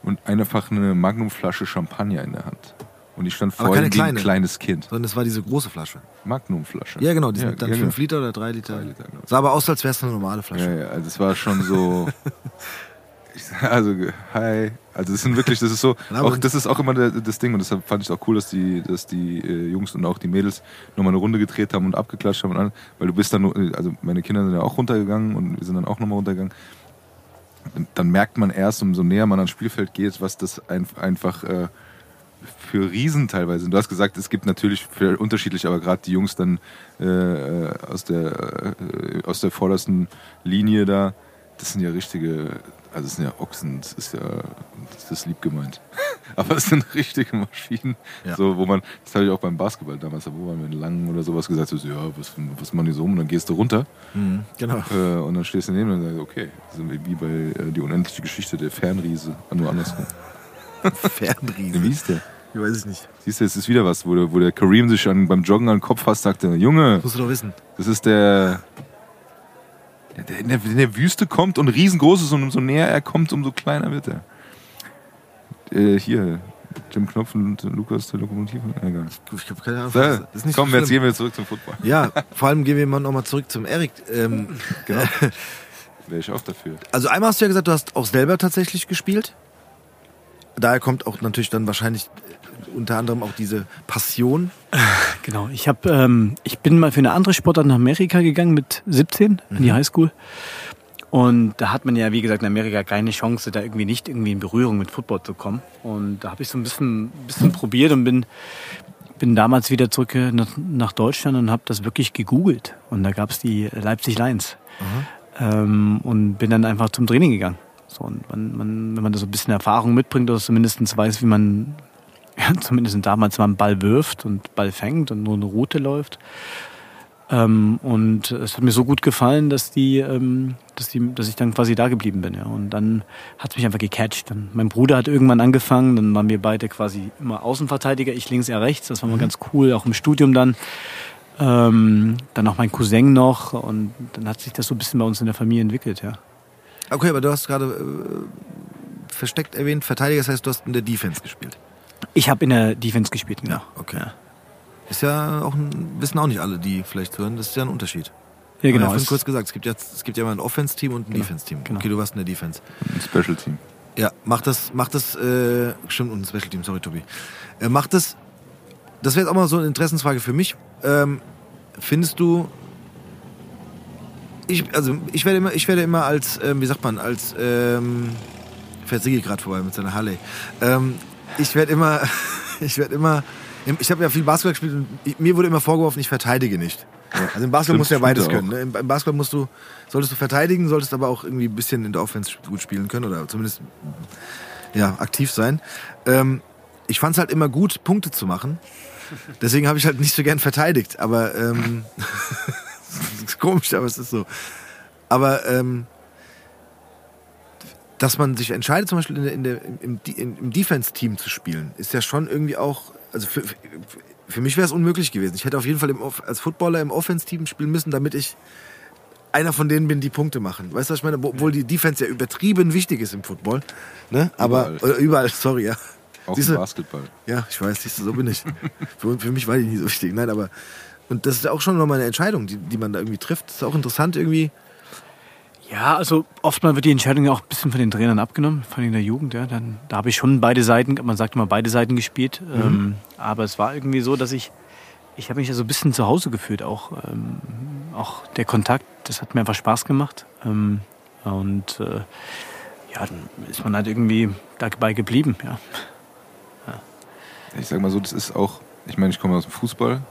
und einfach eine Magnumflasche Champagner in der Hand. Und ich stand vor ihm wie ein kleine. kleines Kind. Sondern es war diese große Flasche. Magnumflasche. Ja, genau, die sind dann ja, 5 genau. Liter oder 3 Liter. Drei Liter, genau. Sah aber aus, als wäre es eine normale Flasche. Ja, ja, also es war schon so. Also, hi. Also das sind wirklich, das ist so, auch, das ist auch immer das Ding und deshalb fand ich es auch cool, dass die, dass die äh, Jungs und auch die Mädels nochmal eine Runde gedreht haben und abgeklatscht haben und alles, weil du bist dann, nur- also meine Kinder sind ja auch runtergegangen und wir sind dann auch nochmal runtergegangen. Dann merkt man erst, umso näher man ans Spielfeld geht, was das ein, einfach äh, für Riesen teilweise. Du hast gesagt, es gibt natürlich für unterschiedlich, aber gerade die Jungs dann äh, äh, aus, der, äh, aus der vordersten Linie da, das sind ja richtige, also das sind ja Ochsen, das ist ja, das ist lieb gemeint. Aber es sind richtige Maschinen, Ja. so, wo man, das habe ich auch beim Basketball damals, wo man mit Langen oder sowas gesagt hat, so, ja, was, was machen die so um? Und dann gehst du runter Mhm, genau. äh, und dann stehst du neben und sagst, okay, sind wir wie bei äh, die unendliche Geschichte der Fernriese, nur andersrum. Fernriese. Wie ist der? Ich weiß es nicht. Siehst du, es ist wieder was, wo der, wo der Kareem sich an, beim Joggen an den Kopf fasst, sagte, Junge, Musst du doch wissen. das ist der, der, in, der in der Wüste kommt und riesengroß ist und umso näher er kommt, umso kleiner wird er. Äh, hier, Jim Knopf und Lukas der Lokomotive. Egal. Ich habe keine Ahnung. So, das ist komm, so jetzt gehen wir zurück zum Football. Ja, vor allem gehen wir mal nochmal zurück zum Erik. Ähm, Genau. Wäre ich auch dafür. also einmal hast du ja gesagt, du hast auch selber tatsächlich gespielt. Daher kommt auch natürlich dann wahrscheinlich unter anderem auch diese Passion. Genau, ich habe, ähm, ich bin mal für eine andere Sportart nach Amerika gegangen mit 17 in die Highschool. Und da hat man ja, wie gesagt, in Amerika keine Chance, da irgendwie nicht irgendwie in Berührung mit Football zu kommen. Und da habe ich so ein bisschen, bisschen probiert und bin, bin damals wieder zurück äh, nach, Deutschland und habe das wirklich gegoogelt. Und da gab es die Leipzig Lions. Ähm, und bin dann einfach zum Training gegangen. So, und man, man, wenn man da so ein bisschen Erfahrung mitbringt oder zumindest weiß, wie man ja, zumindest damals mal einen Ball wirft und Ball fängt und nur eine Route läuft. Ähm, und es hat mir so gut gefallen, dass die, ähm, dass die, dass ich dann quasi da geblieben bin. Ja. Und dann hat es mich einfach gecatcht. Dann, mein Bruder hat irgendwann angefangen, dann waren wir beide quasi immer Außenverteidiger, ich links, er rechts. Das war mal ganz cool, auch im Studium dann. Ähm, dann auch mein Cousin noch und dann hat sich das so ein bisschen bei uns in der Familie entwickelt, ja. Okay, aber du hast gerade äh, versteckt erwähnt, Verteidiger, das heißt, du hast in der Defense gespielt. Ich habe in der Defense gespielt, genau. Okay. Ist ja auch ein, wissen auch nicht alle, die vielleicht hören, das ist ja ein Unterschied. Ja, genau. vorhin Es- kurz gesagt, es gibt ja, es gibt ja mal ein Offense-Team und ein Defense-Team. genau. Okay, du warst in der Defense. Ein Special Team. Ja, macht das, macht das, äh, stimmt, und ein Special Team, sorry, Tobi. Äh, macht das, das wäre jetzt auch mal so eine Interessensfrage für mich. Ähm, findest du, ich, also ich werde immer, ich werde immer als, ähm, wie sagt man, als, ähm, fährt Sigi gerade vorbei mit seiner Harley. Ähm, ich werde immer, ich werde immer, ich habe ja viel Basketball gespielt und mir wurde immer vorgeworfen, ich verteidige nicht. Also im Basketball musst du ja beides können. Ne? Im, Basketball musst du, solltest du verteidigen, solltest aber auch irgendwie ein bisschen in der Offense gut spielen können oder zumindest ja, aktiv sein. Ähm, ich fand es halt immer gut, Punkte zu machen. Deswegen habe ich halt nicht so gern verteidigt. Aber ähm, das ist komisch, aber es ist so. Aber ähm, dass man sich entscheidet, zum Beispiel in der, in der, im, im, im Defense-Team zu spielen, ist ja schon irgendwie auch. Also für, für- mich wäre es unmöglich gewesen. Ich hätte auf jeden Fall im, als Footballer im Offense-Team spielen müssen, damit ich einer von denen bin, die Punkte machen. Weißt du, was ich meine? Obwohl die Defense ja übertrieben wichtig ist im Football. Ne? Aber Überall. überall, sorry, ja. Auch Siehst im du? Basketball. Ja, ich weiß, siehst du, so bin ich. für, für mich war die nie so wichtig. Nein, aber. Und das ist ja auch schon nochmal eine Entscheidung, die, die man da irgendwie trifft. Das ist auch interessant irgendwie. Ja, also oftmals wird die Entscheidung ja auch ein bisschen von den Trainern abgenommen, von in der Jugend. Ja. Dann, da habe ich schon beide Seiten, man sagt immer beide Seiten gespielt. Ähm, aber es war irgendwie so, dass ich, ich habe mich ja so ein bisschen zu Hause gefühlt. Auch, ähm, auch der Kontakt, das hat mir einfach Spaß gemacht. Ähm, und äh, ja, dann ist man halt irgendwie dabei geblieben. Ja. Ich sag mal so, das ist auch, ich meine, ich komme aus dem Fußball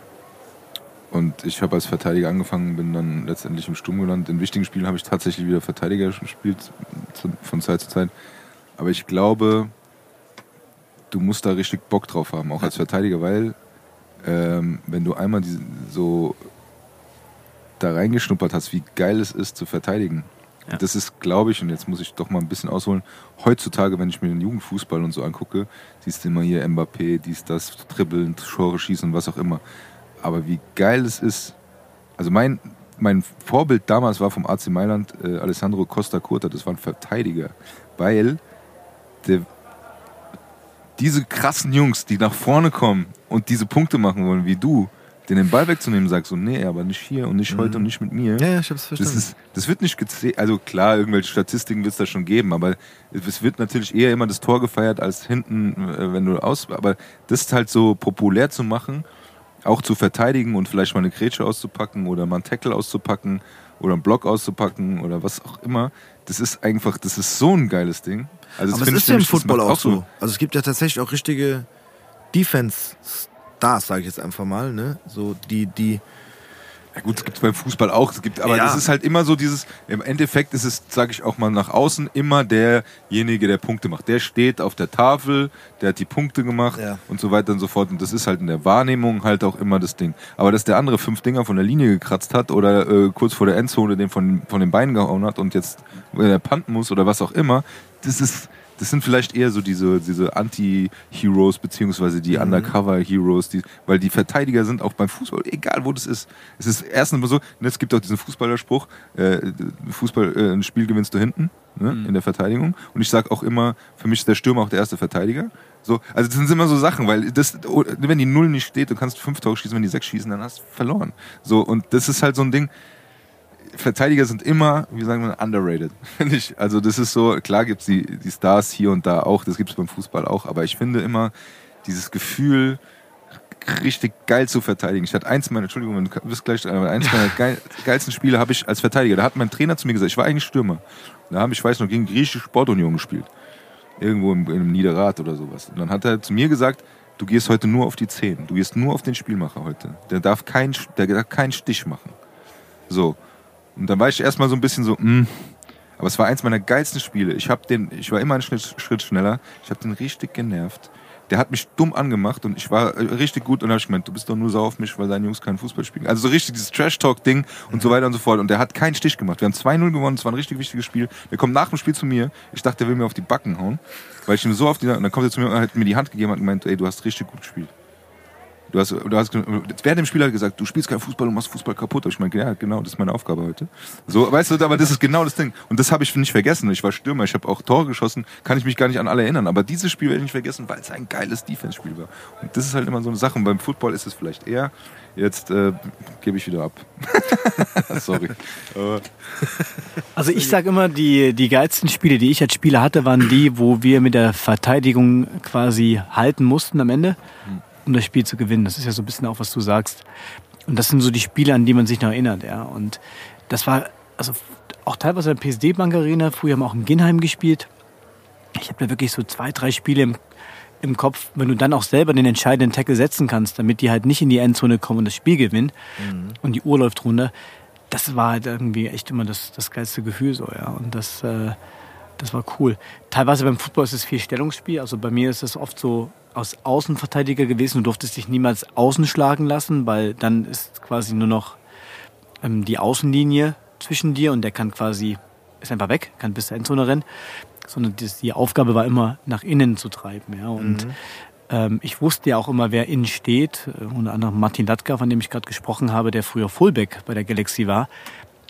und ich habe als Verteidiger angefangen, bin dann letztendlich im Sturm gelandet. In wichtigen Spielen habe ich tatsächlich wieder Verteidiger gespielt, von Zeit zu Zeit. Aber ich glaube, du musst da richtig Bock drauf haben, auch als Verteidiger, weil ähm, wenn du einmal diese, so da reingeschnuppert hast, wie geil es ist zu verteidigen. Ja. Das ist, glaube ich, und jetzt muss ich doch mal ein bisschen ausholen, heutzutage, wenn ich mir den Jugendfußball und so angucke, siehst du immer hier Mbappé, dies, das, dribbeln, Tore schießen, was auch immer. Aber wie geil es ist, also mein, mein Vorbild damals war vom AC Mailand äh, Alessandro Costa Curta, das war ein Verteidiger, weil der, diese krassen Jungs, die nach vorne kommen und diese Punkte machen wollen, wie du, den den Ball wegzunehmen, sagst so, nee, aber nicht hier und nicht heute und nicht mit mir. Mhm. Ja, ja, ich hab's Das, verstanden. ist, das wird nicht gezählt. Also klar, irgendwelche Statistiken wird es da schon geben, aber es wird natürlich eher immer das Tor gefeiert als hinten, äh, wenn du aus. Aber das halt so populär zu machen, auch zu verteidigen und vielleicht mal eine Grätsche auszupacken oder mal einen Tackle auszupacken oder einen Block auszupacken oder was auch immer, das ist einfach, das ist so ein geiles Ding. Also Aber es ist ja im Football auch so. Also es gibt ja tatsächlich auch richtige Defense-Stars, sage ich jetzt einfach mal, ne? So die, die. Ja gut, es gibt beim Fußball auch. Es gibt, aber Ja. das ist halt immer so dieses, im Endeffekt ist es, sage ich auch mal nach außen, immer derjenige, der Punkte macht. Der steht auf der Tafel, der hat die Punkte gemacht Ja. und so weiter und so fort. Und das ist halt in der Wahrnehmung halt auch immer das Ding. Aber dass der andere fünf Dinger von der Linie gekratzt hat oder äh, kurz vor der Endzone den von, von den Beinen gehauen hat und jetzt er panten muss oder was auch immer, das ist, das sind vielleicht eher so diese, diese Anti-Heroes beziehungsweise die Undercover-Heroes, die, weil die Verteidiger sind auch beim Fußball, egal wo das ist. Es ist erstens mal so, ne, es gibt auch diesen Fußballerspruch, äh, Fußball, äh, ein Spiel gewinnst du hinten, ne, in der Verteidigung. Und ich sage auch immer, für mich ist der Stürmer auch der erste Verteidiger. So, also das sind immer so Sachen, weil das, wenn die Null nicht steht, du kannst fünf Tore schießen, wenn die sechs schießen, dann hast du verloren. So, und das ist halt so ein Ding, Verteidiger sind immer, wie sagen wir, underrated. Also das ist so, klar gibt's die, die Stars hier und da auch, das gibt's beim Fußball auch, aber ich finde immer dieses Gefühl, richtig geil zu verteidigen. Ich hatte eins meiner, Entschuldigung, du bist gleich, aber eins meiner geil, geilsten Spiele habe ich als Verteidiger. Da hat mein Trainer zu mir gesagt, ich war eigentlich Stürmer. Da habe ich, weiß noch, gegen griechische Sportunion gespielt. Irgendwo im, im Niederrad oder sowas. Und dann hat er zu mir gesagt, du gehst heute nur auf die Zehn. Du gehst nur auf den Spielmacher heute. Der darf keinen, der darf keinen Stich machen. So. Und dann war ich erstmal so ein bisschen so, mh. Aber es war eins meiner geilsten Spiele. Ich hab den, ich war immer einen Schritt, Schritt schneller. Ich habe den richtig genervt. Der hat mich dumm angemacht und ich war äh, richtig gut und dann habe ich gemeint, du bist doch nur sauer auf mich, weil deine Jungs keinen Fußball spielen. Also so richtig dieses Trash-Talk-Ding und so weiter und so fort. Und der hat keinen Stich gemacht. Wir haben 2-0 gewonnen, es war ein richtig wichtiges Spiel. Der kommt nach dem Spiel zu mir. Ich dachte, der will mir auf die Backen hauen, weil ich ihm so auf die, und dann kommt er zu mir und hat mir die Hand gegeben und hat gemeint, ey, du hast richtig gut gespielt. Du hast, du hast, während dem Spiel hat er gesagt, du spielst kein Fußball und machst Fußball kaputt. Und ich meine, ja, genau, das ist meine Aufgabe heute. So, weißt du, aber das ist genau das Ding. Und das habe ich nicht vergessen. Ich war Stürmer, ich habe auch Tore geschossen, kann ich mich gar nicht an alle erinnern. Aber dieses Spiel werde ich nicht vergessen, weil es ein geiles Defense-Spiel war. Und das ist halt immer so eine Sache. Und beim Football ist es vielleicht eher. Jetzt äh, gebe ich wieder ab. Sorry. Also ich sage immer, die, die geilsten Spiele, die ich als Spieler hatte, waren die, wo wir mit der Verteidigung quasi halten mussten am Ende, um das Spiel zu gewinnen. Das ist ja so ein bisschen auch, was du sagst. Und das sind so die Spiele, an die man sich noch erinnert. Ja. Und das war also auch teilweise in der PSD-Bank Arena. Früher haben wir auch im Ginheim gespielt. Ich habe da wirklich so zwei, drei Spiele im, im Kopf, wenn du dann auch selber den entscheidenden Tackle setzen kannst, damit die halt nicht in die Endzone kommen und das Spiel gewinnen und die Uhr läuft runter. Das war halt irgendwie echt immer das, das geilste Gefühl so, ja. Und das, äh, das war cool. Teilweise beim Football ist es viel Stellungsspiel. Also bei mir ist es oft so aus Außenverteidiger gewesen. Du durftest dich niemals außen schlagen lassen, weil dann ist quasi nur noch ähm, die Außenlinie zwischen dir und der kann quasi, ist einfach weg, kann bis zur Endzone rennen. Sondern das, die Aufgabe war immer, nach innen zu treiben. Ja. Und ähm, ich wusste ja auch immer, wer innen steht. Äh, Unter anderem Martin Latka, von dem ich gerade gesprochen habe, der früher Fullback bei der Galaxy war.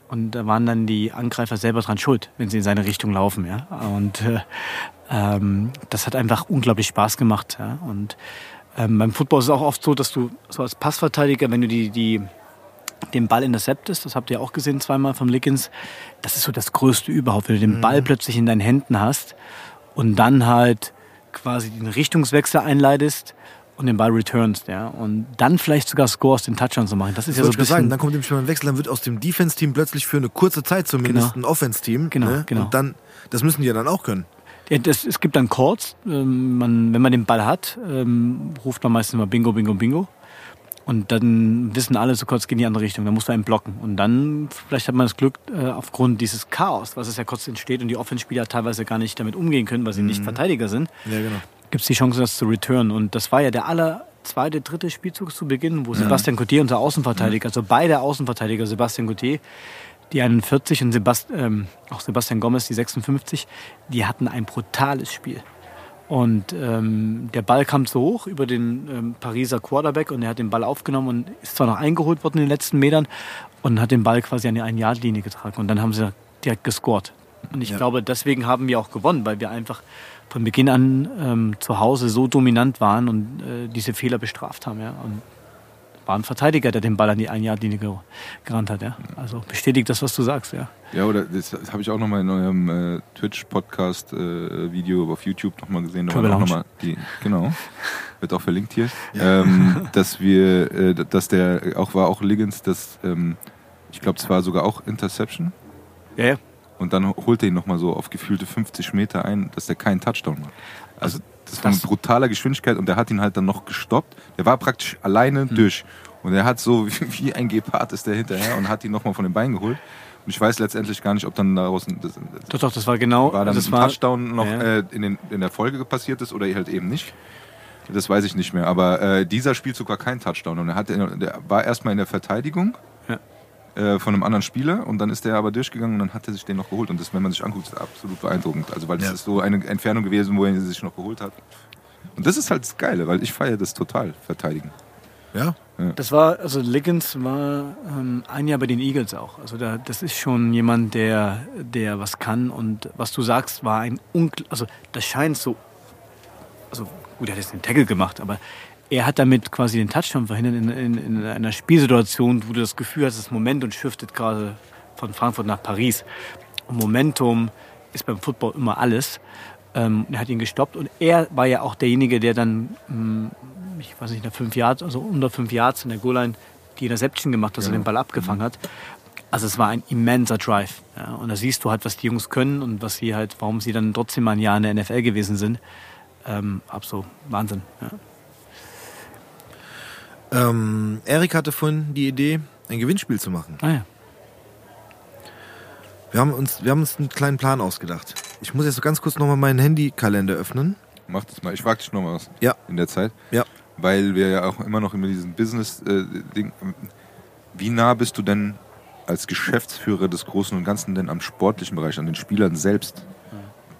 Und da waren dann die Angreifer selber dran schuld, wenn sie in seine Richtung laufen. Ja. Und äh, ähm, das hat einfach unglaublich Spaß gemacht. Ja. Und ähm, beim Football ist es auch oft so, dass du so als Passverteidiger, wenn du die, die den Ball interceptest, das habt ihr auch gesehen zweimal vom Lickens, das ist so das Größte überhaupt, wenn du den Ball plötzlich in deinen Händen hast und dann halt quasi den Richtungswechsel einleitest und den Ball returnst, ja, und dann vielleicht sogar scorest, den Touchdown zu machen. Das ist Das ja so ein gerade sagen, bisschen, dann kommt nämlich mal ein Wechsel, dann wird aus dem Defense-Team plötzlich für eine kurze Zeit zumindest Genau. ein Offense-Team. Genau, ne? genau. Und dann, das müssen die ja dann auch können. Ja, das, es gibt dann Chords, ähm, man, wenn man den Ball hat, ähm, ruft man meistens immer Bingo, Bingo, Bingo. Und dann wissen alle, so kurz geht in die andere Richtung. Dann musst du einen blocken. Und dann, vielleicht hat man das Glück, äh, aufgrund dieses Chaos, was es ja kurz entsteht und die Offenspieler teilweise gar nicht damit umgehen können, weil sie nicht Verteidiger sind, Ja, genau. gibt es die Chance, das zu returnen. Und das war ja der aller zweite, dritte Spielzug zu Beginn, wo Sebastian Coutier, unser Außenverteidiger, also beide Außenverteidiger, Sebastian Coutier, die 41 und Sebast ähm, auch Sebastian Gomez, die 56, die hatten ein brutales Spiel. Und ähm, der Ball kam so hoch über den ähm, Pariser Quarterback und er hat den Ball aufgenommen und ist zwar noch eingeholt worden in den letzten Metern und hat den Ball quasi an die Ein-Yard-Linie getragen. Und dann haben sie direkt gescored. Und ich Ja. glaube, deswegen haben wir auch gewonnen, weil wir einfach von Beginn an ähm, zu Hause so dominant waren und äh, diese Fehler bestraft haben. Ja. Und war ein Verteidiger, der den Ball an die Ein-Yard-Linie ge- gerannt hat. Ja. Also bestätigt das, was du sagst. Ja. Ja, oder das, das habe ich auch nochmal in eurem äh, Twitch-Podcast-Video auf YouTube nochmal gesehen. Da noch mal die, genau, wird auch verlinkt hier. Ähm, dass wir, äh, dass der auch war auch Liggins, dass ähm, ich glaube, es war sogar auch Interception. Ja, ja. Und dann holt er ihn nochmal so auf gefühlte 50 Meter ein, dass der keinen Touchdown macht. Also das war mit brutaler Geschwindigkeit und der hat ihn halt dann noch gestoppt. Der war praktisch alleine durch. Und er hat so wie, ein Gepard ist der hinterher und hat ihn nochmal von den Beinen geholt. Und ich weiß letztendlich gar nicht, ob dann daraus ein, das, Doch, doch, das war genau. war dann das war, Touchdown noch ja. äh, in, den, in der Folge passiert ist oder halt eben nicht. Das weiß ich nicht mehr. Aber äh, dieser Spielzug war kein Touchdown. Und er hat, der war erstmal in der Verteidigung Ja. Äh, von einem anderen Spieler und dann ist der aber durchgegangen und dann hat er sich den noch geholt. Und das, wenn man sich anguckt, ist absolut beeindruckend. Also weil das Ja. ist so eine Entfernung gewesen, wo er sich noch geholt hat. Und das ist halt das Geile, weil ich feiere das total, verteidigen. Ja? Das war, also Liggins war ähm, ein Jahr bei den Eagles auch. Also da, das ist schon jemand, der, der was kann und was du sagst, war ein Ungl also das scheint so, also gut, er hat jetzt den Tackle gemacht, aber er hat damit quasi den Touchdown verhindert in, in, in einer Spielsituation, wo du das Gefühl hast, das Momentum shiftet gerade von Frankfurt nach Paris. Und Momentum ist beim Football immer alles. Ähm, er hat ihn gestoppt und er war ja auch derjenige, der dann mh, ich weiß nicht, nach fünf Yards, also unter fünf Yards in der Goal-Line die Interception gemacht, dass er den Ball abgefangen hat. Also es war ein immenser Drive. Ja. Und da siehst du halt, was die Jungs können und was sie halt, warum sie dann trotzdem mal ein Jahr in der NFL gewesen sind. Ähm, absolut Wahnsinn. Ja. Ähm, Erik hatte vorhin die Idee, ein Gewinnspiel zu machen. Ah, ja. Wir haben uns, wir haben uns einen kleinen Plan ausgedacht. Ich muss jetzt so ganz kurz nochmal meinen Handykalender öffnen. Mach das mal. Ich frag dich noch mal was Ja. in der Zeit. Ja. Weil wir ja auch immer noch immer diesen Business-Ding. wie nah bist du denn als Geschäftsführer des Großen und Ganzen denn am sportlichen Bereich, an den Spielern selbst?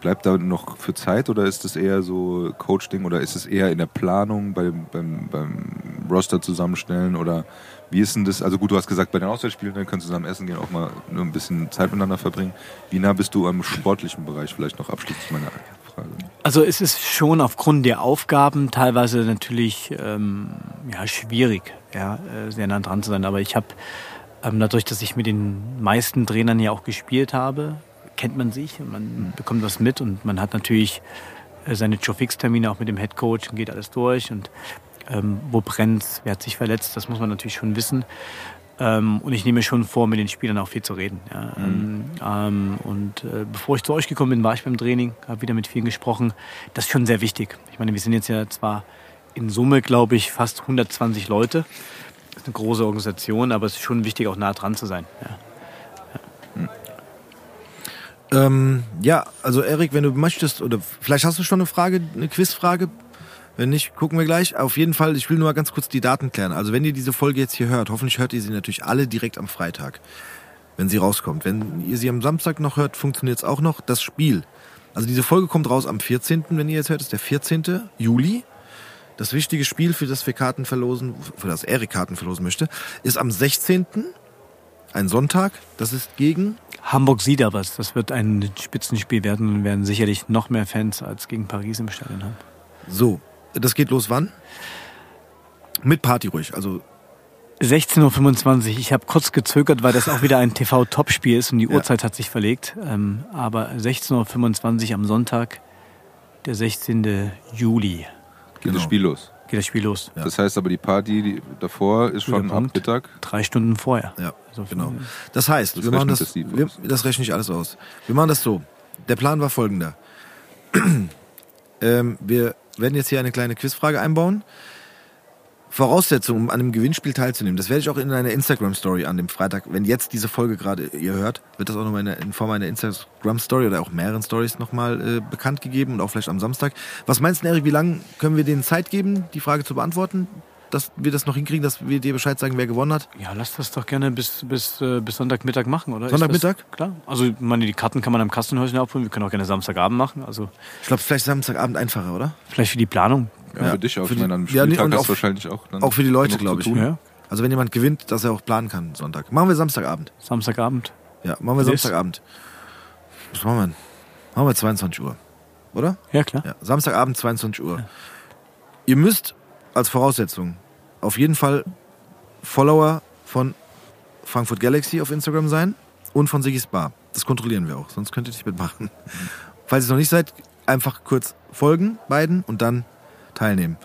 Bleibt da noch für Zeit oder ist es eher so Coach-Ding oder ist es eher in der Planung beim, beim, beim Roster zusammenstellen oder wie ist denn das? Also gut, du hast gesagt, bei den Auswärtsspielen dann können zusammen essen gehen, auch mal ein bisschen Zeit miteinander verbringen. Wie nah bist du am sportlichen Bereich? Vielleicht noch abschließend meine Frage. Also es ist schon aufgrund der Aufgaben teilweise natürlich ähm, ja, schwierig, ja, äh, sehr nah dran zu sein. Aber ich habe ähm, dadurch, dass ich mit den meisten Trainern ja auch gespielt habe, kennt man sich und man bekommt was mit und man hat natürlich äh, seine Joe-Fix-Termine auch mit dem Head Coach und geht alles durch und ähm, wo brennt's, wer hat sich verletzt, das muss man natürlich schon wissen. Ähm, und ich nehme mir schon vor, mit den Spielern auch viel zu reden. Ja. Ähm, ähm, und äh, bevor ich zu euch gekommen bin, war ich beim Training, habe wieder mit vielen gesprochen. Das ist schon sehr wichtig. Ich meine, wir sind jetzt ja zwar in Summe, glaube ich, fast 120 Leute. Das ist eine große Organisation, aber es ist schon wichtig, auch nah dran zu sein. Ja. Ähm, ja, also Erik, wenn du möchtest, oder vielleicht hast du schon eine Frage, eine Quizfrage. Wenn nicht, gucken wir gleich. Auf jeden Fall, ich will nur ganz kurz die Daten klären. Also wenn ihr diese Folge jetzt hier hört, hoffentlich hört ihr sie natürlich alle direkt am Freitag, wenn sie rauskommt. Wenn ihr sie am Samstag noch hört, funktioniert es auch noch. Das Spiel. Also diese Folge kommt raus am 14., wenn ihr jetzt hört, ist der 14. Juli. Das wichtige Spiel, für das wir Karten verlosen, für das Erik Karten verlosen möchte, ist am 16., ein Sonntag. Das ist gegen Hamburg sieht aber, das wird ein Spitzenspiel werden und werden sicherlich noch mehr Fans als gegen Paris im Stadion haben. So, das geht los wann? Mit Party ruhig. Also 16.25 Uhr. Ich habe kurz gezögert, weil das auch wieder ein TV-Topspiel ist und die Ja. Uhrzeit hat sich verlegt. Ähm, aber 16.25 Uhr am Sonntag, der 16. Juli, Geht Genau. das Spiel los. geht das Spiel los. Ja. Das heißt aber, die Party die davor ist Guter schon ab Punkt. Mittag. Drei Stunden vorher. ja, Also genau. Das heißt, Das wir machen das, das wir, das rechne ich alles aus. Wir machen das so. Der Plan war folgender. ähm, wir werden jetzt hier eine kleine Quizfrage einbauen. Voraussetzung, um an einem Gewinnspiel teilzunehmen, das werde ich auch in einer Instagram-Story an dem Freitag, wenn jetzt diese Folge gerade ihr hört, wird das auch nochmal in, in Form einer Instagram-Story oder auch mehreren Stories nochmal äh, bekannt gegeben und auch vielleicht am Samstag. Was meinst du, Erik, wie lange können wir denen Zeit geben, die Frage zu beantworten? Dass wir das noch hinkriegen, dass wir dir Bescheid sagen, wer gewonnen hat? Ja, lass das doch gerne bis, bis, äh, bis Sonntagmittag machen, oder? Sonntagmittag? Das, klar. Also, ich meine, die Karten kann man am Kassenhäuschen abholen. Wir können auch gerne Samstagabend machen. Also, Ich glaube, vielleicht Samstagabend einfacher, oder? vielleicht für die Planung. Ja, Ja, für dich auch. für Ich die- meine, am ja, nee, Spieltag und hast auch- wahrscheinlich auch. Dann auch für die Leute, glaube ich. tun. Ja. Also wenn jemand gewinnt, dass er auch planen kann Sonntag. Machen wir Samstagabend. Samstagabend. Ja, machen wir? Samstagabend. Was machen wir denn? Machen wir 22 Uhr. Oder? Ja, klar. Ja, Samstagabend 22 Uhr. Ihr müsst als Voraussetzung auf jeden Fall Follower von Frankfurt Galaxy auf Instagram sein und von Sigis Bar. Das kontrollieren wir auch, sonst könnt ihr nicht mitmachen. Falls ihr es noch nicht seid, einfach kurz folgen beiden und dann teilnehmen.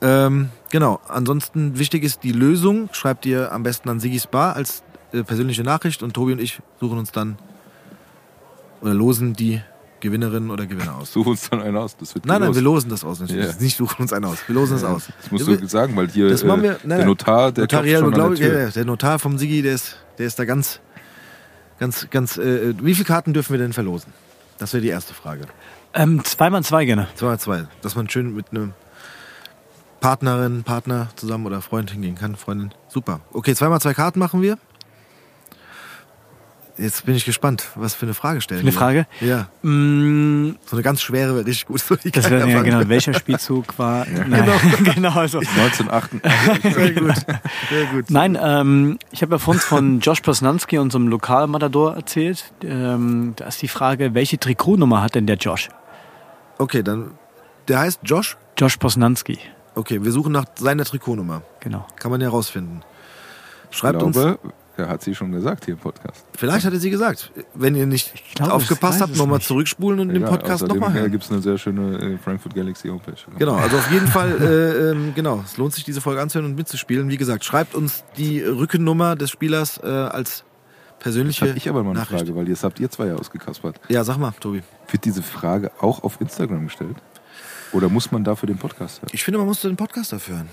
Ähm, genau, ansonsten wichtig ist die Lösung. Schreibt ihr am besten an Sigis Bar als äh, persönliche Nachricht und Tobi und ich suchen uns dann oder losen die Gewinnerin oder Gewinner aus. Such uns dann einen aus. Das wird Nein, nein, wir losen das aus. Natürlich. Ja. Nicht suchen uns einen aus. Wir losen es aus. Das musst du sagen, weil hier Das machen wir. äh, Nein, der. Notar, der Notariell, schon glaub der ja, Tür. ja, der Notar vom Sigi, der ist, der ist da ganz, ganz, ganz. Äh, wie viele Karten dürfen wir denn verlosen? Das wäre die erste Frage. Ähm, zweimal zwei gerne. Zwei mal zwei. Dass man schön mit einem Partnerin, Partner zusammen oder Freund hingehen kann. Freundin. Super. Okay, zweimal zwei Karten machen wir. Jetzt bin ich gespannt, was für eine Frage stellen. Eine wir. Frage? Ja. Mm, So eine ganz schwere wäre richtig gut. So, die das wäre ja genau, welcher Spielzug war. Nein, genau. also. 1988. Sehr gut. Sehr gut. Nein, ähm, ich habe ja vorhin von Josh Posnanski, unserem Lokalmatador, erzählt. Ähm, da ist die Frage, welche Trikotnummer hat denn der Josh? Okay, dann. Der heißt Josh. Josh Posnanski, Okay, wir suchen nach seiner Trikotnummer. genau. Kann man ja rausfinden. Ich Schreibt uns. Er hat sie schon gesagt hier im Podcast. Vielleicht hat er sie gesagt. Wenn ihr nicht glaube, aufgepasst habt, nochmal zurückspulen und den Egal, Podcast nochmal Da hören. gibt es eine sehr schöne äh, Frankfurt Galaxy Homepage. Genau, also auf jeden Fall, äh, ähm, genau, es lohnt sich, diese Folge anzuhören und mitzuspielen. Wie gesagt, schreibt uns die Rückennummer des Spielers äh, als persönliche Habe ich aber mal eine Nachricht. Frage, weil jetzt habt ihr zwei ja ausgekaspert. Ja, sag mal, Tobi. Wird diese Frage auch auf Instagram gestellt? Oder muss man dafür den Podcast hören? Ich finde, man muss den Podcast dafür hören.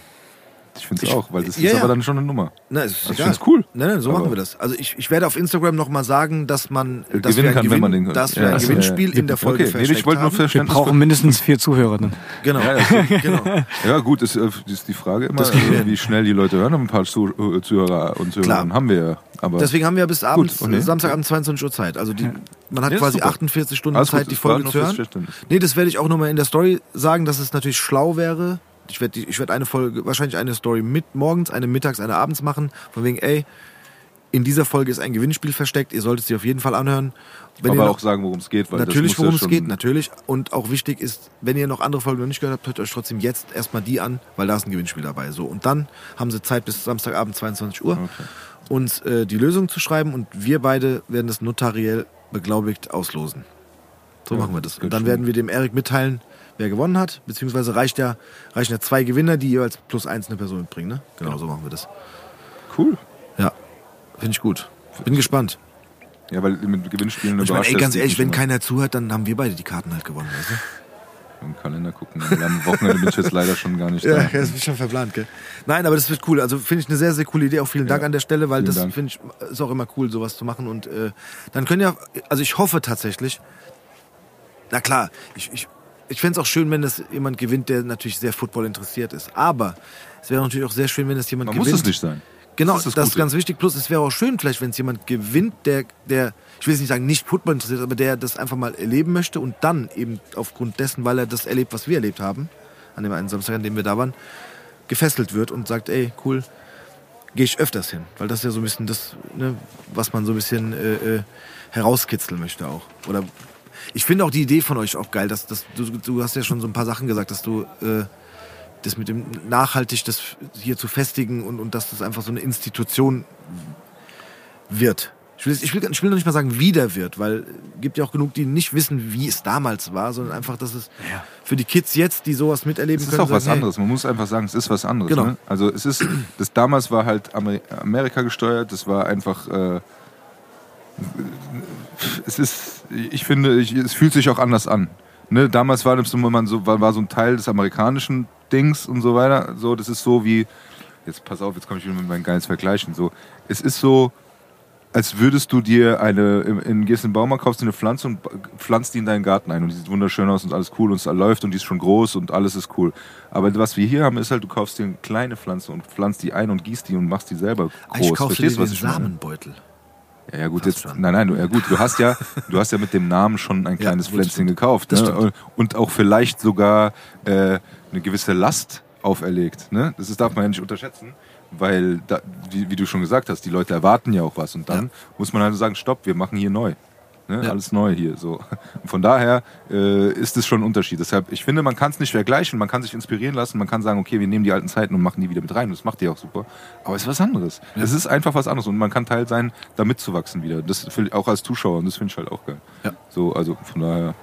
Ich finde es auch, weil das ja, ist ja. aber dann schon eine Nummer. Na, es ist Also ich egal. find's cool. Nein, nein, so Aber- machen wir das. Also ich, ich werde auf Instagram nochmal sagen, dass man dass gewinnen kann, wenn Gewinn, man den- dass wir ein also, Gewinnspiel ja. in der Folge Okay, nee, ich wollte nur haben. Wir Verständnis. brauchen mindestens vier Zuhörer dann. Genau, Ja, ja. genau. Ja, gut, ist, äh, ist die Frage immer, äh, wie schnell die Leute hören. Ein paar Zuh äh, Zuhörer und Zuhörerinnen haben wir ja. Aber Deswegen haben wir bis abends, okay. Samstagabend 22 Uhr Zeit. Also die, man hat ist quasi super. 48 Stunden Alles gut, Zeit, die es war Folge zu hören. Verständnis. Nee, das werde ich auch nochmal in der Story sagen, dass es natürlich schlau wäre. Ich werde ich werd eine Folge, wahrscheinlich eine Story mit morgens, eine mittags, eine abends machen. Von wegen, ey, in dieser Folge ist ein Gewinnspiel versteckt. Ihr solltet sie auf jeden Fall anhören. Wenn ihr aber noch, auch sagen, worum es geht. Weil natürlich, worum ja es geht, natürlich. Und auch wichtig ist, wenn ihr noch andere Folgen noch nicht gehört habt, hört euch trotzdem jetzt erstmal die an, weil da ist ein Gewinnspiel dabei. So. Und dann haben sie Zeit bis Samstagabend 22 Uhr, uns äh, die Lösung zu schreiben und wir beide werden das notariell beglaubigt auslosen. So Ja, machen wir das. Und dann werden wir dem Erik mitteilen, wer gewonnen hat, beziehungsweise reicht ja, reichen ja zwei Gewinner, die jeweils plus eins eine Person mitbringen. Ne? Genau, so machen wir das. Cool. Ja, finde ich gut. Bin gespannt. Ja, weil mit Gewinnspielen Ich meine, ey, ganz ehrlich, wenn keiner zuhört, dann haben wir beide die Karten halt gewonnen. Weißt du? Im Kalender gucken. Am Wochenende bin ich jetzt leider schon gar nicht Ja, da. das ist schon verplant, gell? Nein, aber das wird cool. Also finde ich eine sehr, sehr coole Idee. Auch vielen Dank Ja, an der Stelle, weil das finde ich ist auch immer cool, sowas zu machen. Und äh, dann können ja, also ich hoffe tatsächlich, na klar, ich, ich, ich fände es auch schön, wenn das jemand gewinnt, der natürlich sehr Football interessiert ist. Aber es wäre natürlich auch sehr schön, wenn das jemand Man gewinnt. muss es nicht sein. Genau, Das das ist das ist, Gute. ganz wichtig. Plus, es wäre auch schön, vielleicht, wenn es jemand gewinnt, der, der, ich will jetzt nicht sagen, nicht Football interessiert, aber der das einfach mal erleben möchte und dann eben aufgrund dessen, weil er das erlebt, was wir erlebt haben, an dem einen Samstag, an dem wir da waren, gefesselt wird und sagt, ey, cool, gehe ich öfters hin. Weil das ist ja so ein bisschen das, ne, was man so ein bisschen äh, äh, herauskitzeln möchte auch. Oder ich finde auch die Idee von euch auch geil, dass, dass du, du hast ja schon so ein paar Sachen gesagt, dass du äh, das mit dem nachhaltig das hier zu festigen und, und dass das einfach so eine Institution wird. Ich will, ich, will, ich will noch nicht mal sagen, wieder wird, weil es gibt ja auch genug, die nicht wissen, wie es damals war, sondern einfach, dass es für die Kids jetzt, die sowas miterleben Es ist können, auch was sagen, hey, anderes. Man muss einfach sagen, es ist was anderes. Genau. Ne? Also es ist, das damals war halt Amer Amerika gesteuert. Das war einfach. Äh, es ist, ich finde, ich, es fühlt sich auch anders an. Ne? Damals war das so, man so, war, war so ein Teil des amerikanischen Dings und so weiter. So, das ist so wie, jetzt pass auf, jetzt komme ich wieder mit meinen geiles Vergleichen. So, es ist so, als würdest du dir eine, in, in, gehst in den Baumarkt, kaufst dir eine Pflanze und pflanzt die in deinen Garten ein und die sieht wunderschön aus und alles cool und es läuft und die ist schon groß und alles ist cool. Aber was wir hier haben, ist halt, du kaufst dir eine kleine Pflanze und pflanzt die ein und gießt die und machst die selber groß. ich kaufe dir den du, was ich meine? Ja, ja gut, Fast jetzt, schon. nein, nein, du, ja gut, du hast ja, du hast ja mit dem Namen schon ein Ja, kleines das Pflänzchen gekauft. Ne? Und auch vielleicht sogar äh, eine gewisse Last auferlegt. Ne? Das ist, darf man ja nicht unterschätzen, weil, da, wie, wie du schon gesagt hast, die Leute erwarten ja auch was. Und dann Ja. muss man halt sagen, stopp, wir machen hier neu. Ne? Ja. Alles neu hier. So. Und von daher äh, ist es schon ein Unterschied. Deshalb, ich finde, man kann es nicht vergleichen, man kann sich inspirieren lassen, man kann sagen, okay, wir nehmen die alten Zeiten und machen die wieder mit rein. Das macht die auch super. Aber es ist was anderes. Es ist einfach was anderes und man kann Teil sein, da mitzuwachsen wieder. Das finde ich auch als Zuschauer und das finde ich halt auch geil. Ja. So, also von daher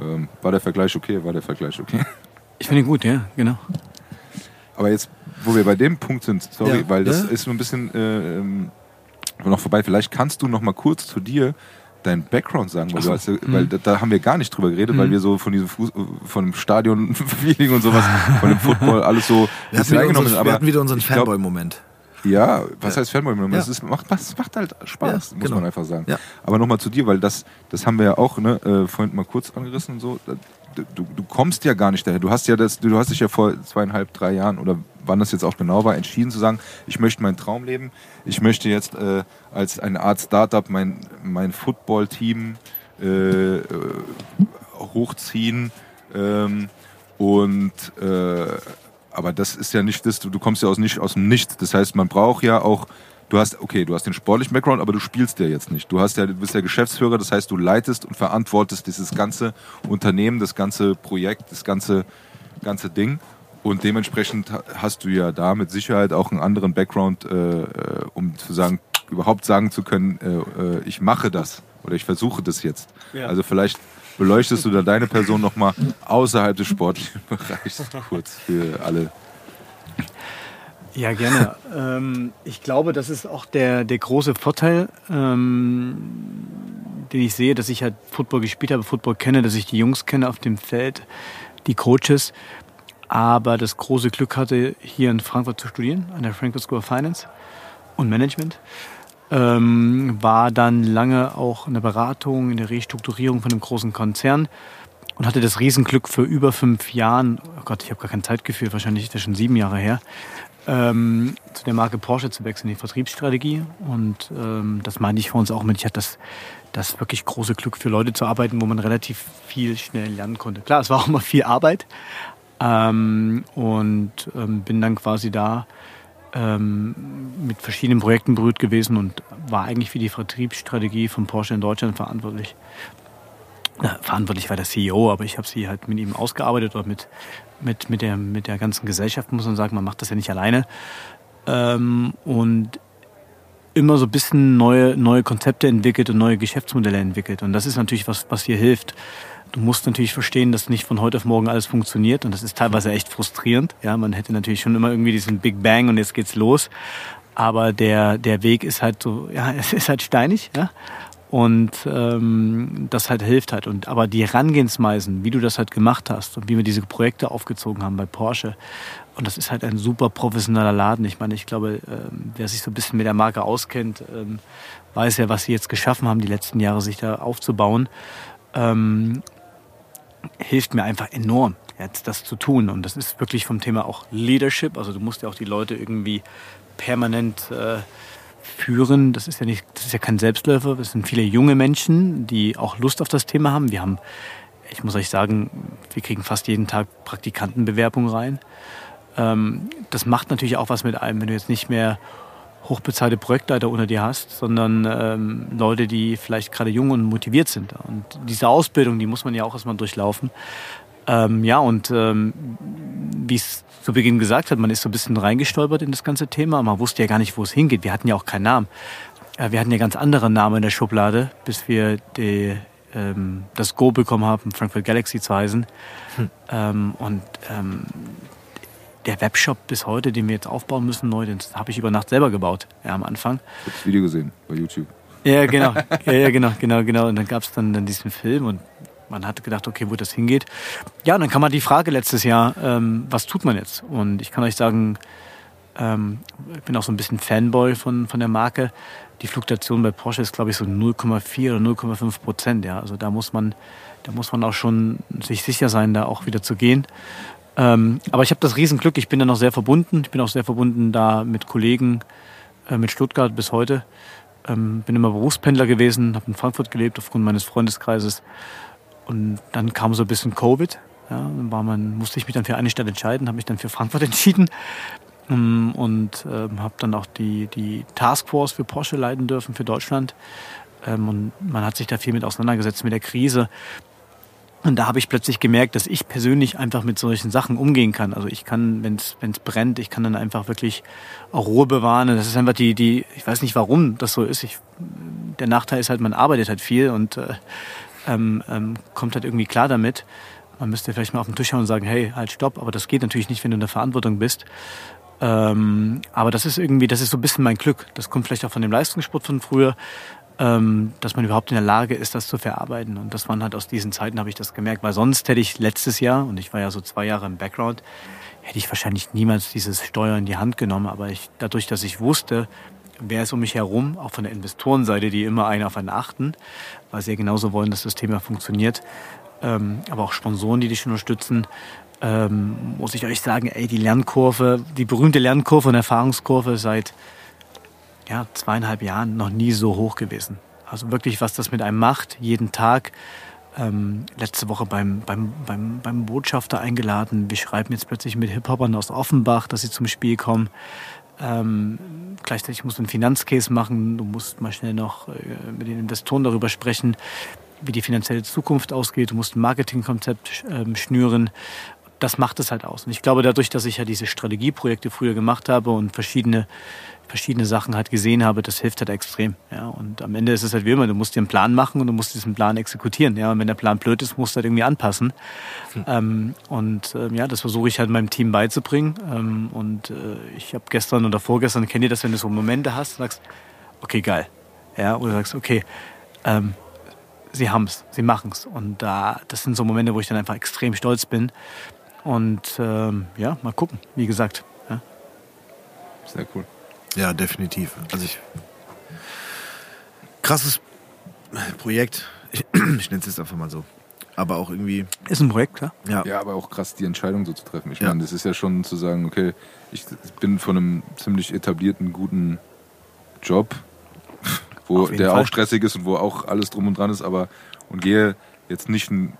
ähm, war der Vergleich okay, war der Vergleich okay. Ich finde ihn gut, ja, genau. Aber jetzt, wo wir bei dem Punkt sind, sorry, Ja. weil das Ja. ist so ein bisschen äh, ähm, noch vorbei. Vielleicht kannst du noch mal kurz zu dir deinen Background sagen, weil, du hast, weil da, da haben wir gar nicht drüber geredet, weil wir so von diesem Fuß, von dem Stadion-Feeling und sowas, von dem Football alles so Wir hatten, wieder unseren, wir hatten wieder unseren Fanboy-Moment. ja, was Ja. heißt Fanboy? Ja. Es ist, macht, es macht halt Spaß, Ja, muss genau. man einfach sagen. Ja. Aber nochmal zu dir, weil das, das haben wir ja auch ne, äh, vorhin mal kurz angerissen und so. Du, du kommst ja gar nicht daher. Du hast ja das, du hast dich ja vor zweieinhalb, drei Jahren oder wann das jetzt auch genau war, entschieden zu sagen, ich möchte meinen Traum leben. Ich möchte jetzt äh, als eine Art Startup mein, mein Football-Team äh, äh, hochziehen. Ähm, und äh, aber das ist ja nicht das, du, kommst ja aus nicht aus dem Nichts. Das heißt, man braucht ja auch, du hast, okay, du hast den sportlichen Background, aber du spielst ja jetzt nicht. Du hast ja, du bist ja Geschäftsführer, das heißt, du leitest und verantwortest dieses ganze Unternehmen, das ganze Projekt, das ganze, ganze Ding. Und dementsprechend ha- hast du ja da mit Sicherheit auch einen anderen Background, äh, äh, um zu sagen, überhaupt sagen zu können, äh, äh, ich mache das oder ich versuche das jetzt. Ja. Also vielleicht beleuchtest du da deine Person nochmal außerhalb des sportlichen Bereichs kurz für alle. Ja, gerne. ähm, ich glaube, das ist auch der, der große Vorteil, ähm, den ich sehe, dass ich halt Football gespielt habe, Football kenne, dass ich die Jungs kenne auf dem Feld, die Coaches, aber das große Glück hatte, hier in Frankfurt zu studieren, an der Frankfurt School of Finance und Management. Ähm, war dann lange auch in der Beratung, in der Restrukturierung von einem großen Konzern und hatte das Riesenglück für über fünf Jahren, oh Gott, ich habe gar kein Zeitgefühl, wahrscheinlich ist das schon sieben Jahre her, ähm, zu der Marke Porsche zu wechseln, die Vertriebsstrategie. Und ähm, das meinte ich vor uns auch mit, ich hatte das, das wirklich große Glück, für Leute zu arbeiten, wo man relativ viel schnell lernen konnte. Klar, es war auch immer viel Arbeit. Ähm, und ähm, bin dann quasi da ähm, mit verschiedenen Projekten berührt gewesen und war eigentlich für die Vertriebsstrategie von Porsche in Deutschland verantwortlich. Na, verantwortlich war der CEO, aber ich habe sie halt mit ihm ausgearbeitet oder mit, mit, mit, der, mit der ganzen Gesellschaft, muss man sagen. Man macht das ja nicht alleine. Ähm, und immer so ein bisschen neue, neue Konzepte entwickelt und neue Geschäftsmodelle entwickelt. Und das ist natürlich was, was dir hilft. Du musst natürlich verstehen, dass nicht von heute auf morgen alles funktioniert. Und das ist teilweise echt frustrierend. Ja, man hätte natürlich schon immer irgendwie diesen Big Bang und jetzt geht's los. Aber der, der Weg ist halt so, ja, es ist halt steinig, ja. Und ähm, das halt hilft halt. Und aber die Herangehensweisen, wie du das halt gemacht hast und wie wir diese Projekte aufgezogen haben bei Porsche, und das ist halt ein super professioneller Laden. Ich meine, ich glaube, ähm, wer sich so ein bisschen mit der Marke auskennt, ähm, weiß ja, was sie jetzt geschaffen haben, die letzten Jahre sich da aufzubauen. Ähm, hilft mir einfach enorm, jetzt das zu tun. Und das ist wirklich vom Thema auch Leadership. Also du musst ja auch die Leute irgendwie permanent äh, führen. Das ist ja nicht, das ist ja kein Selbstläufer. Das sind viele junge Menschen, die auch Lust auf das Thema haben. Wir haben, ich muss euch sagen, wir kriegen fast jeden Tag Praktikantenbewerbungen rein. Ähm, das macht natürlich auch was mit einem, wenn du jetzt nicht mehr hochbezahlte Projektleiter unter dir hast, sondern ähm, Leute, die vielleicht gerade jung und motiviert sind. Und diese Ausbildung, die muss man ja auch erstmal durchlaufen. Ähm, ja, und ähm, wie es zu Beginn gesagt hat, man ist so ein bisschen reingestolpert in das ganze Thema. Man wusste ja gar nicht, wo es hingeht. Wir hatten ja auch keinen Namen. Äh, wir hatten ja ganz andere Namen in der Schublade, bis wir die, ähm, das Go bekommen haben, Frankfurt Galaxy zu heißen. Ähm, und ähm, der Webshop bis heute, den wir jetzt aufbauen müssen, neu, den habe ich über Nacht selber gebaut, ja, am Anfang. Ich habe das Video gesehen bei YouTube. Ja, genau. Ja, ja, genau, genau, genau. Und dann gab es dann, dann diesen Film und man hat gedacht, okay, wo das hingeht. Ja, und dann kam man die Frage letztes Jahr, ähm, was tut man jetzt? Und ich kann euch sagen, ähm, ich bin auch so ein bisschen Fanboy von, von der Marke. Die Fluktuation bei Porsche ist, glaube ich, so 0,4 oder 0,5 Prozent. Ja, also da muss man, da muss man auch schon sich sicher sein, da auch wieder zu gehen. Ähm, aber ich habe das Riesenglück, ich bin da noch sehr verbunden. Ich bin auch sehr verbunden da mit Kollegen, äh, mit Stuttgart bis heute. Ähm, bin immer Berufspendler gewesen, habe in Frankfurt gelebt aufgrund meines Freundeskreises. Und dann kam so ein bisschen Covid. Ja, dann war man, musste ich mich dann für eine Stadt entscheiden, habe mich dann für Frankfurt entschieden ähm, und ähm, habe dann auch die, die Taskforce für Porsche leiten dürfen für Deutschland. ähm, und man hat sich da viel mit auseinandergesetzt mit der Krise. Und da habe ich plötzlich gemerkt, dass ich persönlich einfach mit solchen Sachen umgehen kann. Also ich kann, wenn es brennt, ich kann dann einfach wirklich auch Ruhe bewahren. Das ist einfach die, die, ich weiß nicht, warum das so ist. Ich, der Nachteil ist halt, man arbeitet halt viel und äh, ähm, ähm, kommt halt irgendwie klar damit. Man müsste vielleicht mal auf den Tisch hauen und sagen, hey, halt, stopp. Aber das geht natürlich nicht, wenn du in der Verantwortung bist. Ähm, aber das ist irgendwie, das ist so ein bisschen mein Glück. Das kommt vielleicht auch von dem Leistungssport von früher ähm, dass man überhaupt in der Lage ist, das zu verarbeiten. Und das waren halt aus diesen Zeiten, habe ich das gemerkt. Weil sonst hätte ich letztes Jahr, und ich war ja so zwei Jahre im Background, hätte ich wahrscheinlich niemals dieses Steuer in die Hand genommen. Aber ich, dadurch, dass ich wusste, wer ist um mich herum, auch von der Investorenseite, die immer einen auf einen achten, weil sie ja genauso wollen, dass das Thema funktioniert, ähm, aber auch Sponsoren, die dich unterstützen, ähm, muss ich euch sagen, ey, die Lernkurve, die berühmte Lernkurve und Erfahrungskurve seit ja, zweieinhalb Jahren noch nie so hoch gewesen. Also wirklich, was das mit einem macht, jeden Tag. Ähm, letzte Woche beim, beim, beim, beim Botschafter eingeladen. Wir schreiben jetzt plötzlich mit Hip-Hopern aus Offenbach, dass sie zum Spiel kommen. Ähm, gleichzeitig musst du einen Finanzcase machen. Du musst mal schnell noch äh, mit den Investoren darüber sprechen, wie die finanzielle Zukunft ausgeht. Du musst ein Marketingkonzept ähm, schnüren. Das macht es halt aus. Und ich glaube, dadurch, dass ich ja diese Strategieprojekte früher gemacht habe und verschiedene verschiedene Sachen halt gesehen habe, das hilft halt extrem. Ja, und am Ende ist es halt wie immer, du musst dir einen Plan machen und du musst diesen Plan exekutieren. Ja, und wenn der Plan blöd ist, musst du halt irgendwie anpassen. Hm. Ähm, und ähm, ja, das versuche ich halt meinem Team beizubringen. Ähm, und äh, ich habe gestern oder vorgestern, kennt ihr das, wenn du so Momente hast, sagst, okay, geil. Ja, oder sagst, okay, ähm, sie haben's, sie machen's. Und da, das sind so Momente, wo ich dann einfach extrem stolz bin. Und ähm, ja, mal gucken, wie gesagt. Ja. Sehr cool. Ja, definitiv. Also ich. Krasses Projekt. Ich, ich nenne es jetzt einfach mal so. Aber auch irgendwie. Ist ein Projekt, klar. Ja. ja, aber auch krass, die Entscheidung so zu treffen. Ich ja. meine, das ist ja schon zu sagen, okay, ich bin von einem ziemlich etablierten, guten Job, wo der Fall. auch stressig ist und wo auch alles drum und dran ist, aber und gehe jetzt nicht einen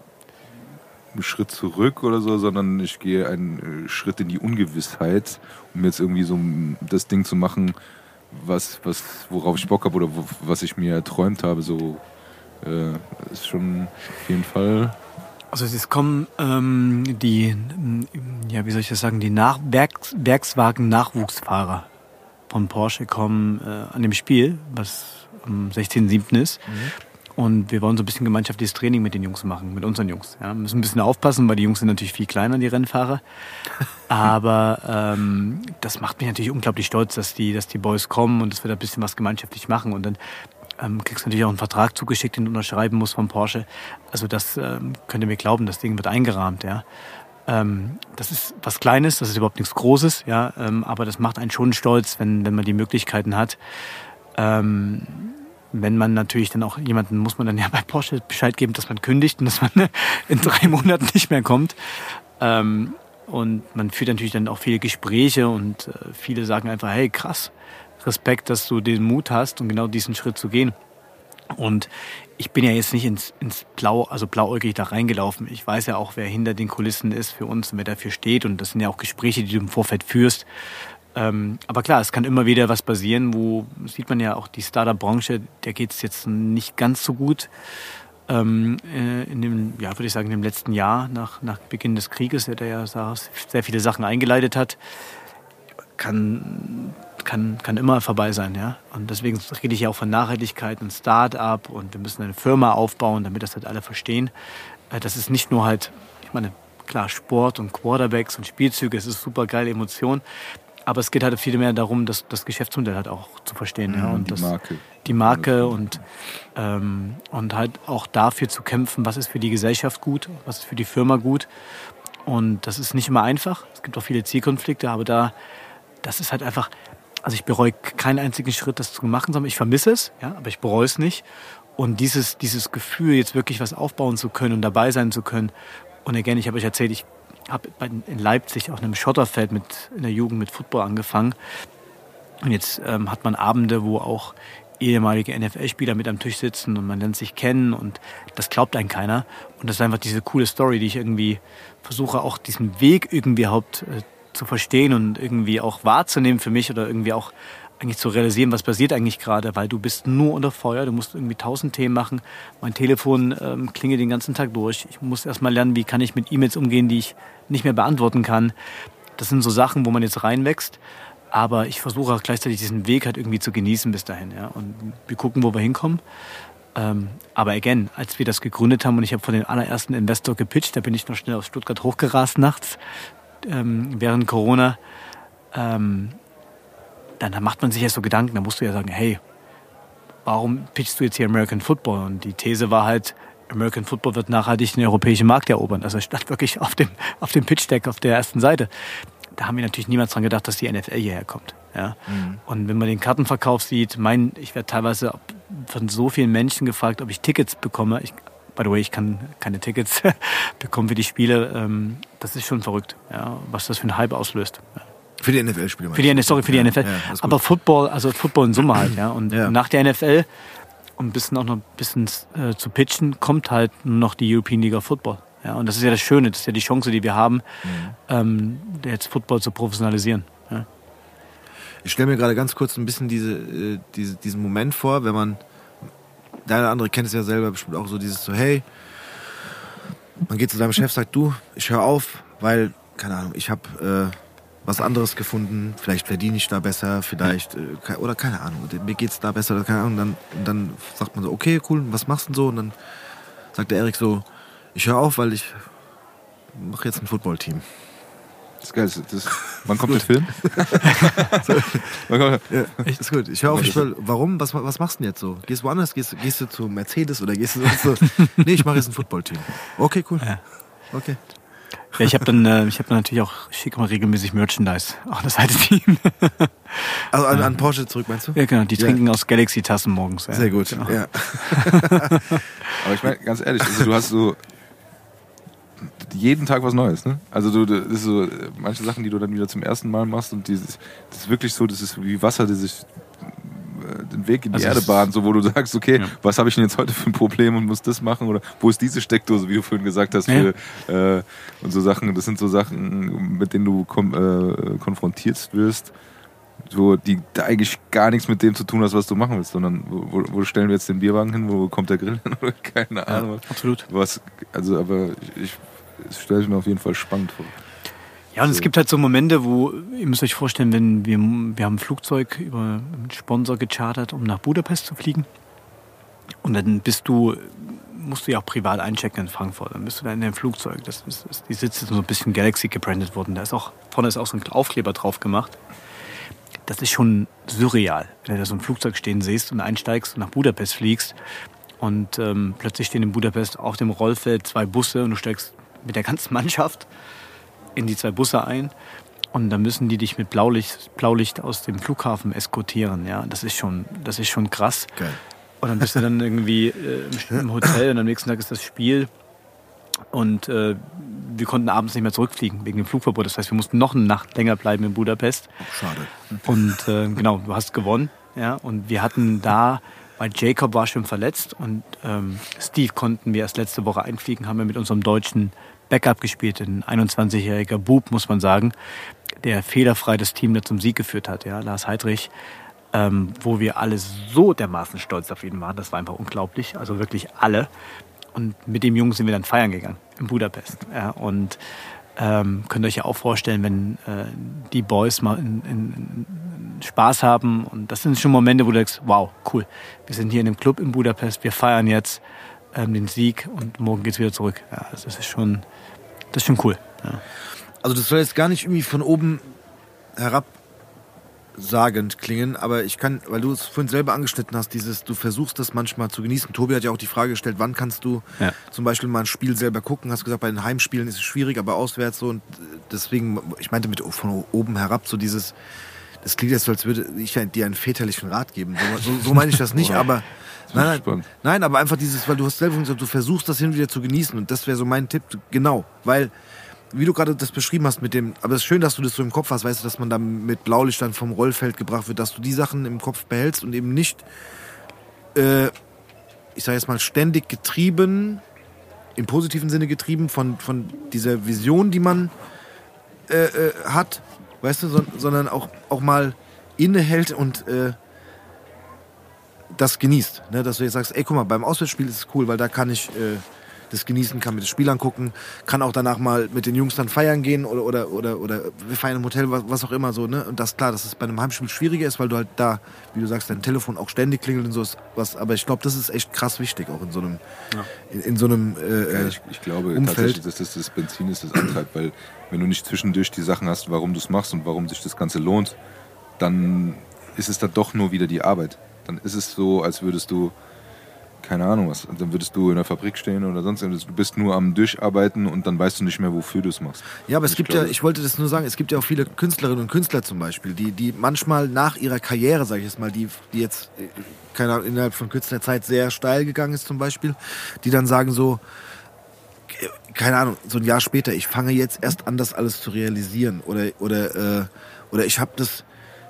einen Schritt zurück oder so, sondern ich gehe einen äh, Schritt in die Ungewissheit, um jetzt irgendwie so das Ding zu machen, was, was, worauf ich Bock habe oder wo, was ich mir erträumt habe. So äh, ist schon auf jeden Fall. Also es kommen ähm, die, ja, wie soll ich das sagen, die Nach Werks Werkswagen-Nachwuchsfahrer von Porsche kommen äh, an dem Spiel, was am 16.07. ist. Mhm. Und wir wollen so ein bisschen gemeinschaftliches Training mit den Jungs machen, mit unseren Jungs. Ja, wir müssen ein bisschen aufpassen, weil die Jungs sind natürlich viel kleiner, die Rennfahrer. Aber ähm, das macht mich natürlich unglaublich stolz, dass die, dass die Boys kommen und dass wir da ein bisschen was gemeinschaftlich machen. Und dann ähm, kriegst du natürlich auch einen Vertrag zugeschickt, den du unterschreiben musst von Porsche. Also das ähm, könnt ihr mir glauben, das Ding wird eingerahmt, ja. Ähm, das ist was Kleines, das ist überhaupt nichts Großes, ja. Ähm, aber das macht einen schon stolz, wenn, wenn man die Möglichkeiten hat. Ähm, wenn man natürlich dann auch jemanden, muss man dann ja bei Porsche Bescheid geben, dass man kündigt und dass man in drei Monaten nicht mehr kommt. Ähm, und man führt natürlich dann auch viele Gespräche und äh, viele sagen einfach, hey, krass, Respekt, dass du den Mut hast, um genau diesen Schritt zu gehen. Und ich bin ja jetzt nicht ins, ins Blau, also blauäugig da reingelaufen. Ich weiß ja auch, wer hinter den Kulissen ist für uns und wer dafür steht. Und das sind ja auch Gespräche, die du im Vorfeld führst. Ähm, aber klar, es kann immer wieder was passieren, wo sieht man ja auch die Startup-Branche, der geht es jetzt nicht ganz so gut. Ähm, äh, in dem, ja, würde ich sagen, in letzten Jahr nach, nach Beginn des Krieges, der ja sehr viele Sachen eingeleitet hat, kann, kann, kann immer vorbei sein, ja. Und deswegen rede ich ja auch von Nachhaltigkeit und Start-up und wir müssen eine Firma aufbauen, damit das halt alle verstehen. Äh, das ist nicht nur halt, ich meine, klar, Sport und Quarterbacks und Spielzüge, es ist super geile Emotion. Aber es geht halt viel mehr darum, das, das Geschäftsmodell halt auch zu verstehen. Mhm, ja, und die das, Marke. Die Marke und, ähm, und halt auch dafür zu kämpfen, was ist für die Gesellschaft gut, was ist für die Firma gut. Und das ist nicht immer einfach. Es gibt auch viele Zielkonflikte, aber da, das ist halt einfach, also ich bereue keinen einzigen Schritt, das zu machen, sondern ich vermisse es, ja, aber ich bereue es nicht. Und dieses, dieses Gefühl, jetzt wirklich was aufbauen zu können und dabei sein zu können. Und again, ich habe euch erzählt, ich habe in Leipzig auf einem Schotterfeld mit, in der Jugend mit Football angefangen. Und jetzt ähm, hat man Abende, wo auch ehemalige NFL-Spieler mit am Tisch sitzen und man lernt sich kennen und das glaubt einem keiner. Und das ist einfach diese coole Story, die ich irgendwie versuche, auch diesen Weg irgendwie überhaupt äh, zu verstehen und irgendwie auch wahrzunehmen für mich oder irgendwie auch eigentlich zu realisieren, was passiert eigentlich gerade, weil du bist nur unter Feuer, du musst irgendwie tausend Themen machen. Mein Telefon ähm, klingelt den ganzen Tag durch. Ich muss erstmal lernen, wie kann ich mit E-Mails umgehen, die ich nicht mehr beantworten kann. Das sind so Sachen, wo man jetzt reinwächst. Aber ich versuche auch gleichzeitig diesen Weg halt irgendwie zu genießen bis dahin. Ja? Und wir gucken, wo wir hinkommen. Ähm, aber again, als wir das gegründet haben und ich habe von den allerersten Investor gepitcht, da bin ich noch schnell aus Stuttgart hochgerast nachts ähm, während Corona. Ähm, dann, dann macht man sich ja so Gedanken, da musst du ja sagen, hey, warum pitchst du jetzt hier American Football? Und die These war halt, American Football wird nachhaltig den europäischen Markt erobern. Also stand wirklich auf dem, auf dem Pitch-Deck auf der ersten Seite. Da haben wir natürlich niemals dran gedacht, dass die NFL hierher kommt. Ja? Mhm. Und wenn man den Kartenverkauf sieht, mein, ich werde teilweise von so vielen Menschen gefragt, ob ich Tickets bekomme. Ich, by the way, ich kann keine Tickets bekommen für die Spiele. Ähm, das ist schon verrückt, ja, was das für einen Hype auslöst. Ja. Für die NFL-Spiele. Für die, sorry, für die ja, NFL. Ja. Aber Football, also Football in Summe halt, ja. Und Ja. nach der NFL, um ein bisschen auch noch ein bisschen äh, zu pitchen, kommt halt nur noch die European League of Football. Ja, und das ist ja das Schöne, das ist ja die Chance, die wir haben, Mhm. ähm, jetzt Football zu professionalisieren. Ja. Ich stelle mir gerade ganz kurz ein bisschen diese, äh, diese, diesen Moment vor, wenn man, der eine andere kennt es ja selber bestimmt auch so, dieses so, hey, man geht zu seinem Chef, sagt, du, ich höre auf, weil, keine Ahnung, ich habe äh, was anderes gefunden, vielleicht verdiene ich da besser, vielleicht, äh, oder keine Ahnung, mir geht's da besser, oder keine Ahnung, dann, und dann sagt man so, okay, cool, was machst du denn so? Und dann sagt der Erik so, ich höre auf, weil ich mache jetzt ein Footballteam. Das ist geil. Das, das, wann kommt der Film? Ja, ist gut. Ich höre auf, ich will, warum? Was, was machst du denn jetzt so? Gehst du woanders? Gehst, gehst du zu Mercedes oder gehst du so? nee, ich mache jetzt ein Footballteam. Okay, cool. Ja. Okay. Ja, ich habe dann, äh, ich habe natürlich auch schick mal regelmäßig Merchandise, auch das alte Team. Also an, an Porsche zurück, meinst du? ja, genau, die Ja. trinken aus Galaxy-Tassen morgens. Ja. Sehr gut. Genau. Ja. Aber ich meine, ganz ehrlich, also du hast so jeden Tag was Neues, ne? Also du, das ist so äh, manche Sachen, die du dann wieder zum ersten Mal machst und dieses, das ist wirklich so, das ist wie Wasser, das sich den Weg in die Also Erde bahnt, so wo du sagst, okay, Ja. was habe ich denn jetzt heute für ein Problem und muss das machen oder wo ist diese Steckdose, wie du vorhin gesagt hast, Ja. für, äh, und so Sachen, das sind so Sachen, mit denen du kom äh, konfrontiert wirst, so, die da eigentlich gar nichts mit dem zu tun hast, was du machen willst, sondern wo, wo, stellen wir jetzt den Bierwagen hin, wo kommt der Grill hin oder keine Ahnung. was. Absolut. Was, also, aber ich, ich stelle es mir auf jeden Fall spannend vor. Ja, und es So. gibt halt so Momente, wo, ihr müsst euch vorstellen, wenn wir, wir haben ein Flugzeug über einen Sponsor gechartert, um nach Budapest zu fliegen. Und dann bist du, musst du ja auch privat einchecken in Frankfurt. Dann bist du da in dem Flugzeug. Das ist, ist, die Sitze sind so ein bisschen Galaxy gebrandet worden. Da ist auch, vorne ist auch so ein Aufkleber drauf gemacht. Das ist schon surreal, wenn du da so ein Flugzeug stehen siehst und einsteigst und nach Budapest fliegst. Und ähm, plötzlich stehen in Budapest auf dem Rollfeld zwei Busse und du steigst mit der ganzen Mannschaft in die zwei Busse ein und dann müssen die dich mit Blaulicht, Blaulicht aus dem Flughafen eskortieren. Ja, das ist schon, das ist schon krass. Geil. Und dann bist du dann irgendwie äh, im- Hotel und am nächsten Tag ist das Spiel und äh, wir konnten abends nicht mehr zurückfliegen wegen dem Flugverbot. Das heißt, wir mussten noch eine Nacht länger bleiben in Budapest. Schade. Und äh, genau, du hast gewonnen. Ja, und wir hatten da, weil Jacob war schon verletzt und ähm, Steve konnten wir erst letzte Woche einfliegen, haben wir mit unserem deutschen Backup gespielt, ein 21-jähriger Bub, muss man sagen, der fehlerfrei das Team da zum Sieg geführt hat, ja, Lars Heidrich, ähm, wo wir alle so dermaßen stolz auf ihn waren, das war einfach unglaublich, also wirklich alle. Und mit dem Jungen sind wir dann feiern gegangen in Budapest. Ja, und ähm, könnt ihr euch ja auch vorstellen, wenn äh, die Boys mal in, in, in Spaß haben. Und das sind schon Momente, wo du denkst, wow, cool. Wir sind hier in einem Club in Budapest, wir feiern jetzt ähm, den Sieg und morgen geht's wieder zurück. Ja, also das ist schon, das ist schon cool. Ja. Also das soll jetzt gar nicht irgendwie von oben herab sagend klingen, aber ich kann, weil du es vorhin selber angeschnitten hast, dieses, du versuchst das manchmal zu genießen. Tobi hat ja auch die Frage gestellt, wann kannst du Ja. zum Beispiel mal ein Spiel selber gucken? Hast gesagt, bei den Heimspielen ist es schwierig, aber auswärts so und deswegen, ich meinte mit von oben herab so dieses, das klingt jetzt so, als würde ich dir einen väterlichen Rat geben. So, so, meine ich das nicht, aber nein, nein, nein, aber einfach dieses, weil du hast selber gesagt, du versuchst das hin und wieder zu genießen und das wäre so mein Tipp, genau, weil wie du gerade das beschrieben hast mit dem, aber es ist schön, dass du das so im Kopf hast, weißt du, dass man da mit Blaulicht dann vom Rollfeld gebracht wird, dass du die Sachen im Kopf behältst und eben nicht, äh, ich sage jetzt mal, ständig getrieben, im positiven Sinne getrieben von, von dieser Vision, die man äh, äh, hat, weißt du, son- sondern auch, auch mal innehält und äh, das genießt. Ne? Dass du jetzt sagst, ey, guck mal, beim Auswärtsspiel ist es cool, weil da kann ich äh, das genießen, kann mir das Spiel angucken, kann auch danach mal mit den Jungs dann feiern gehen oder, oder, oder, oder wir feiern im Hotel, was, was auch immer so. Ne? Und das ist klar, dass es bei einem Heimspiel schwieriger ist, weil du halt da, wie du sagst, dein Telefon auch ständig klingelt und so ist was. Aber ich glaube, das ist echt krass wichtig, auch in so einem, in, in so einem äh, Ja, ich, ich glaube Umfeld. tatsächlich, dass das das Benzin ist, das antreibt, weil wenn du nicht zwischendurch die Sachen hast, warum du es machst und warum sich das Ganze lohnt, dann ist es dann doch nur wieder die Arbeit. Dann ist es so, als würdest du, keine Ahnung was, dann würdest du in der Fabrik stehen oder sonst irgendwas. Du bist nur am Durcharbeiten und dann weißt du nicht mehr, wofür du es machst. Ja, aber es Ich gibt glaube- ja, ich wollte das nur sagen, es gibt ja auch viele Künstlerinnen und Künstler zum Beispiel, die, die manchmal nach ihrer Karriere, sage ich jetzt mal, die, die jetzt keine Ahnung, innerhalb von kürzester Zeit sehr steil gegangen ist zum Beispiel, die dann sagen so, keine Ahnung, so ein Jahr später, ich fange jetzt erst an, das alles zu realisieren oder oder äh, oder ich habe das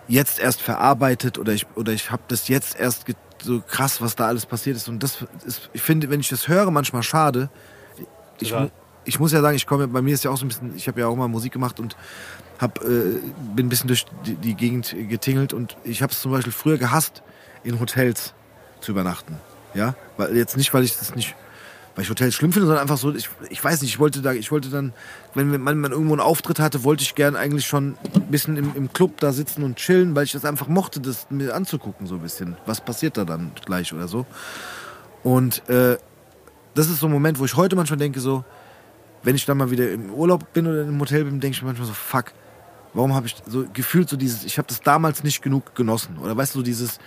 jetzt erst verarbeitet oder ich oder ich habe das jetzt erst so krass, was da alles passiert ist und das ist, ich finde, wenn ich das höre, manchmal schade. Ich, ich muss ja sagen, ich komme, bei mir ist ja auch so ein bisschen, ich habe ja auch mal Musik gemacht und hab, äh, bin ein bisschen durch die, die Gegend getingelt und ich habe es zum Beispiel früher gehasst, in Hotels zu übernachten. Ja, weil jetzt nicht, weil ich das nicht, weil ich Hotels schlimm finde, sondern einfach so, ich, ich weiß nicht, ich wollte da, ich wollte dann, wenn man, man irgendwo einen Auftritt hatte, wollte ich gern eigentlich schon ein bisschen im, im Club da sitzen und chillen, weil ich das einfach mochte, das mir anzugucken so ein bisschen. Was passiert da dann gleich oder so. Und äh, das ist so ein Moment, wo ich heute manchmal denke so, wenn ich dann mal wieder im Urlaub bin oder im Hotel bin, denke ich mir manchmal so, fuck, warum habe ich so gefühlt so dieses, ich habe das damals nicht genug genossen. Oder weißt du, so dieses,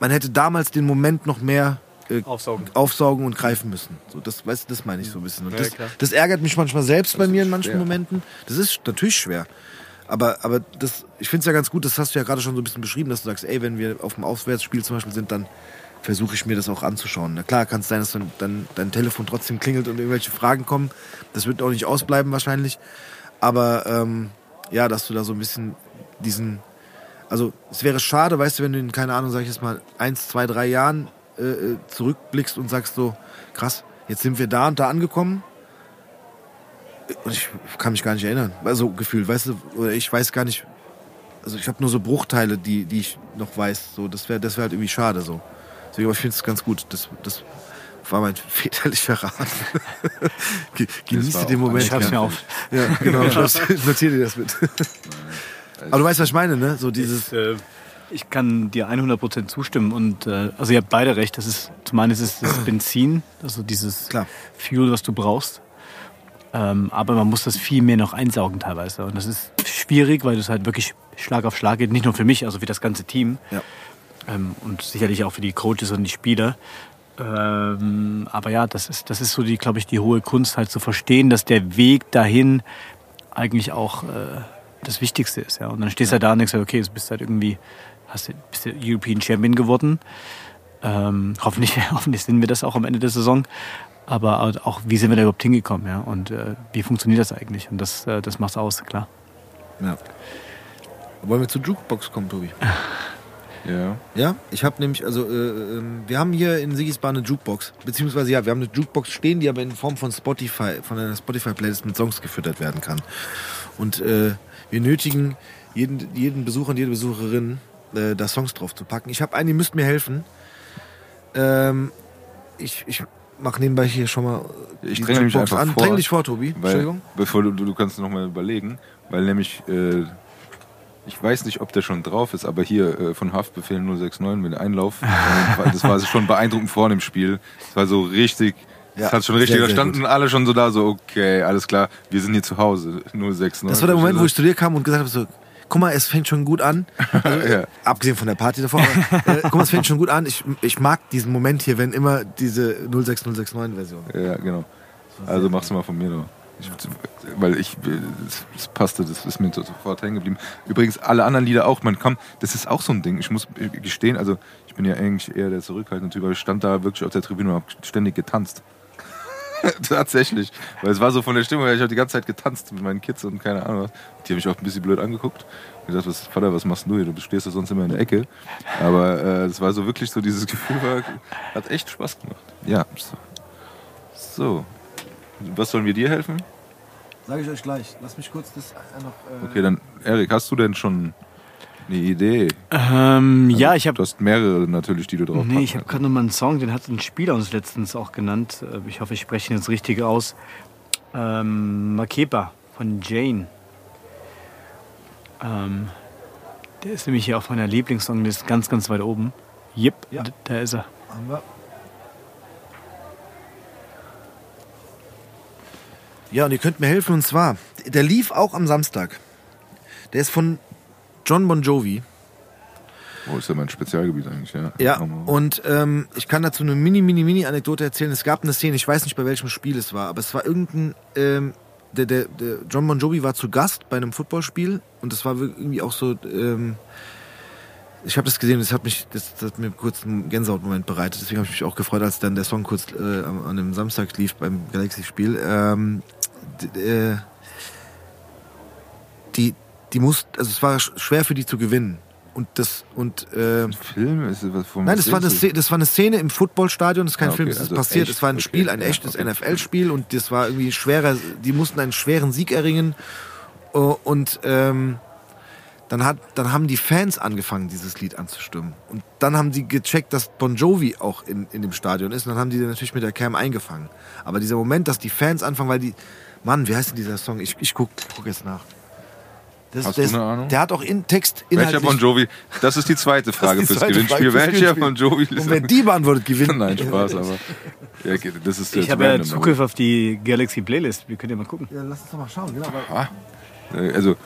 man hätte damals den Moment noch mehr äh, Aufsaugen. aufsaugen und greifen müssen. So, das, weißt das meine ich so ein bisschen. Und Ja, das, das ärgert mich manchmal selbst bei ist mir in manchen schwer. Momenten. Das ist natürlich schwer. Aber, aber das, ich finde es ja ganz gut, das hast du ja gerade schon so ein bisschen beschrieben, dass du sagst, ey, wenn wir auf dem Auswärtsspiel zum Beispiel sind, dann versuche ich mir das auch anzuschauen. Na klar, kann es sein, dass dann, dann dein Telefon trotzdem klingelt und irgendwelche Fragen kommen. Das wird auch nicht ausbleiben wahrscheinlich. Aber ähm, ja, dass du da so ein bisschen diesen. Also es wäre schade, weißt du, wenn du in, keine Ahnung, sag ich jetzt mal, eins, zwei, drei Jahren äh, äh, zurückblickst und sagst so, krass, jetzt sind wir da und da angekommen. Und ich kann mich gar nicht erinnern. Also gefühlt, weißt du, oder ich weiß gar nicht. Also ich habe nur so Bruchteile, die, die ich noch weiß. So, das wäre das wär halt irgendwie schade so. Deswegen, aber ich finde es ganz gut. Das, das war mein väterlicher Rat. Ge- Genieße den Moment. Ich schreib's mir auf. Ja, genau. Notiere dir das mit. Aber du weißt, was ich meine, ne? So dieses. Äh, Ich kann dir 100% zustimmen und äh, also ihr habt beide recht. Das ist zum einen ist es das Benzin, also dieses Klar. Fuel, was du brauchst. Ähm, aber man muss das viel mehr noch einsaugen teilweise und das ist schwierig, weil das halt wirklich Schlag auf Schlag geht. Nicht nur für mich, also für das ganze Team Ja. ähm, und sicherlich auch für die Coaches und die Spieler. Ähm, aber ja, das ist, das ist so die, glaube ich, die hohe Kunst, halt zu verstehen, dass der Weg dahin eigentlich auch äh, das Wichtigste ist. Ja. Und dann stehst du halt da und denkst, okay, jetzt bist du halt irgendwie, hast du, bist du European Champion geworden. Ähm, hoffentlich, hoffentlich sind wir das auch am Ende der Saison. Aber auch, wie sind wir da überhaupt hingekommen? Ja? Und äh, wie funktioniert das eigentlich? Und das, äh, das macht's aus, klar. ja. Wollen wir zur Jukebox kommen, Tobi? Ja. Ja, ich habe nämlich, also äh, ähm, wir haben hier in Sigisbahn eine Jukebox, beziehungsweise ja, wir haben eine Jukebox stehen, die aber in Form von Spotify, von einer Spotify-Playlist mit Songs gefüttert werden kann. Und äh, wir nötigen jeden, jeden Besucher und jede Besucherin, äh, da Songs drauf zu packen. Ich habe einen, die müsst mir helfen. Ähm, ich ich mache nebenbei hier schon mal Ich die dränge mich einfach an. vor. Dräng dich vor, Tobi. Weil, Entschuldigung. bevor du, du, kannst noch mal überlegen, weil nämlich, äh, ich weiß nicht, ob der schon drauf ist, aber hier äh, von Haftbefehl 069 mit Einlauf, äh, das war schon beeindruckend vor dem Spiel. Das war so richtig, Ja, das hat schon richtig, sehr, da sehr standen alle schon so da, so, okay, alles klar, wir sind hier zu Hause, 069. Das war der Moment, wo ich zu dir kam und gesagt habe, so, guck mal, es fängt schon gut an. Also, Ja. Abgesehen von der Party davor. Aber, äh, guck mal, es fängt schon gut an. Ich, ich mag diesen Moment hier, wenn immer diese 06069-Version. Ja, genau. Also machst du mal von mir noch. Ich, weil ich, das passte, das ist mir sofort hängen geblieben. Übrigens, alle anderen Lieder auch. Man kann, das ist auch so ein Ding. Ich muss gestehen, also ich bin ja eigentlich eher der zurückhaltende Typ, aber ich stand da wirklich auf der Tribüne und habe ständig getanzt. Tatsächlich. Weil es war so von der Stimmung her, ich habe die ganze Zeit getanzt mit meinen Kids und keine Ahnung was. Die haben mich auch ein bisschen blöd angeguckt. Und gesagt, was, Vater, was machst du hier? Du stehst ja sonst immer in der Ecke. Aber äh, es war so wirklich so, dieses Gefühl war, hat echt Spaß gemacht. Ja. So. so. Was sollen wir dir helfen? Sage ich euch gleich. Lass mich kurz das noch. äh, Okay, dann, Erik, hast du denn schon Eine Idee. Ähm, ja, ich Du habe hast mehrere natürlich, die du drauf Nee, ich habe packen gerade noch mal einen Song, den hat ein Spieler uns letztens auch genannt. Äh, Ich hoffe, ich spreche ihn jetzt richtig aus. Ähm, Makeba von Jane. Ähm, der ist nämlich hier auf meiner Lieblingssong, der ist ganz, ganz weit oben. Yep, Ja. da ist er. Haben wir. Ja, und ihr könnt mir helfen und zwar, der lief auch am Samstag. Der ist von John Bon Jovi. Oh, ist ja mein Spezialgebiet eigentlich, ja. Ja, und ähm, ich kann dazu eine mini, mini, mini Anekdote erzählen. Es gab eine Szene, ich weiß nicht, bei welchem Spiel es war, aber es war irgendein, ähm, der, der, der John Bon Jovi war zu Gast bei einem Footballspiel und das war irgendwie auch so, ähm, ich habe das gesehen, das hat mich, das, das hat mir kurz einen Gänsehautmoment bereitet. Deswegen habe ich mich auch gefreut, als dann der Song kurz äh, an dem Samstag lief beim Galaxy-Spiel. Ähm, äh, die, die muss, also es war sch- schwer für die zu gewinnen. Und das und ähm, Film ist was von Nein, das war, eine? Szene, das war eine Szene im Footballstadion, das ist kein Ah, okay, Film, das ist also passiert. echt, Es war ein okay, Spiel, ein ja, echtes okay. NFL-Spiel und das war irgendwie schwerer, die mussten einen schweren Sieg erringen. Oh, Und ähm, dann, hat, dann haben die Fans angefangen, dieses Lied anzustimmen. Und dann haben die gecheckt, dass Bon Jovi auch in, in dem Stadion ist. Und dann haben die den natürlich mit der Cam eingefangen. Aber dieser Moment, dass die Fans anfangen, weil die. Mann, wie heißt denn dieser Song? Ich, ich guck, guck jetzt nach. Das, Hast der du ist- eine Ahnung? Der hat auch in Text Welcher Bon Jovi? Das ist die zweite Frage die fürs zweite Gewinnspiel. Frage fürs Welcher Jovi? Und wer die beantwortet, gewinnt. Nein, Spaß, aber. Ja, das ist Ich habe ja Zugriff auf die Galaxy Playlist. Wir können ja mal gucken. Ja, lass uns doch mal schauen. Genau, aber- Äh, Also,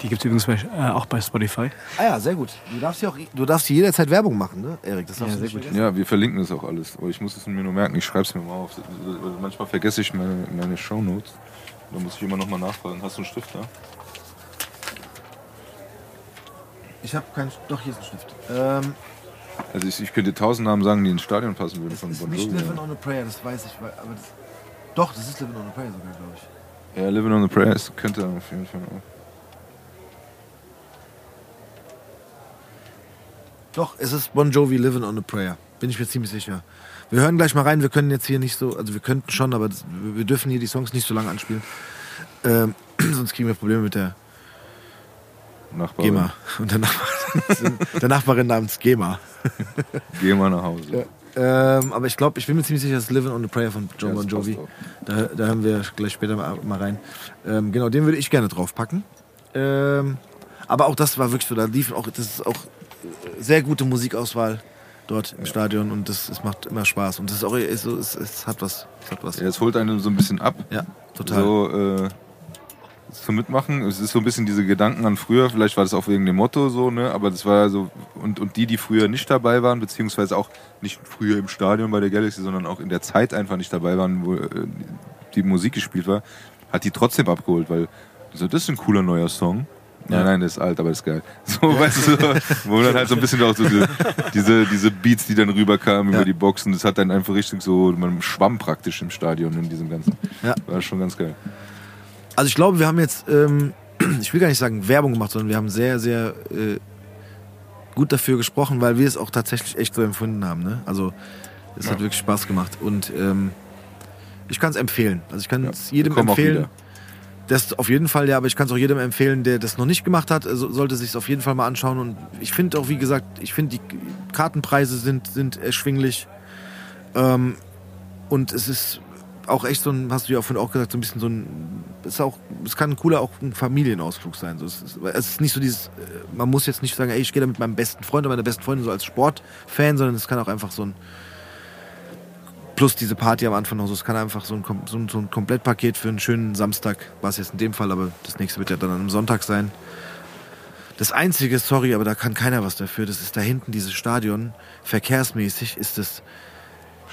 Die gibt es übrigens bei, äh, auch bei Spotify. ah ja, sehr gut. Du darfst hier auch, du darfst hier jederzeit Werbung machen, ne, Erik? Das Ja, sehr gut. ja, wir verlinken das auch alles. Aber ich muss es mir nur merken. Ich schreibe es mir mal auf. Manchmal vergesse ich meine, meine Shownotes. Da muss ich immer noch mal nachfragen. Hast du einen Stift da? Ich habe keinen. Doch, hier ist ein Stift. Ähm, Also ich, ich könnte tausend Namen sagen, die ins Stadion passen würden das von ist Bon nicht Jovi. Living on a Prayer, das weiß ich. weil- Aber das, doch, das ist Living on a Prayer sogar, glaube ich. Ja, Living on the Prayers könnte auf jeden Fall auch. Doch, es ist Bon Jovi Living on a Prayer. Bin ich mir ziemlich sicher. Wir hören gleich mal rein. Wir können jetzt hier nicht so, also wir könnten schon, aber das, wir wir dürfen hier die Songs nicht so lange anspielen. Ähm, sonst kriegen wir Probleme mit der Nachbarin. GEMA. Und der Nachbarin, der Nachbarin namens GEMA. Geh mal nach Hause. Ähm, aber ich glaube, ich bin mir ziemlich sicher, das Living on a Prayer von John Ja, Bon Jovi. Da, da hören wir gleich später mal, mal rein. Ähm, genau, den würde ich gerne draufpacken. Ähm, aber auch das war wirklich so, da liefen auch, das ist auch äh, sehr gute Musikauswahl dort im Stadion und das, es macht immer Spaß. Und das ist auch, so, es, es hat was. Es hat was. Ja, es holt einen so ein bisschen ab. Ja, total. So, äh, zum Mitmachen. Es ist so ein bisschen diese Gedanken an früher. Vielleicht war das auch wegen dem Motto so, ne? Aber das war ja so. Und, und die, die früher nicht dabei waren, beziehungsweise auch nicht früher im Stadion bei der Galaxy, sondern auch in der Zeit einfach nicht dabei waren, wo äh, die Musik gespielt war, hat die trotzdem abgeholt, weil so, das ist ein cooler neuer Song. Nein, Ja. nein, das ist alt, aber das ist geil. So, weißt du, so, wo dann halt so ein bisschen auch so diese, diese, diese Beats, die dann rüberkamen Ja. über die Boxen, das hat dann einfach richtig so, man schwamm praktisch im Stadion in diesem ganzen. Ja. War schon ganz geil. Also ich glaube, wir haben jetzt, ähm, ich will gar nicht sagen Werbung gemacht, sondern wir haben sehr, sehr äh, gut dafür gesprochen, weil wir es auch tatsächlich echt so empfunden haben. Ne? Also es hat Ja. wirklich Spaß gemacht und ähm, ich kann es empfehlen. Also ich kann Ja, es jedem kommen auch empfehlen. Das auf jeden Fall, ja, aber ich kann es auch jedem empfehlen, der das noch nicht gemacht hat, also sollte sich es auf jeden Fall mal anschauen. Und ich finde auch, wie gesagt, ich finde die Kartenpreise sind, sind erschwinglich. Ähm, und es ist auch echt so ein, hast du ja auch vorhin auch gesagt, so ein bisschen so ein, es ist auch, es kann ein cooler auch ein Familienausflug sein. So, es, ist, es ist nicht so dieses, äh, man muss jetzt nicht sagen, ey, ich gehe da mit meinem besten Freund oder meiner besten Freundin so als Sportfan, sondern es kann auch einfach so ein, plus diese Party am Anfang noch so, es kann einfach so ein, so ein, so ein Komplettpaket für einen schönen Samstag, war es jetzt in dem Fall, aber das nächste wird ja dann am Sonntag sein. Das Einzige, sorry, aber da kann keiner was dafür, das ist da hinten dieses Stadion, verkehrsmäßig ist es,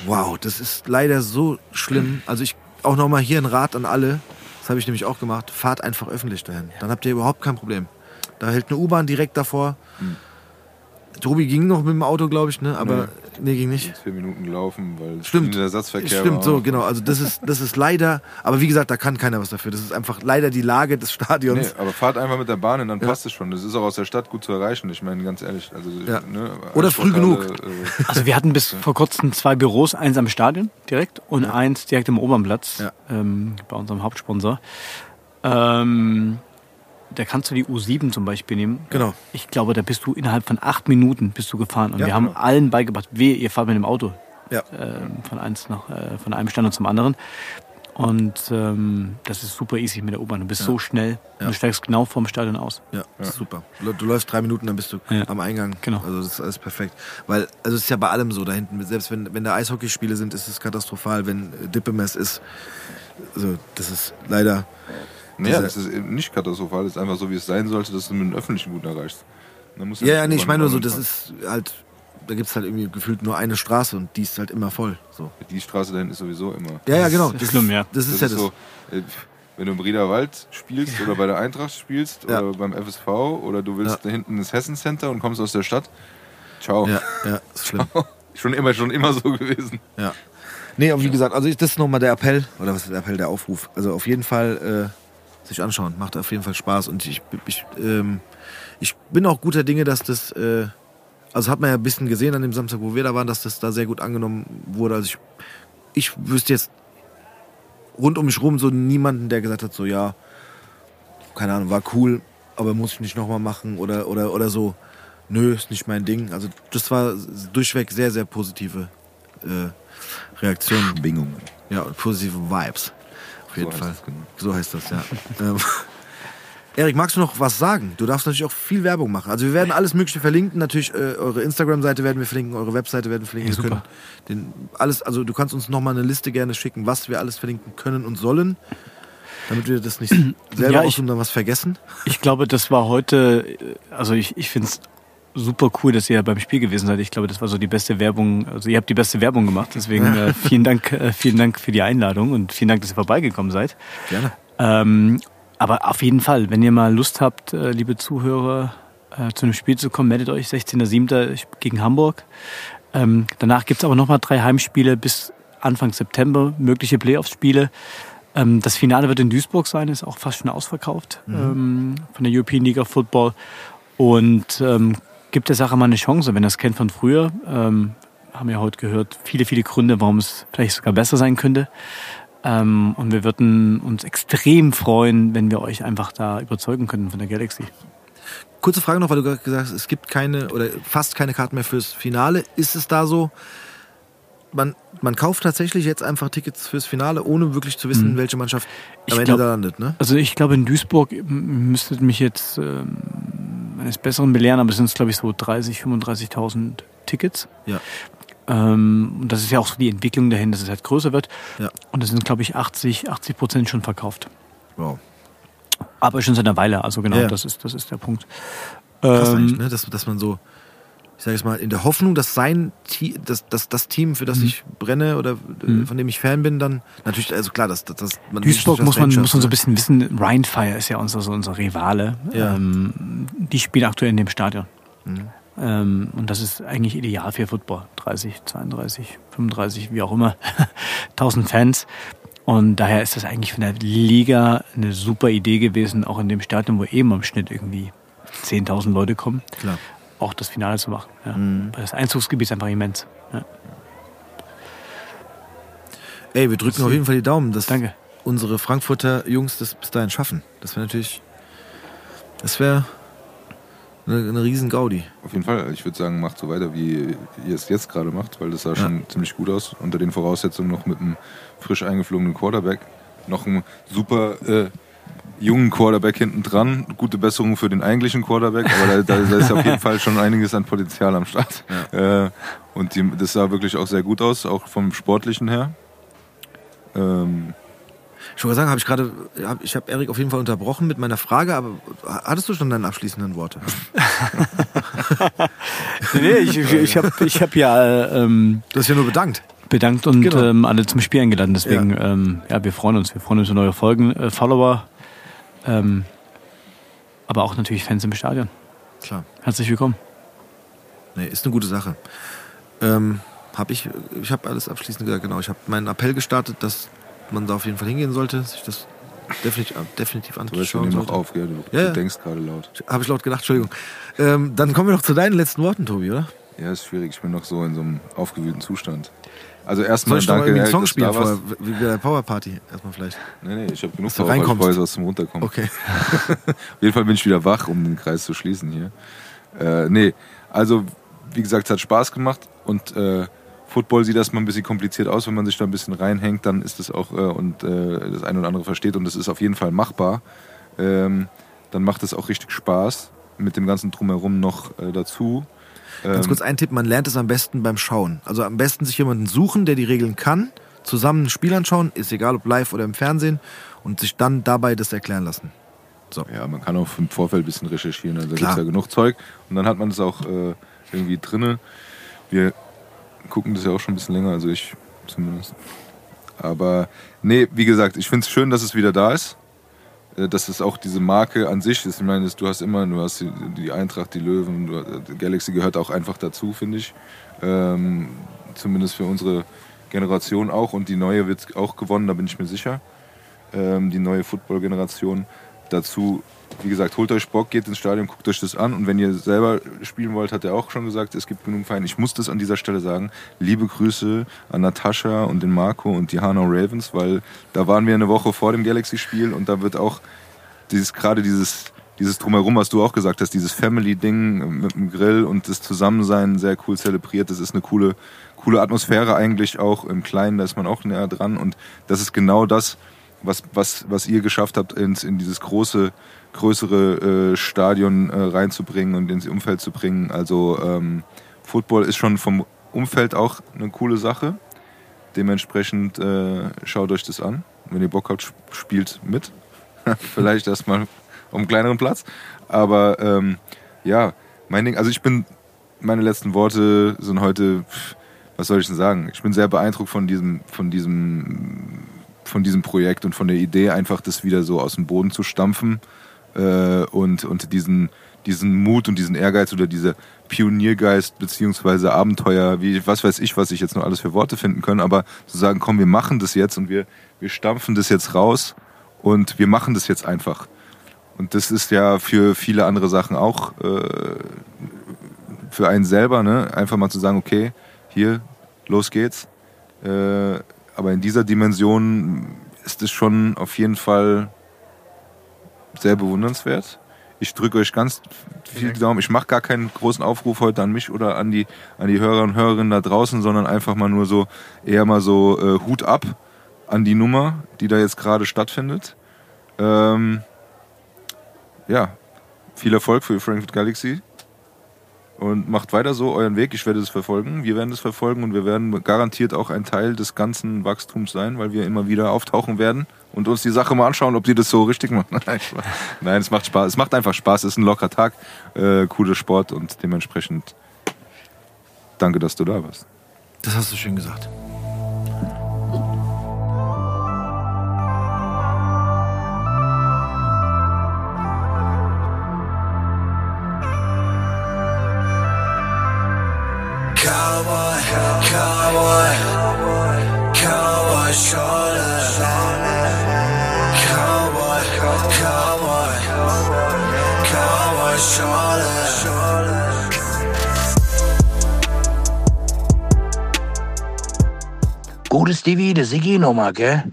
wow, das ist leider so schlimm. Also ich, auch nochmal hier ein Rat an alle, das habe ich nämlich auch gemacht, fahrt einfach öffentlich dahin. Dann habt ihr überhaupt kein Problem. Da hält eine U-Bahn direkt davor. Tobi ging noch mit dem Auto, glaube ich, ne? aber nee, ging nicht. Zehn Minuten gelaufen, weil Stimmt. der Ersatzverkehr Stimmt, war. so, genau. Also das ist, das ist leider, aber wie gesagt, da kann keiner was dafür. Das ist einfach leider die Lage des Stadions. Nee, aber fahrt einfach mit der Bahn und dann passt es schon. Das ist auch aus der Stadt gut zu erreichen. Ich meine, ganz ehrlich. Also, Ja. ne, Oder früh genug. Äh, Also wir hatten bis vor kurzem zwei Büros, eins am Stadion direkt und eins direkt im Obernplatz Ja. ähm, bei unserem Hauptsponsor. Ähm, da kannst du die U7 zum Beispiel nehmen. Genau. Ich glaube, da bist du innerhalb von acht Minuten bist du gefahren. Und Ja, wir haben genau. allen beigebracht, wehe, ihr fahrt mit dem Auto Ja. ähm, von eins nach, äh, von einem Standort zum anderen. Und ähm, das ist super easy mit der U-Bahn. Du bist so schnell. Ja. Du steigst genau vorm Stadion aus. Ja, das ist super. Du du läufst drei Minuten, dann bist du Ja. am Eingang. Genau. Also das ist alles perfekt. Weil, also es ist ja bei allem so da hinten. Selbst wenn, wenn da Eishockeyspiele sind, ist es katastrophal. Wenn äh, Dippemess ist, also das ist leider. Naja, das ist eben nicht katastrophal, das ist einfach so, wie es sein sollte, dass du mit dem Öffentlichen gut erreichst. Ja, nicht ja, nee, ich meine nur so, das ist halt, da gibt es halt irgendwie gefühlt nur eine Straße und die ist halt immer voll. So. Die Straße dahin ist sowieso immer. Ja, ja, genau. Das ist schlimm, ja. Das ist Das ja ist das. so, äh, wenn du im Riederwald spielst oder bei der Eintracht spielst Ja. oder beim FSV oder du willst Ja. da hinten ins Hessen Center und kommst aus der Stadt. Ciao. Ja, ja, ist schlimm. Schon immer, schon immer so gewesen. Ja. Nee, aber wie gesagt, also ich, das ist nochmal der Appell, oder was ist der Appell, der Aufruf. Also auf jeden Fall äh, sich anschauen, macht auf jeden Fall Spaß und ich, ich, ähm, ich bin auch guter Dinge, dass das, äh, also hat man ja ein bisschen gesehen an dem Samstag, wo wir da waren, dass das da sehr gut angenommen wurde. Also ich, ich wüsste jetzt rund um mich rum so niemanden, der gesagt hat, so ja, keine Ahnung, war cool, aber muss ich nicht nochmal machen oder, oder, oder so, nö, ist nicht mein Ding. Also das war durchweg sehr, sehr positive äh, Reaktionen. Schwingungen. Ja, und positive Vibes. Auf jeden Fall. genau. So heißt das, ja. ähm, Erik, magst du noch was sagen? Du darfst natürlich auch viel Werbung machen. Also wir werden alles Mögliche verlinken. Natürlich äh, eure Instagram-Seite werden wir verlinken, eure Webseite werden wir verlinken. Ja, super. können den, alles, also du kannst uns nochmal eine Liste gerne schicken, was wir alles verlinken können und sollen, damit wir das nicht selber Ja, ich- und dann was vergessen. Ich glaube, das war heute, äh, also ich, ich finde es super cool, dass ihr beim Spiel gewesen seid. Ich glaube, das war so die beste Werbung, also ihr habt die beste Werbung gemacht. Deswegen äh, vielen Dank, äh, vielen Dank für die Einladung und vielen Dank, dass ihr vorbeigekommen seid. Gerne. Ähm, aber auf jeden Fall, wenn ihr mal Lust habt, äh, liebe Zuhörer, äh, zu einem Spiel zu kommen, meldet euch 16.07. gegen Hamburg. Ähm, danach gibt's aber nochmal drei Heimspiele bis Anfang September, mögliche Playoffs-Spiele. Ähm, das Finale wird in Duisburg sein, ist auch fast schon ausverkauft ähm, von der European League of Football. Und ähm, gibt der Sache mal eine Chance, wenn ihr das kennt von früher. Ähm, haben wir heute gehört, viele, viele Gründe, warum es vielleicht sogar besser sein könnte. Ähm, und wir würden uns extrem freuen, wenn wir euch einfach da überzeugen könnten von der Galaxy. Kurze Frage noch, weil du gerade gesagt hast, es gibt keine oder fast keine Karten mehr fürs Finale. Ist es da so, man, man kauft tatsächlich jetzt einfach Tickets fürs Finale, ohne wirklich zu wissen, welche Mannschaft Ich am Ende glaub- da landet, ne? Also ich glaube, in Duisburg müsstet mich jetzt ähm, eines Besseren belehren, aber es sind, glaube ich, so 30.000, 35.000 Tickets. Ja. Ähm, und das ist ja auch so die Entwicklung dahin, dass es halt größer wird. Ja. Und es sind, glaube ich, 80, 80 Prozent schon verkauft. Wow. Aber schon seit einer Weile, also genau, Ja, ja. das, ist, das ist der Punkt. Krass Ähm, ne? dass, dass man so, ich sage jetzt mal, in der Hoffnung, dass sein Team, dass, dass das Team, für Mhm. das ich brenne oder äh, von dem ich Fan bin, dann natürlich, also klar, dass, dass, dass man Duisburg das muss man, muss man so ein bisschen wissen, Rheinfire ist ja unser, so unser Rivale. Ja. Ähm, die spielen aktuell in dem Stadion. Mhm. Ähm, und das ist eigentlich ideal für Football. 30, 32, 35, wie auch immer. 1000 Fans. Und daher ist das eigentlich von der Liga eine super Idee gewesen, auch in dem Stadion, wo eben am Schnitt irgendwie 10.000 Leute kommen, Klar. Auch das Finale zu machen. Ja. Mhm. Weil das Einzugsgebiet ist einfach immens. Ja. Ey, wir drücken auf jeden Fall die Daumen, dass Danke. unsere Frankfurter Jungs das bis dahin schaffen. Das wäre natürlich, das wäre eine, eine riesen Gaudi. Auf jeden Fall. Ich würde sagen, macht so weiter, wie ihr es jetzt gerade macht, weil das sah schon ziemlich gut aus. Unter den Voraussetzungen noch mit einem frisch eingeflogenen Quarterback. Noch einen super äh, jungen Quarterback hinten dran. Gute Besserung für den eigentlichen Quarterback, aber da, da, da ist auf jeden Fall schon einiges an Potenzial am Start. Äh, und die, das sah wirklich auch sehr gut aus, auch vom Sportlichen her. Ähm, Ich wollte sagen, habe ich gerade, hab, ich habe Erik auf jeden Fall unterbrochen mit meiner Frage, aber hattest du schon deine abschließenden Worte? Nee, nee, ich, ich, ich habe ich hab ja ähm, Du hast ja nur bedankt. bedankt und Genau. ähm, alle zum Spiel eingeladen. Deswegen, ja. Ähm, ja, wir freuen uns. Wir freuen uns über neue Folgen, äh, Follower, ähm, aber auch natürlich Fans im Stadion. Klar. Herzlich willkommen. Nee, ist eine gute Sache. Ähm, hab ich ich habe alles abschließend gesagt, genau. Ich habe meinen Appell gestartet, dass man da auf jeden Fall hingehen sollte, sich das definitiv, definitiv du weißt, wir anschauen sollte. auf, gell? Du, Ja, du ja. denkst gerade laut. Habe ich laut gedacht, Entschuldigung. Ähm, dann kommen wir noch zu deinen letzten Worten, Tobi, oder? Ja, ist schwierig. Ich bin noch so in so einem aufgewühlten Zustand. Also Soll erstmal ich mal danke, irgendwie einen Song spielen vorher? Wie bei der Power Party erstmal vielleicht. Nee, nee, ich habe genug Power, ich reinkommst. brauche jetzt was zum Runterkommen. Okay. Auf jeden Fall bin ich wieder wach, um den Kreis zu schließen hier. Äh, nee, also wie gesagt, es hat Spaß gemacht und äh, Football sieht erstmal ein bisschen kompliziert aus, wenn man sich da ein bisschen reinhängt, dann ist es auch äh, und äh, das eine oder andere versteht und es ist auf jeden Fall machbar. Ähm, dann macht es auch richtig Spaß mit dem ganzen Drumherum noch äh, dazu. Ganz Ähm, kurz ein Tipp, man lernt es am besten beim Schauen. Also am besten sich jemanden suchen, der die Regeln kann, zusammen ein Spiel anschauen, ist egal ob live oder im Fernsehen und sich dann dabei das erklären lassen. Ja, man kann auch im Vorfeld ein bisschen recherchieren, also da gibt es ja genug Zeug. Und dann hat man es auch äh, irgendwie drinne. Wir gucken das ja auch schon ein bisschen länger, also ich zumindest. Aber nee, wie gesagt, ich finde es schön, dass es wieder da ist. Äh, Dass es auch diese Marke an sich ist. Ich meine, du hast immer, du hast die, Eintracht, die Löwen, du, die Galaxy gehört auch einfach dazu, finde ich. Ähm, zumindest für unsere Generation auch. Und die neue wird auch gewonnen, da bin ich mir sicher. Ähm, die neue Football-Generation. Dazu, wie gesagt, holt euch Bock, geht ins Stadion, guckt euch das an. Und wenn ihr selber spielen wollt, hat er auch schon gesagt, es gibt genug Vereine. Ich muss das an dieser Stelle sagen. Liebe Grüße an Natascha und den Marco und die Hanau Ravens, weil da waren wir eine Woche vor dem Galaxy-Spiel und da wird auch dieses gerade dieses dieses drumherum, was du auch gesagt hast, dieses Family-Ding mit dem Grill und das Zusammensein sehr cool zelebriert. Das ist eine coole, coole Atmosphäre eigentlich auch im Kleinen, da ist man auch näher dran und das ist genau das, was, was, was ihr geschafft habt, ins, in dieses große, größere äh, Stadion äh, reinzubringen und ins Umfeld zu bringen. Also ähm, Football ist schon vom Umfeld auch eine coole Sache. Dementsprechend äh, schaut euch das an. Wenn ihr Bock habt, sp- spielt mit. Vielleicht erstmal auf einem kleineren Platz. Aber ähm, ja, mein Ding, also ich bin, meine letzten Worte sind heute, was soll ich denn sagen? Ich bin sehr beeindruckt von diesem, von diesem, von diesem Projekt und von der Idee, einfach das wieder so aus dem Boden zu stampfen äh, und, und diesen, diesen Mut und diesen Ehrgeiz oder diese Pioniergeist beziehungsweise Abenteuer, wie was weiß ich, was ich jetzt noch alles für Worte finden können, aber zu sagen, komm, wir machen das jetzt und wir, wir stampfen das jetzt raus und wir machen das jetzt einfach. Und das ist ja für viele andere Sachen auch äh, für einen selber, ne? Einfach mal zu sagen, okay, hier, los geht's. Äh, aber in dieser Dimension ist es schon auf jeden Fall sehr bewundernswert. Ich drücke euch ganz viel Daumen. Ich mache gar keinen großen Aufruf heute an mich oder an die, an die Hörer und Hörerinnen da draußen, sondern einfach mal nur so, eher mal so äh, Hut ab an die Nummer, die da jetzt gerade stattfindet. Ähm, ja, viel Erfolg für Frankfurt Galaxy. Und macht weiter so euren Weg. Ich werde es verfolgen. Wir werden es verfolgen und wir werden garantiert auch ein Teil des ganzen Wachstums sein, weil wir immer wieder auftauchen werden und uns die Sache mal anschauen, ob die das so richtig machen. Nein, es macht Spaß. Es macht einfach Spaß. Es ist ein lockerer Tag, äh, cooler Sport und dementsprechend danke, dass du da warst. Das hast du schön gesagt. Cowboy shoulder. Cowboy, cowboy, cowboy shoulder. Gutes Stevie, der Siggi nochmal, gell?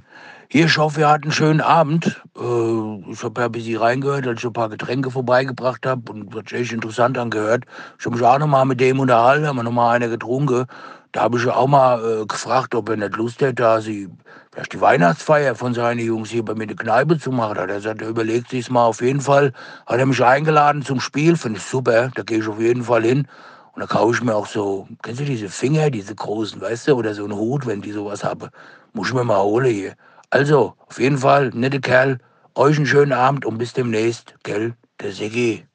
Hier, ich hoffe, ihr hattet einen schönen Abend. Äh, ich habe ja ein bisschen reingehört, als ich ein paar Getränke vorbeigebracht habe und hat sich echt interessant angehört. Ich habe mich auch nochmal mit dem unterhalten, haben wir nochmal eine getrunken. Da habe ich auch mal äh, gefragt, ob er nicht Lust hätte, da sie vielleicht die Weihnachtsfeier von seinen Jungs hier bei mir in der Kneipe zu machen. Da hat er gesagt, er überlegt sich's mal auf jeden Fall. Hat er mich eingeladen zum Spiel, finde ich super, da gehe ich auf jeden Fall hin. Und da kaufe ich mir auch so, kennst du diese Finger, diese großen, weißt du, oder so einen Hut, wenn die sowas haben. Muss ich mir mal holen hier. Also, auf jeden Fall, nette Kerl, euch einen schönen Abend und bis demnächst, gell, der Siggi.